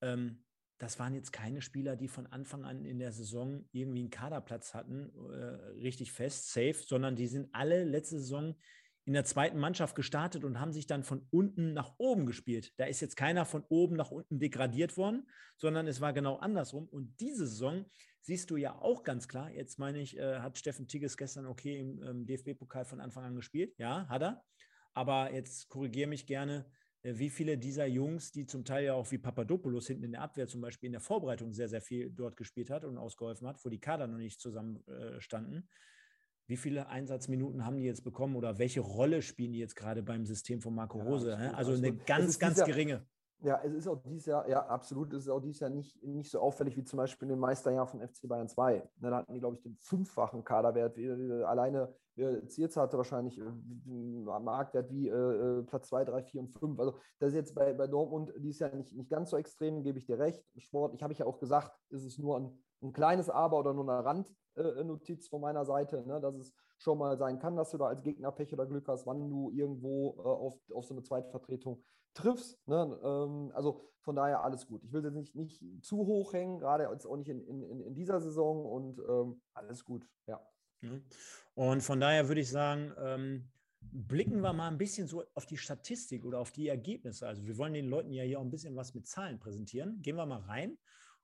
ähm, das waren jetzt keine Spieler, die von Anfang an in der Saison irgendwie einen Kaderplatz hatten, äh, richtig fest, safe, sondern die sind alle letzte Saison in der zweiten Mannschaft gestartet und haben sich dann von unten nach oben gespielt. Da ist jetzt keiner von oben nach unten degradiert worden, sondern es war genau andersrum. Und diese Saison siehst du ja auch ganz klar. Jetzt meine ich, äh, hat Steffen Tigges gestern okay im ähm, DFB-Pokal von Anfang an gespielt. Ja, hat er. Aber jetzt korrigiere mich gerne äh, wie viele dieser Jungs, die zum Teil ja auch wie Papadopoulos hinten in der Abwehr zum Beispiel in der Vorbereitung sehr, sehr viel dort gespielt hat und ausgeholfen hat, wo die Kader noch nicht zusammen äh. Wie viele Einsatzminuten haben die jetzt bekommen oder welche Rolle spielen die jetzt gerade beim System von Marco Rose? Ja, also eine ganz, ganz dieser, geringe. Ja, es ist auch dieses Jahr, ja, absolut, es ist auch dieses Jahr nicht, nicht so auffällig wie zum Beispiel im Meisterjahr von FC Bayern 2. Ne, da hatten die, glaube ich, den fünffachen Kaderwert. Alleine Zierz hatte wahrscheinlich äh, Marktwert wie äh, äh Platz 2, 3, 4 und 5. Also das ist jetzt bei, bei Dortmund dieses Jahr nicht, nicht ganz so extrem, gebe ich dir recht. Sport, ich habe ich ja auch gesagt, ist es nur ein, ein kleines Aber oder nur eine Randnotiz äh, von meiner Seite, ne, dass es schon mal sein kann, dass du da als Gegner Pech oder Glück hast, wann du irgendwo äh, auf, auf so eine Zweitvertretung triffst. Ne? Ähm, also von daher alles gut. Ich will jetzt nicht, nicht zu hoch hängen, gerade jetzt auch nicht in, in, in dieser Saison und ähm, alles gut, ja. Und von daher würde ich sagen, ähm, blicken wir mal ein bisschen so auf die Statistik oder auf die Ergebnisse. Also wir wollen den Leuten ja hier auch ein bisschen was mit Zahlen präsentieren. Gehen wir mal rein.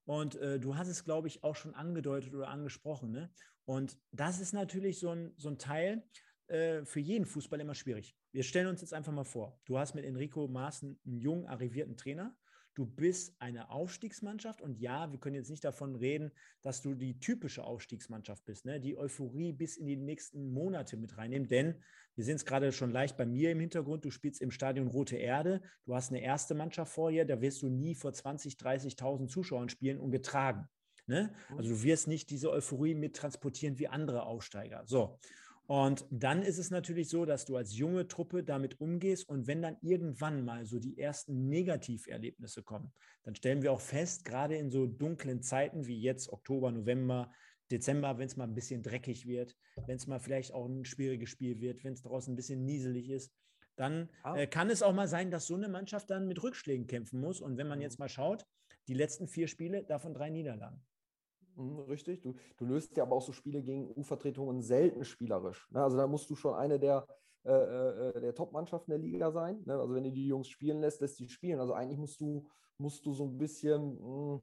Und äh, du hast es, glaube ich, auch schon angedeutet oder angesprochen. Ne? Und das ist natürlich so ein, so ein Teil äh, für jeden Fußball immer schwierig. Wir stellen uns jetzt einfach mal vor, du hast mit Enrico Maaßen einen jungen, arrivierten Trainer. Du bist eine Aufstiegsmannschaft und ja, wir können jetzt nicht davon reden, dass du die typische Aufstiegsmannschaft bist, ne? die Euphorie bis in die nächsten Monate mit reinnehmen, denn wir sehen es gerade schon leicht bei mir im Hintergrund, du spielst im Stadion Rote Erde, du hast eine erste Mannschaft vor dir, da wirst du nie vor 20, 30.000 Zuschauern spielen und getragen. Ne? Also du wirst nicht diese Euphorie mit transportieren wie andere Aufsteiger. So. Und dann ist es natürlich so, dass du als junge Truppe damit umgehst und wenn dann irgendwann mal so die ersten Negativerlebnisse kommen, dann stellen wir auch fest, gerade in so dunklen Zeiten wie jetzt Oktober, November, Dezember, wenn es mal ein bisschen dreckig wird, wenn es mal vielleicht auch ein schwieriges Spiel wird, wenn es draußen ein bisschen nieselig ist, dann ah. äh, kann es auch mal sein, dass so eine Mannschaft dann mit Rückschlägen kämpfen muss. Und wenn man mhm. jetzt mal schaut, die letzten vier Spiele, davon drei Niederlagen. Mhm, richtig. Du, du löst ja aber auch so Spiele gegen U-Vertretungen selten spielerisch. Ne? Also da musst du schon eine der, äh, äh der Top-Mannschaften der Liga sein. Ne? Also wenn du die Jungs spielen lässt, lässt die spielen. Also eigentlich musst du, musst du so ein bisschen, hm,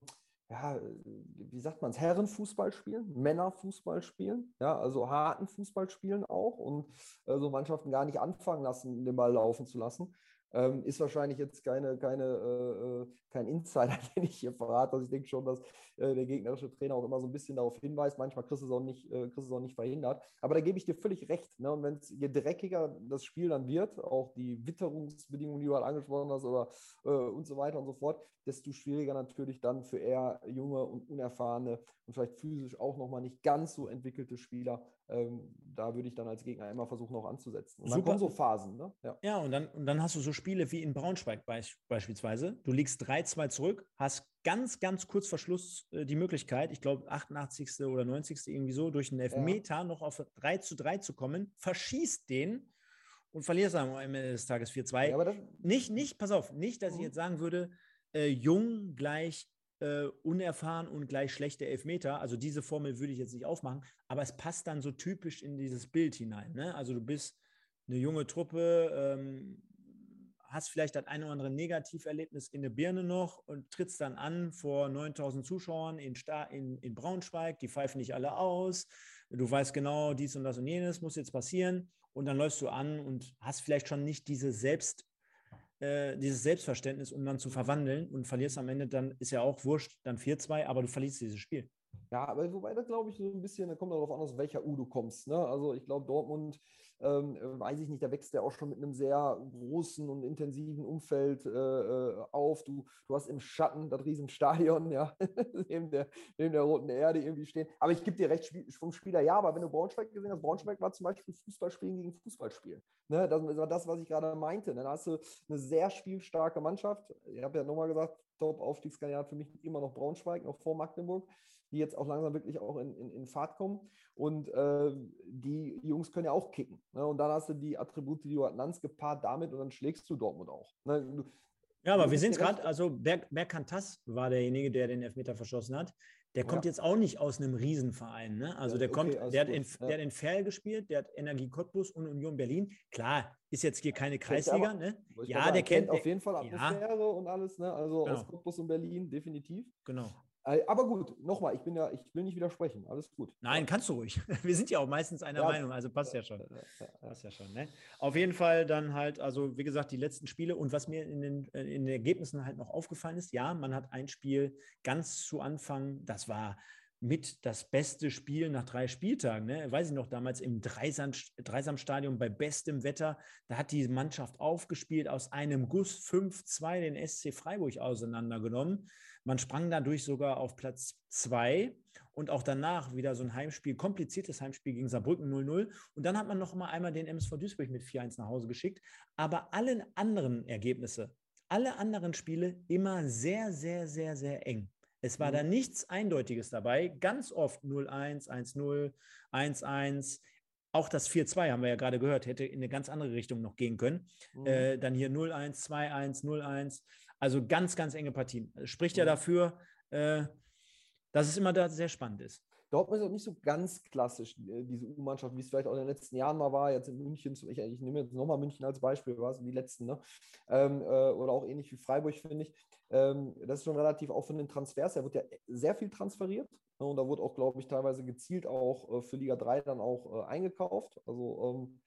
ja, wie sagt man es, Herrenfußball spielen, Männerfußball spielen, ja, also harten Fußball spielen auch und äh, so Mannschaften gar nicht anfangen lassen, den Ball laufen zu lassen. Ähm, ist wahrscheinlich jetzt keine, keine, äh, äh kein Insider, den ich hier verrate. Also ich denke schon, dass äh, der gegnerische Trainer auch immer so ein bisschen darauf hinweist. Manchmal kriegst du es auch nicht, äh, kriegst es auch nicht verhindert. Aber da gebe ich dir völlig recht. Ne? Und wenn es je dreckiger das Spiel dann wird, auch die Witterungsbedingungen, die du halt angesprochen hast, oder äh, und so weiter und so fort, desto schwieriger natürlich dann für eher junge und unerfahrene und vielleicht physisch auch nochmal nicht ganz so entwickelte Spieler. Ähm, da würde ich dann als Gegner immer versuchen, auch anzusetzen. Und dann kommen so Phasen. Ne? Ja. ja, und, dann, und dann hast du so Spiele wie in Braunschweig beisp beispielsweise. Du liegst 3-2 zurück, hast ganz, ganz kurz vor Schluss äh, die Möglichkeit, ich glaube 88. oder 90. irgendwie so, durch einen Elfmeter ja. noch auf 3 zu 3 zu kommen, verschießt den und verlierst am Ende des Tages 4-2. Ja, nicht, nicht, pass auf, nicht, dass ich mhm. jetzt sagen würde, äh, jung gleich äh, unerfahren und gleich schlechte Elfmeter. Also diese Formel würde ich jetzt nicht aufmachen, aber es passt dann so typisch in dieses Bild hinein. Ne? Also du bist eine junge Truppe, ähm, hast vielleicht das eine oder andere Negativerlebnis in der Birne noch und trittst dann an vor 9000 Zuschauern in, in, in Braunschweig, die pfeifen nicht alle aus, du weißt genau, dies und das und jenes muss jetzt passieren und dann läufst du an und hast vielleicht schon nicht diese Selbst, äh, dieses Selbstverständnis, um dann zu verwandeln und verlierst am Ende, dann ist ja auch wurscht, dann 4-2, aber du verlierst dieses Spiel. Ja, aber wobei das glaube ich so ein bisschen, da kommt darauf an, aus welcher U du kommst. Ne? Also ich glaube, Dortmund ähm, weiß ich nicht, da wächst ja auch schon mit einem sehr großen und intensiven Umfeld äh, äh auf. Du, du hast im Schatten das Riesenstadion, ja, neben, der, neben der roten Erde irgendwie stehen. Aber ich gebe dir recht vom Spieler, ja, aber wenn du Braunschweig gesehen hast, Braunschweig war zum Beispiel Fußballspielen gegen Fußballspielen. Ne? Das war das, was ich gerade meinte. Dann hast du eine sehr spielstarke Mannschaft. Ich habe ja nochmal gesagt, Top-Aufstiegskandidat für mich immer noch Braunschweig, noch vor Magdeburg, die jetzt auch langsam wirklich auch in, in, in Fahrt kommen. Und äh, die Jungs können ja auch kicken. Ne? Und dann hast du die Attribute, die du halt nannst, gepaart damit und dann schlägst du Dortmund auch. Ne? Du, ja, aber wir sehen es gerade, also Berg, Bergkantas war derjenige, der den Elfmeter verschossen hat. Der kommt ja. jetzt auch nicht aus einem Riesenverein. Ne? Also ja, der kommt, okay, der, hat in, ja. der hat in Ferl gespielt, der hat Energie Cottbus und Union Berlin. Klar, ist jetzt hier keine Kreisliga. Aber, ne? Ja, der kennt, kennt auf jeden Fall Atmosphäre und alles. Ne? Also genau. aus Cottbus und Berlin, definitiv. Genau. Äh, aber gut, nochmal, ich bin ja, ich will nicht widersprechen. Alles gut. Nein, kannst du ruhig. Wir sind ja auch meistens einer ja, Meinung, also passt ja, schon. Passt ja schon. Ne? Auf jeden Fall dann halt, also wie gesagt, die letzten Spiele und was mir in den, äh, in den Ergebnissen halt noch aufgefallen ist, ja, man hat ein Spiel ganz zu Anfang, das war mit das beste Spiel nach drei Spieltagen. Ne? Weiß ich noch, damals im Dreisamstadion bei bestem Wetter, da hat die Mannschaft aufgespielt, aus einem Guss 5-2 den SC Freiburg auseinandergenommen. Man sprang dadurch sogar auf Platz 2 und auch danach wieder so ein Heimspiel, kompliziertes Heimspiel gegen Saarbrücken 0-0. Und dann hat man noch mal einmal den MSV Duisburg mit 4-1 nach Hause geschickt. Aber alle anderen Ergebnisse, alle anderen Spiele immer sehr, sehr, sehr, sehr eng. Es war mhm. da nichts Eindeutiges dabei. Ganz oft 0-1, 1-0, 1-1. Auch das 4-2 haben wir ja gerade gehört, hätte in eine ganz andere Richtung noch gehen können. Mhm. Äh, dann hier 0-1, 2-1, 0-1. Also ganz, ganz enge Partien. Spricht mhm. ja dafür, äh, dass es immer da sehr spannend ist. Dortmund ist auch nicht so ganz klassisch, äh, diese U-Mannschaft, wie es vielleicht auch in den letzten Jahren mal war. Jetzt in München, ich, ich nehme jetzt nochmal München als Beispiel, war es die letzten, ne? Ähm, äh, oder auch ähnlich wie Freiburg, finde ich. Ähm, das ist schon relativ auch von den Transfers her, wird ja sehr viel transferiert. Ne? Und da wurde auch, glaube ich, teilweise gezielt auch äh, für Liga 3 dann auch äh, eingekauft. Also, ähm,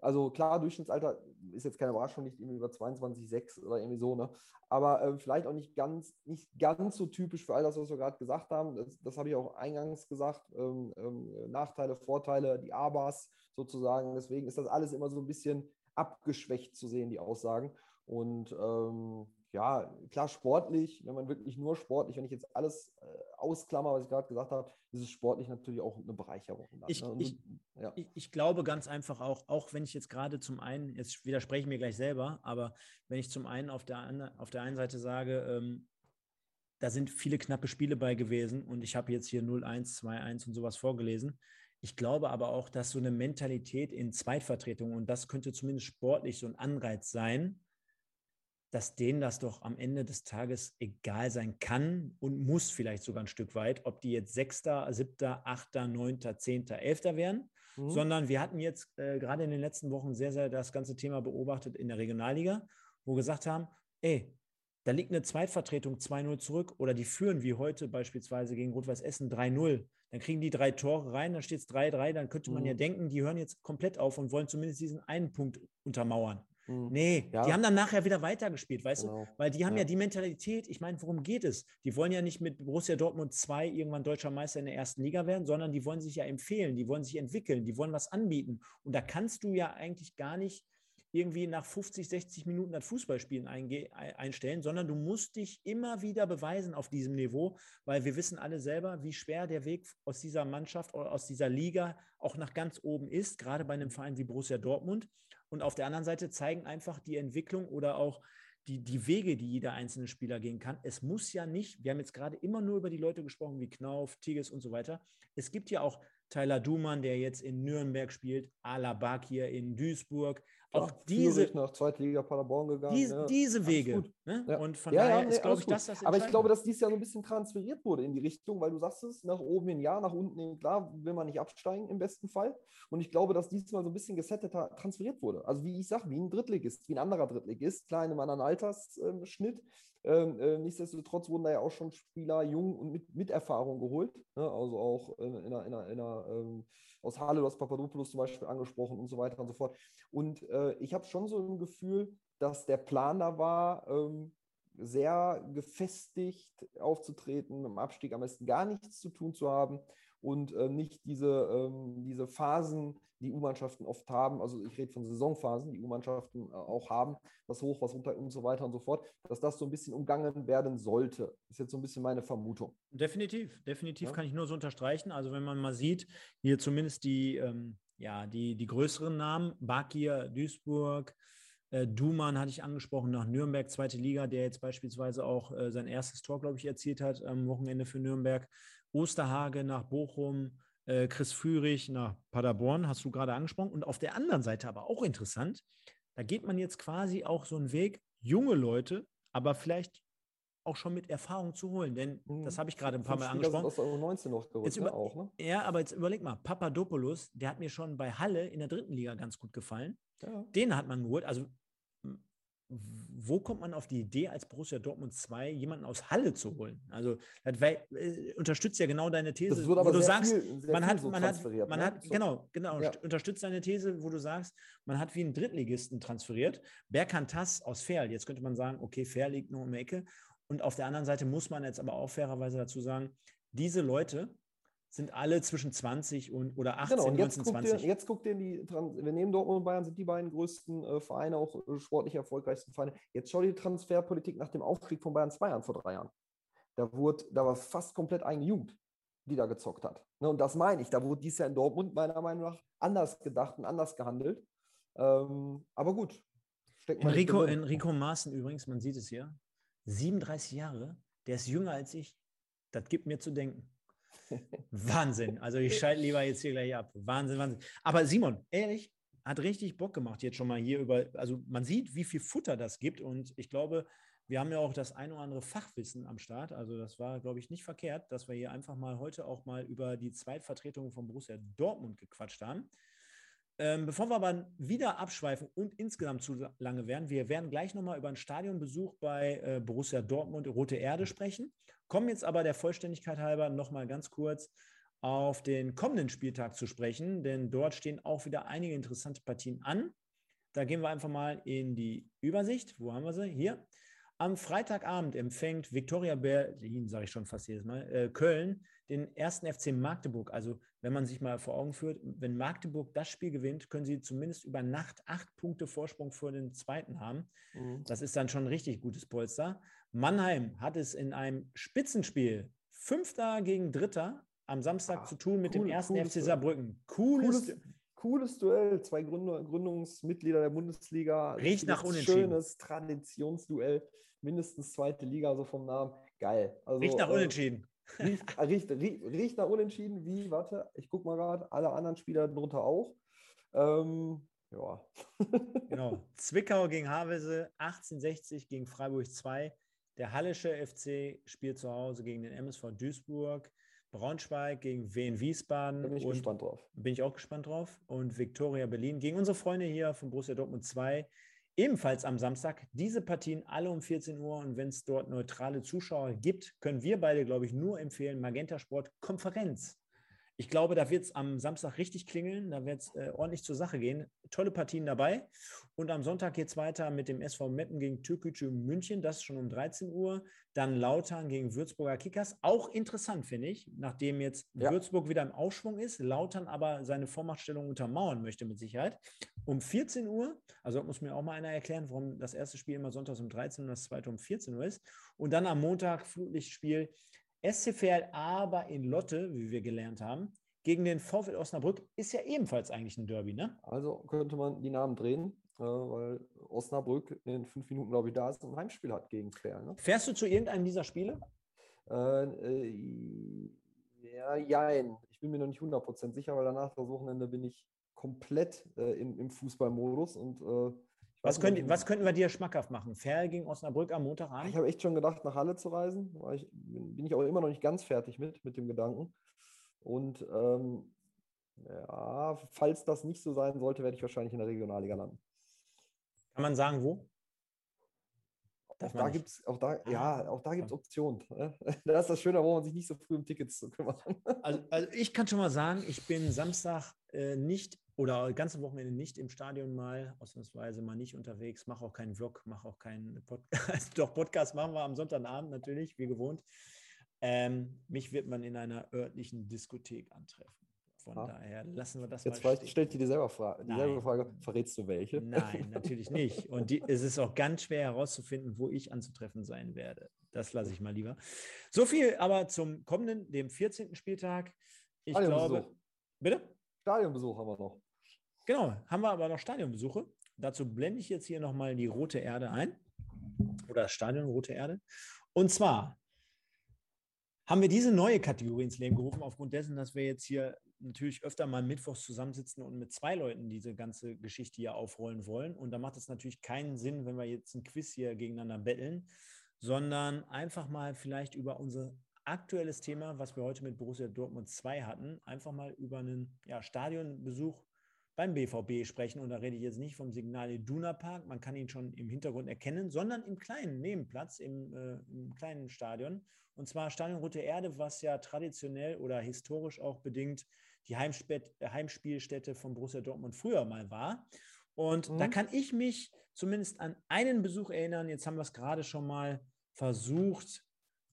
also klar, Durchschnittsalter ist jetzt keine Überraschung, nicht irgendwie über 22,6 oder irgendwie so, ne? Aber äh, vielleicht auch nicht ganz, nicht ganz so typisch für all das, was wir gerade gesagt haben. Das, das habe ich auch eingangs gesagt. Ähm, ähm, Nachteile, Vorteile, die ABAs sozusagen. Deswegen ist das alles immer so ein bisschen abgeschwächt zu sehen, die Aussagen. Und ähm, ja, klar, sportlich, wenn man wirklich nur sportlich, wenn ich jetzt alles äh, ausklammer, was ich gerade gesagt habe, ist es sportlich natürlich auch eine Bereicherung. Dann, ich, ne? ich, ja. ich, ich, glaube ganz einfach auch, auch wenn ich jetzt gerade zum einen, jetzt widerspreche ich mir gleich selber, aber wenn ich zum einen auf der, auf der einen Seite sage, ähm, da sind viele knappe Spiele bei gewesen und ich habe jetzt hier 0-1, 2-1 und sowas vorgelesen. Ich glaube aber auch, dass so eine Mentalität in Zweitvertretung, und das könnte zumindest sportlich so ein Anreiz sein, dass denen das doch am Ende des Tages egal sein kann und muss vielleicht sogar ein Stück weit, ob die jetzt Sechster, Siebter, Achter, Neunter, Zehnter, Elfter werden, mhm. sondern wir hatten jetzt äh, gerade in den letzten Wochen sehr, sehr das ganze Thema beobachtet in der Regionalliga, wo wir gesagt haben, ey, da liegt eine Zweitvertretung 2-0 zurück oder die führen wie heute beispielsweise gegen Rot-Weiß Essen 3-0. Dann kriegen die drei Tore rein, dann steht es 3-3, dann könnte man mhm. ja denken, die hören jetzt komplett auf und wollen zumindest diesen einen Punkt untermauern. Mhm. Nee, ja. die haben dann nachher wieder weitergespielt, weißt genau. du? Weil die haben ja. ja die Mentalität, ich meine, worum geht es? Die wollen ja nicht mit Borussia Dortmund 2 irgendwann deutscher Meister in der ersten Liga werden, sondern die wollen sich ja empfehlen, die wollen sich entwickeln, die wollen was anbieten. Und da kannst du ja eigentlich gar nicht irgendwie nach 50, 60 Minuten das Fußballspielen einstellen, sondern du musst dich immer wieder beweisen auf diesem Niveau, weil wir wissen alle selber, wie schwer der Weg aus dieser Mannschaft oder aus dieser Liga auch nach ganz oben ist, gerade bei einem Verein wie Borussia Dortmund. Und auf der anderen Seite zeigen einfach die Entwicklung oder auch die, die Wege, die jeder einzelne Spieler gehen kann. Es muss ja nicht, wir haben jetzt gerade immer nur über die Leute gesprochen, wie Knauf, Tigges und so weiter. Es gibt ja auch Tyler Dumann, der jetzt in Nürnberg spielt, Alabak hier in Duisburg. Auch ja, diese nach Zweitliga Paderborn gegangen. Dies, ja. Diese Wege. Ne? Ja. Und von daher nee, ist, glaube ich, das das Aber ich glaube, dass dies Jahr so ein bisschen transferiert wurde in die Richtung, weil du sagst es, nach oben in Ja, nach unten in Klar will man nicht absteigen im besten Fall. Und ich glaube, dass diesmal so ein bisschen gesetteter transferiert wurde. Also wie ich sage, wie ein Drittligist, wie ein anderer Drittligist, klar in einem anderen Altersschnitt. Ähm, äh, nichtsdestotrotz wurden da ja auch schon Spieler jung und mit, mit Erfahrung geholt. Ne? Also auch in, in einer, in einer, in einer ähm, aus du Papadopoulos zum Beispiel angesprochen und so weiter und so fort. Und äh, ich habe schon so ein Gefühl, dass der Plan da war, ähm, sehr gefestigt aufzutreten, im Abstieg am besten gar nichts zu tun zu haben und äh, nicht diese, ähm, diese Phasen, die U-Mannschaften oft haben, also ich rede von Saisonphasen, die U-Mannschaften äh, auch haben, was hoch, was runter und so weiter und so fort, dass das so ein bisschen umgangen werden sollte. Das ist jetzt so ein bisschen meine Vermutung. Definitiv, definitiv ja? kann ich nur so unterstreichen. Also wenn man mal sieht, hier zumindest die, ähm, ja, die, die größeren Namen, Bakir, Duisburg, äh, Duman hatte ich angesprochen nach Nürnberg, zweite Liga, der jetzt beispielsweise auch äh, sein erstes Tor, glaube ich, erzielt hat am Wochenende für Nürnberg. Osterhage nach Bochum, äh, Chris Führig nach Paderborn, hast du gerade angesprochen. Und auf der anderen Seite aber auch interessant, da geht man jetzt quasi auch so einen Weg, junge Leute, aber vielleicht auch schon mit Erfahrung zu holen. Denn mhm. das habe ich gerade ein paar Mal angesprochen. Aus der 19 noch geholt, ne? über, auch, ne? Ja, aber jetzt überleg mal, Papadopoulos, der hat mir schon bei Halle in der dritten Liga ganz gut gefallen. Ja. Den hat man geholt. Also wo kommt man auf die Idee, als Borussia Dortmund 2 jemanden aus Halle zu holen? Also, das wär, äh, unterstützt ja genau deine These, wo du sagst, viel, man hat, so man hat, man ne? hat, so. genau, genau, ja. unterstützt deine These, wo du sagst, man hat wie einen Drittligisten transferiert. Berkantas aus Ferl, jetzt könnte man sagen, okay, Ferl liegt nur um die Ecke. Und auf der anderen Seite muss man jetzt aber auch fairerweise dazu sagen, diese Leute sind alle zwischen 20 und oder 18, genau, und jetzt 19, guckt 20. Ihr, jetzt guckt ihr in die, wir nehmen Dortmund und Bayern, sind die beiden größten äh, Vereine, auch äh, sportlich erfolgreichsten Vereine. Jetzt schau dir die Transferpolitik nach dem Aufstieg von Bayern 2 an vor drei Jahren. Da, wurde, da war fast komplett eigene Jugend, die da gezockt hat. Ne, und das meine ich, da wurde dies Jahr in Dortmund meiner Meinung nach anders gedacht und anders gehandelt. Ähm, aber gut. Enrico, Enrico Maaßen übrigens, man sieht es hier, 37 Jahre, der ist jünger als ich. Das gibt mir zu denken. Wahnsinn. Also ich schalte lieber jetzt hier gleich ab. Wahnsinn, Wahnsinn. Aber Simon, ehrlich, hat richtig Bock gemacht jetzt schon mal hier über, also man sieht, wie viel Futter das gibt und ich glaube, wir haben ja auch das ein oder andere Fachwissen am Start. Also das war, glaube ich, nicht verkehrt, dass wir hier einfach mal heute auch mal über die Zweitvertretung von Borussia Dortmund gequatscht haben. Ähm, bevor wir aber wieder abschweifen und insgesamt zu lange werden, wir werden gleich nochmal über einen Stadionbesuch bei äh, Borussia Dortmund Rote Erde sprechen. Kommen jetzt aber der Vollständigkeit halber nochmal ganz kurz auf den kommenden Spieltag zu sprechen, denn dort stehen auch wieder einige interessante Partien an. Da gehen wir einfach mal in die Übersicht. Wo haben wir sie? Hier. Am Freitagabend empfängt Viktoria Berlin, sage ich schon fast jedes Mal, äh, Köln den ersten FC Magdeburg. Also wenn man sich mal vor Augen führt, wenn Magdeburg das Spiel gewinnt, können sie zumindest über Nacht acht Punkte Vorsprung vor den zweiten haben. Mhm. Das ist dann schon ein richtig gutes Polster. Mannheim hat es in einem Spitzenspiel Fünfter gegen Dritter am Samstag Ach, zu tun mit cool, dem ersten FC Saarbrücken. Cooles, cooles, cooles Duell. Zwei Gründungsmitglieder der Bundesliga. Riecht nach Unentschieden. Schönes Traditionsduell mindestens zweite Liga, so vom Namen. Geil. Also, riecht nach äh, Unentschieden. Riecht, riecht, riecht, riecht, nach Unentschieden, wie, warte, ich gucke mal gerade, alle anderen Spieler drunter auch. Ähm, ja. genau. Zwickau gegen Havelse, 1860 gegen Freiburg 2. Der Hallische FC spielt zu Hause gegen den MSV Duisburg. Braunschweig gegen Wien Wiesbaden. Bin ich gespannt drauf. Bin ich auch gespannt drauf. Und Viktoria Berlin gegen unsere Freunde hier von Borussia Dortmund 2 Ebenfalls am Samstag diese Partien alle um 14 Uhr. Und wenn es dort neutrale Zuschauer gibt, können wir beide, glaube ich, nur empfehlen, Magenta Sport Konferenz ich glaube, da wird es am Samstag richtig klingeln, da wird es äh, ordentlich zur Sache gehen. Tolle Partien dabei. Und am Sonntag geht es weiter mit dem SV Meppen gegen Türkgücü München, das ist schon um 13 Uhr. Dann Lautern gegen Würzburger Kickers. Auch interessant, finde ich, nachdem jetzt ja. Würzburg wieder im Aufschwung ist, Lautern aber seine Vormachtstellung untermauern möchte mit Sicherheit. Um 14 Uhr, also muss mir auch mal einer erklären, warum das erste Spiel immer sonntags um 13 Uhr und das zweite um 14 Uhr ist. Und dann am Montag Flutlichtspiel SCVL aber in Lotte, wie wir gelernt haben, gegen den VfL Osnabrück ist ja ebenfalls eigentlich ein Derby, ne? Also könnte man die Namen drehen, äh, weil Osnabrück in fünf Minuten, glaube ich, da ist und ein Heimspiel hat gegen Quer. Ne? Fährst du zu irgendeinem dieser Spiele? Äh, äh, ja, jein. Ich bin mir noch nicht 100% sicher, weil danach das Wochenende bin ich komplett äh, im, im Fußballmodus und was, könnt, was könnten wir dir schmackhaft machen? Fair gegen Osnabrück am Montagabend? Ich habe echt schon gedacht, nach Halle zu reisen. Ich, bin ich auch immer noch nicht ganz fertig mit, mit dem Gedanken. Und ähm, ja, falls das nicht so sein sollte, werde ich wahrscheinlich in der Regionalliga landen. Kann man sagen, wo? auch da gibt es auch da, ja, ah. auch da gibt's Optionen. Ne? Da ist das Schöne, wo man sich nicht so früh um Tickets zu kümmern. Also, also ich kann schon mal sagen, ich bin Samstag äh, nicht oder ganze Wochenende nicht im Stadion mal, ausnahmsweise mal nicht unterwegs, mache auch keinen Vlog, mache auch keinen Podcast. Doch, Podcast machen wir am Sonntagabend natürlich, wie gewohnt. Ähm, mich wird man in einer örtlichen Diskothek antreffen. Von ah. daher lassen wir das Jetzt mal. Jetzt stellt dir dieselbe Frage, dieselbe Frage, verrätst du welche? Nein, natürlich nicht. Und die, es ist auch ganz schwer herauszufinden, wo ich anzutreffen sein werde. Das lasse ich mal lieber. So viel aber zum kommenden, dem 14. Spieltag. Ich glaube. Bitte? Stadionbesuch haben wir noch. Genau, haben wir aber noch Stadionbesuche. Dazu blende ich jetzt hier nochmal die rote Erde ein. Oder das Stadion Rote Erde. Und zwar haben wir diese neue Kategorie ins Leben gerufen, aufgrund dessen, dass wir jetzt hier natürlich öfter mal mittwochs zusammensitzen und mit zwei Leuten diese ganze Geschichte hier aufrollen wollen. Und da macht es natürlich keinen Sinn, wenn wir jetzt ein Quiz hier gegeneinander betteln, sondern einfach mal vielleicht über unser aktuelles Thema, was wir heute mit Borussia Dortmund 2 hatten, einfach mal über einen ja, Stadionbesuch beim BVB sprechen. Und da rede ich jetzt nicht vom Signal Iduna Park, man kann ihn schon im Hintergrund erkennen, sondern im kleinen Nebenplatz, im, äh, im kleinen Stadion. Und zwar Stadion Rote Erde, was ja traditionell oder historisch auch bedingt die Heimspielstätte von Borussia Dortmund früher mal war. Und mhm. da kann ich mich zumindest an einen Besuch erinnern. Jetzt haben wir es gerade schon mal versucht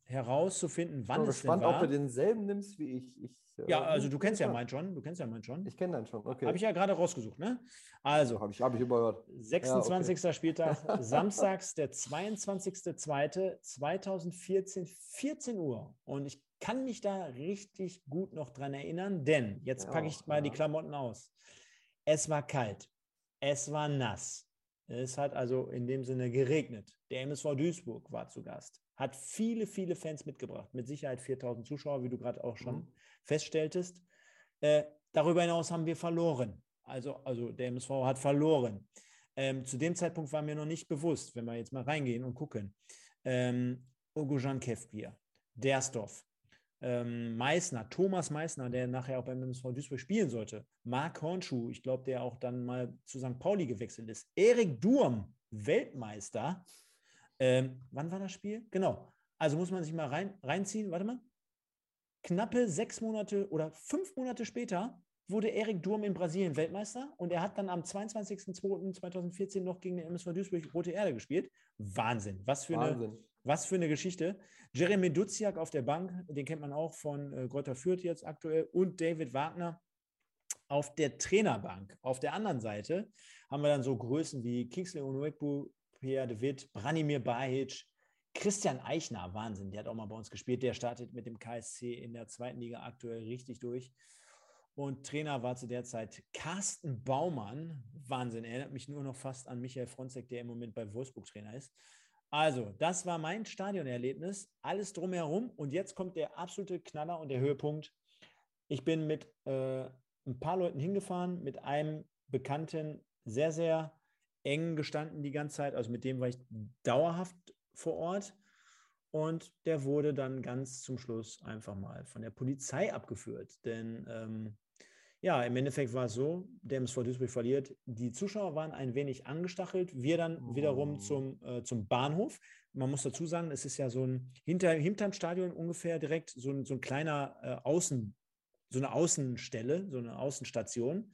herauszufinden, wann Ich bin es denn gespannt, war. ob du denselben nimmst wie ich. ich äh, ja, also du kennst ja meinen schon. Du kennst ja meinen schon. Ich kenne deinen schon, okay. Habe ich ja gerade rausgesucht, ne? Also, Habe ich, hab ich überhört. 26. Spieltag, samstags, der 22.02.2014, 14 Uhr. Und ich kann mich da richtig gut noch dran erinnern, denn jetzt Ja, packe ich mal ja. die Klamotten aus. Es war kalt, es war nass. Es hat also in dem Sinne geregnet. Der MSV Duisburg war zu Gast. Hat viele, viele Fans mitgebracht. Mit Sicherheit 4000 Zuschauer, wie du gerade auch schon Mhm. feststelltest. Äh, darüber hinaus haben wir verloren. Also, also der MSV hat verloren. Ähm, zu dem Zeitpunkt war mir noch nicht bewusst, wenn wir jetzt mal reingehen und gucken. Ähm, Ogojan Kefbier, Dersdorf, ähm, Meißner, Thomas Meißner, der nachher auch beim MSV Duisburg spielen sollte, Marc Hornschuh, ich glaube, der auch dann mal zu St. Pauli gewechselt ist, Erik Durm, Weltmeister. Ähm, wann war das Spiel? Genau. Also muss man sich mal rein, reinziehen, warte mal. Knappe sechs Monate oder fünf Monate später wurde Erik Durm in Brasilien Weltmeister und er hat dann am 22.02.2014 noch gegen den MSV Duisburg Rote Erde gespielt. Wahnsinn. Was für eine Wahnsinn. was für eine Geschichte. Jeremy Duziak auf der Bank, den kennt man auch von äh, Greuther Fürth jetzt aktuell, und David Wagner auf der Trainerbank. Auf der anderen Seite haben wir dann so Größen wie Kingsley Onwekbu, Pierre de Witt, Branimir Bahic, Christian Eichner, Wahnsinn, der hat auch mal bei uns gespielt. Der startet mit dem KSC in der zweiten Liga aktuell richtig durch. Und Trainer war zu der Zeit Carsten Baumann. Wahnsinn, erinnert mich nur noch fast an Michael Fronzek, der im Moment bei Wolfsburg Trainer ist. Also, das war mein Stadionerlebnis. Alles drumherum. Und jetzt kommt der absolute Knaller und der Höhepunkt. Ich bin mit äh, ein paar Leuten hingefahren, mit einem Bekannten sehr, sehr eng gestanden die ganze Zeit. Also mit dem war ich dauerhaft vor Ort. Und der wurde dann ganz zum Schluss einfach mal von der Polizei abgeführt. Denn ähm, ja, im Endeffekt war es so, der MSV Duisburg verliert. Die Zuschauer waren ein wenig angestachelt. Wir dann wiederum Oh. zum, äh, zum Bahnhof. Man muss dazu sagen, es ist ja so ein, hinter, hinterm Stadion ungefähr direkt so ein, so ein kleiner äh, Außen, so eine Außenstelle, so eine Außenstation.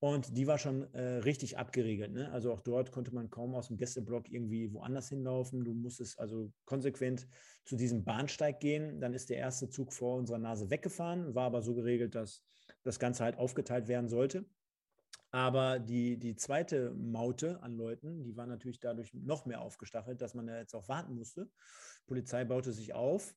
Und die war schon äh, richtig abgeriegelt. Ne? Also auch dort konnte man kaum aus dem Gästeblock irgendwie woanders hinlaufen. Du musstest also konsequent zu diesem Bahnsteig gehen. Dann ist der erste Zug vor unserer Nase weggefahren, war aber so geregelt, dass das Ganze halt aufgeteilt werden sollte. Aber die, die zweite Maute an Leuten, die war natürlich dadurch noch mehr aufgestachelt, dass man ja jetzt auch warten musste. Die Polizei baute sich auf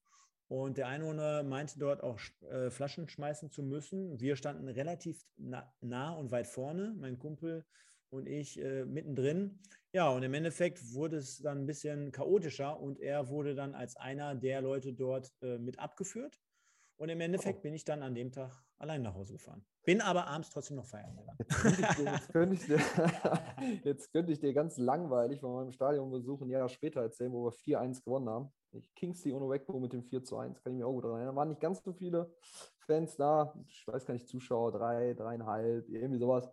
und der Einwohner meinte dort auch äh, Flaschen schmeißen zu müssen. Wir standen relativ na, nah und weit vorne, mein Kumpel und ich äh, mittendrin. Ja, und im Endeffekt wurde es dann ein bisschen chaotischer und er wurde dann als einer der Leute dort äh, mit abgeführt. Und im Endeffekt Oh. bin ich dann an dem Tag allein nach Hause gefahren. Bin aber abends trotzdem noch feiern gegangen. Jetzt könnte ich dir, jetzt könnte ich dir, jetzt könnte ich dir ganz langweilig von meinem Stadionbesuch ein Jahr später erzählen, wo wir 4-1 gewonnen haben. Ich- Kingsley ohne Wegbo mit dem 4 zu 1, kann ich mir auch gut erinnern. Da waren nicht ganz so viele Fans da. Ich weiß gar nicht, Zuschauer, drei, dreieinhalb, irgendwie sowas.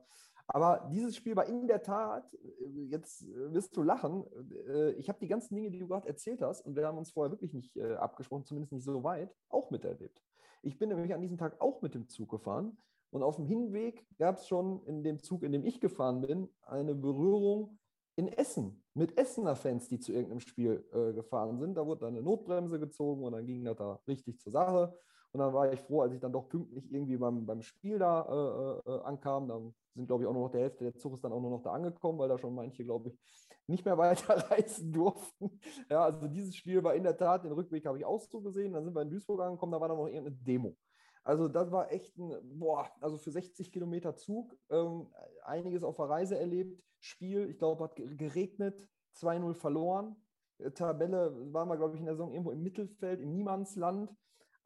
Aber dieses Spiel war in der Tat, äh, jetzt äh, wirst du lachen, äh, ich habe die ganzen Dinge, die du gerade erzählt hast, und wir haben uns vorher wirklich nicht abgesprochen, zumindest nicht so weit, auch miterlebt. Ich bin nämlich an diesem Tag auch mit dem Zug gefahren und auf dem Hinweg gab es schon in dem Zug, in dem ich gefahren bin, eine Berührung in Essen mit Essener Fans, die zu irgendeinem Spiel äh, gefahren sind. Da wurde dann eine Notbremse gezogen und dann ging das da richtig zur Sache. Und dann war ich froh, als ich dann doch pünktlich irgendwie beim, beim Spiel da äh, äh, ankam. Dann sind, glaube ich, auch nur noch der Hälfte der Zug ist dann auch nur noch da angekommen, weil da schon manche, glaube ich, nicht mehr weiterreisen durften. Ja, also dieses Spiel war in der Tat, den Rückweg habe ich auch so gesehen. Dann sind wir in Duisburg angekommen, da war dann noch irgendeine Demo. Also das war echt ein, boah, also für 60 Kilometer Zug, ähm, einiges auf der Reise erlebt. Spiel, ich glaube, hat ge- geregnet, 2-0 verloren. Äh, Tabelle waren wir, glaube ich, in der Saison irgendwo im Mittelfeld, im Niemandsland.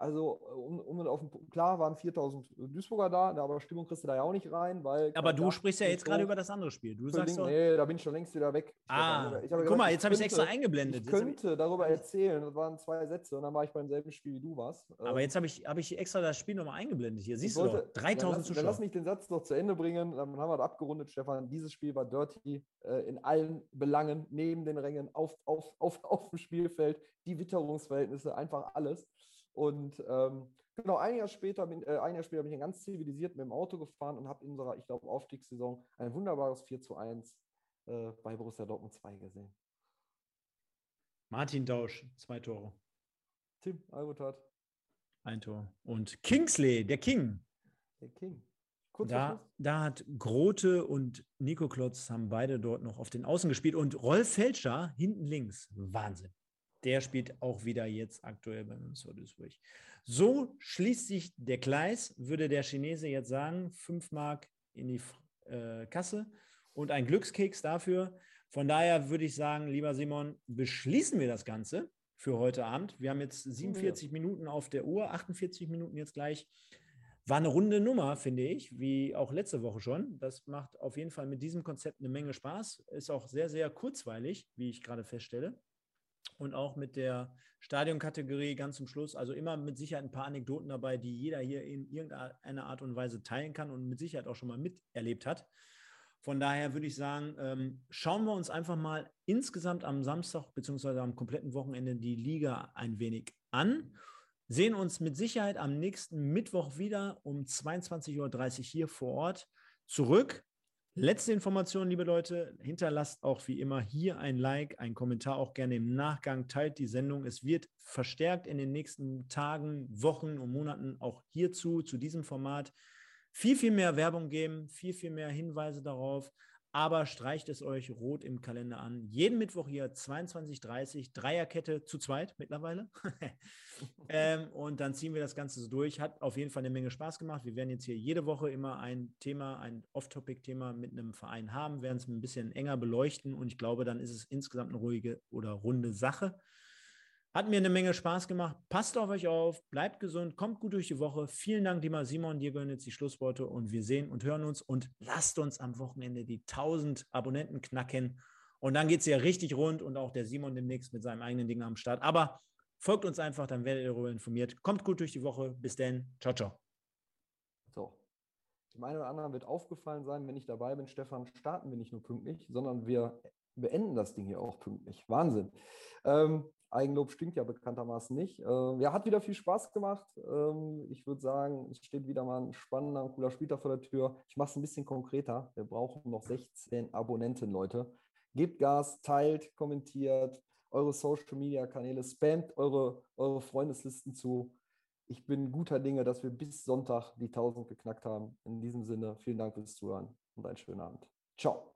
Also, äh, um, um auf den, klar waren 4000 Duisburger da, aber Stimmung kriegst du da ja auch nicht rein, weil. Aber du sprichst ja jetzt gerade über das andere Spiel. Du sagst doch, Nee, da bin ich schon längst wieder weg. Ah, habe- ich habe guck gesagt, mal, jetzt habe ich könnte- extra eingeblendet. Ich könnte darüber erzählen, das waren zwei Sätze und dann war ich beim selben Spiel wie du warst. aber Ähm, jetzt habe ich, hab ich extra das Spiel nochmal eingeblendet. Hier siehst ich du wollte- doch, 3000 dann lass, Dann Zuschauer. lass mich den Satz noch zu Ende bringen. Dann haben wir das abgerundet, Stefan. Dieses Spiel war dirty äh, in allen Belangen, neben den Rängen, auf, auf, auf, auf dem Spielfeld, die Witterungsverhältnisse, einfach alles. Und ähm, genau, ein Jahr später bin, äh, ein Jahr später bin ich ganz zivilisiert mit dem Auto gefahren und habe in unserer, ich glaube, Aufstiegssaison ein wunderbares 4 zu 1 äh, bei Borussia Dortmund 2 gesehen. Martin Dausch, zwei Tore. Tim Albutat. Ein Tor. Und Kingsley, der King. Der King. Da, da, hat Grote und Nico Klotz haben beide dort noch auf den Außen gespielt und Rolf Felscher hinten links. Wahnsinn. Der spielt auch wieder jetzt aktuell bei Münster Duisburg. So schließt sich der Gleis, würde der Chinese jetzt sagen, 5 Mark in die äh, Kasse und ein Glückskeks dafür. Von daher würde ich sagen, lieber Simon, beschließen wir das Ganze für heute Abend. Wir haben jetzt 47 ja. Minuten auf der Uhr, 48 Minuten jetzt gleich. War eine runde Nummer, finde ich, wie auch letzte Woche schon. Das macht auf jeden Fall mit diesem Konzept eine Menge Spaß. Ist auch sehr, sehr kurzweilig, wie ich gerade feststelle. Und auch mit der Stadionkategorie ganz zum Schluss. Also immer mit Sicherheit ein paar Anekdoten dabei, die jeder hier in irgendeiner Art und Weise teilen kann und mit Sicherheit auch schon mal miterlebt hat. Von daher würde ich sagen, ähm, schauen wir uns einfach mal insgesamt am Samstag bzw. am kompletten Wochenende die Liga ein wenig an. Sehen uns mit Sicherheit am nächsten Mittwoch wieder um 22.30 Uhr hier vor Ort zurück. Letzte Information, liebe Leute, hinterlasst auch wie immer hier ein Like, ein Kommentar, auch gerne im Nachgang, teilt die Sendung. Es wird verstärkt in den nächsten Tagen, Wochen und Monaten auch hierzu, zu diesem Format viel, viel mehr Werbung geben, viel, viel mehr Hinweise darauf. Aber streicht es euch rot im Kalender an. Jeden Mittwoch hier 22.30 Dreierkette zu zweit mittlerweile. ähm, und dann ziehen wir das Ganze so durch. Hat auf jeden Fall eine Menge Spaß gemacht. Wir werden jetzt hier jede Woche immer ein Thema, ein Off-Topic-Thema mit einem Verein haben, werden es ein bisschen enger beleuchten und ich glaube, dann ist es insgesamt eine ruhige oder runde Sache. Hat mir eine Menge Spaß gemacht. Passt auf euch auf, bleibt gesund, kommt gut durch die Woche. Vielen Dank, lieber Simon. Dir gehören jetzt die Schlussworte und wir sehen und hören uns und lasst uns am Wochenende die 1000 Abonnenten knacken. Und dann geht es ja richtig rund und auch der Simon demnächst mit seinem eigenen Ding am Start. Aber folgt uns einfach, dann werdet ihr darüber informiert. Kommt gut durch die Woche. Bis dann. Ciao, ciao. So. Dem einen oder anderen wird aufgefallen sein, wenn ich dabei bin, Stefan, starten wir nicht nur pünktlich, sondern wir beenden das Ding hier auch pünktlich. Wahnsinn. Ähm, Eigenlob stinkt ja bekanntermaßen nicht. Ähm, ja, hat wieder viel Spaß gemacht. Ähm, ich würde sagen, es steht wieder mal ein spannender, cooler Spieltag vor der Tür. Ich mache es ein bisschen konkreter. Wir brauchen noch 16 Abonnenten, Leute. Gebt Gas, teilt, kommentiert eure Social Media Kanäle, spamt eure, eure Freundeslisten zu. Ich bin guter Dinge, dass wir bis Sonntag die 1000 geknackt haben. In diesem Sinne, vielen Dank fürs Zuhören und einen schönen Abend. Ciao.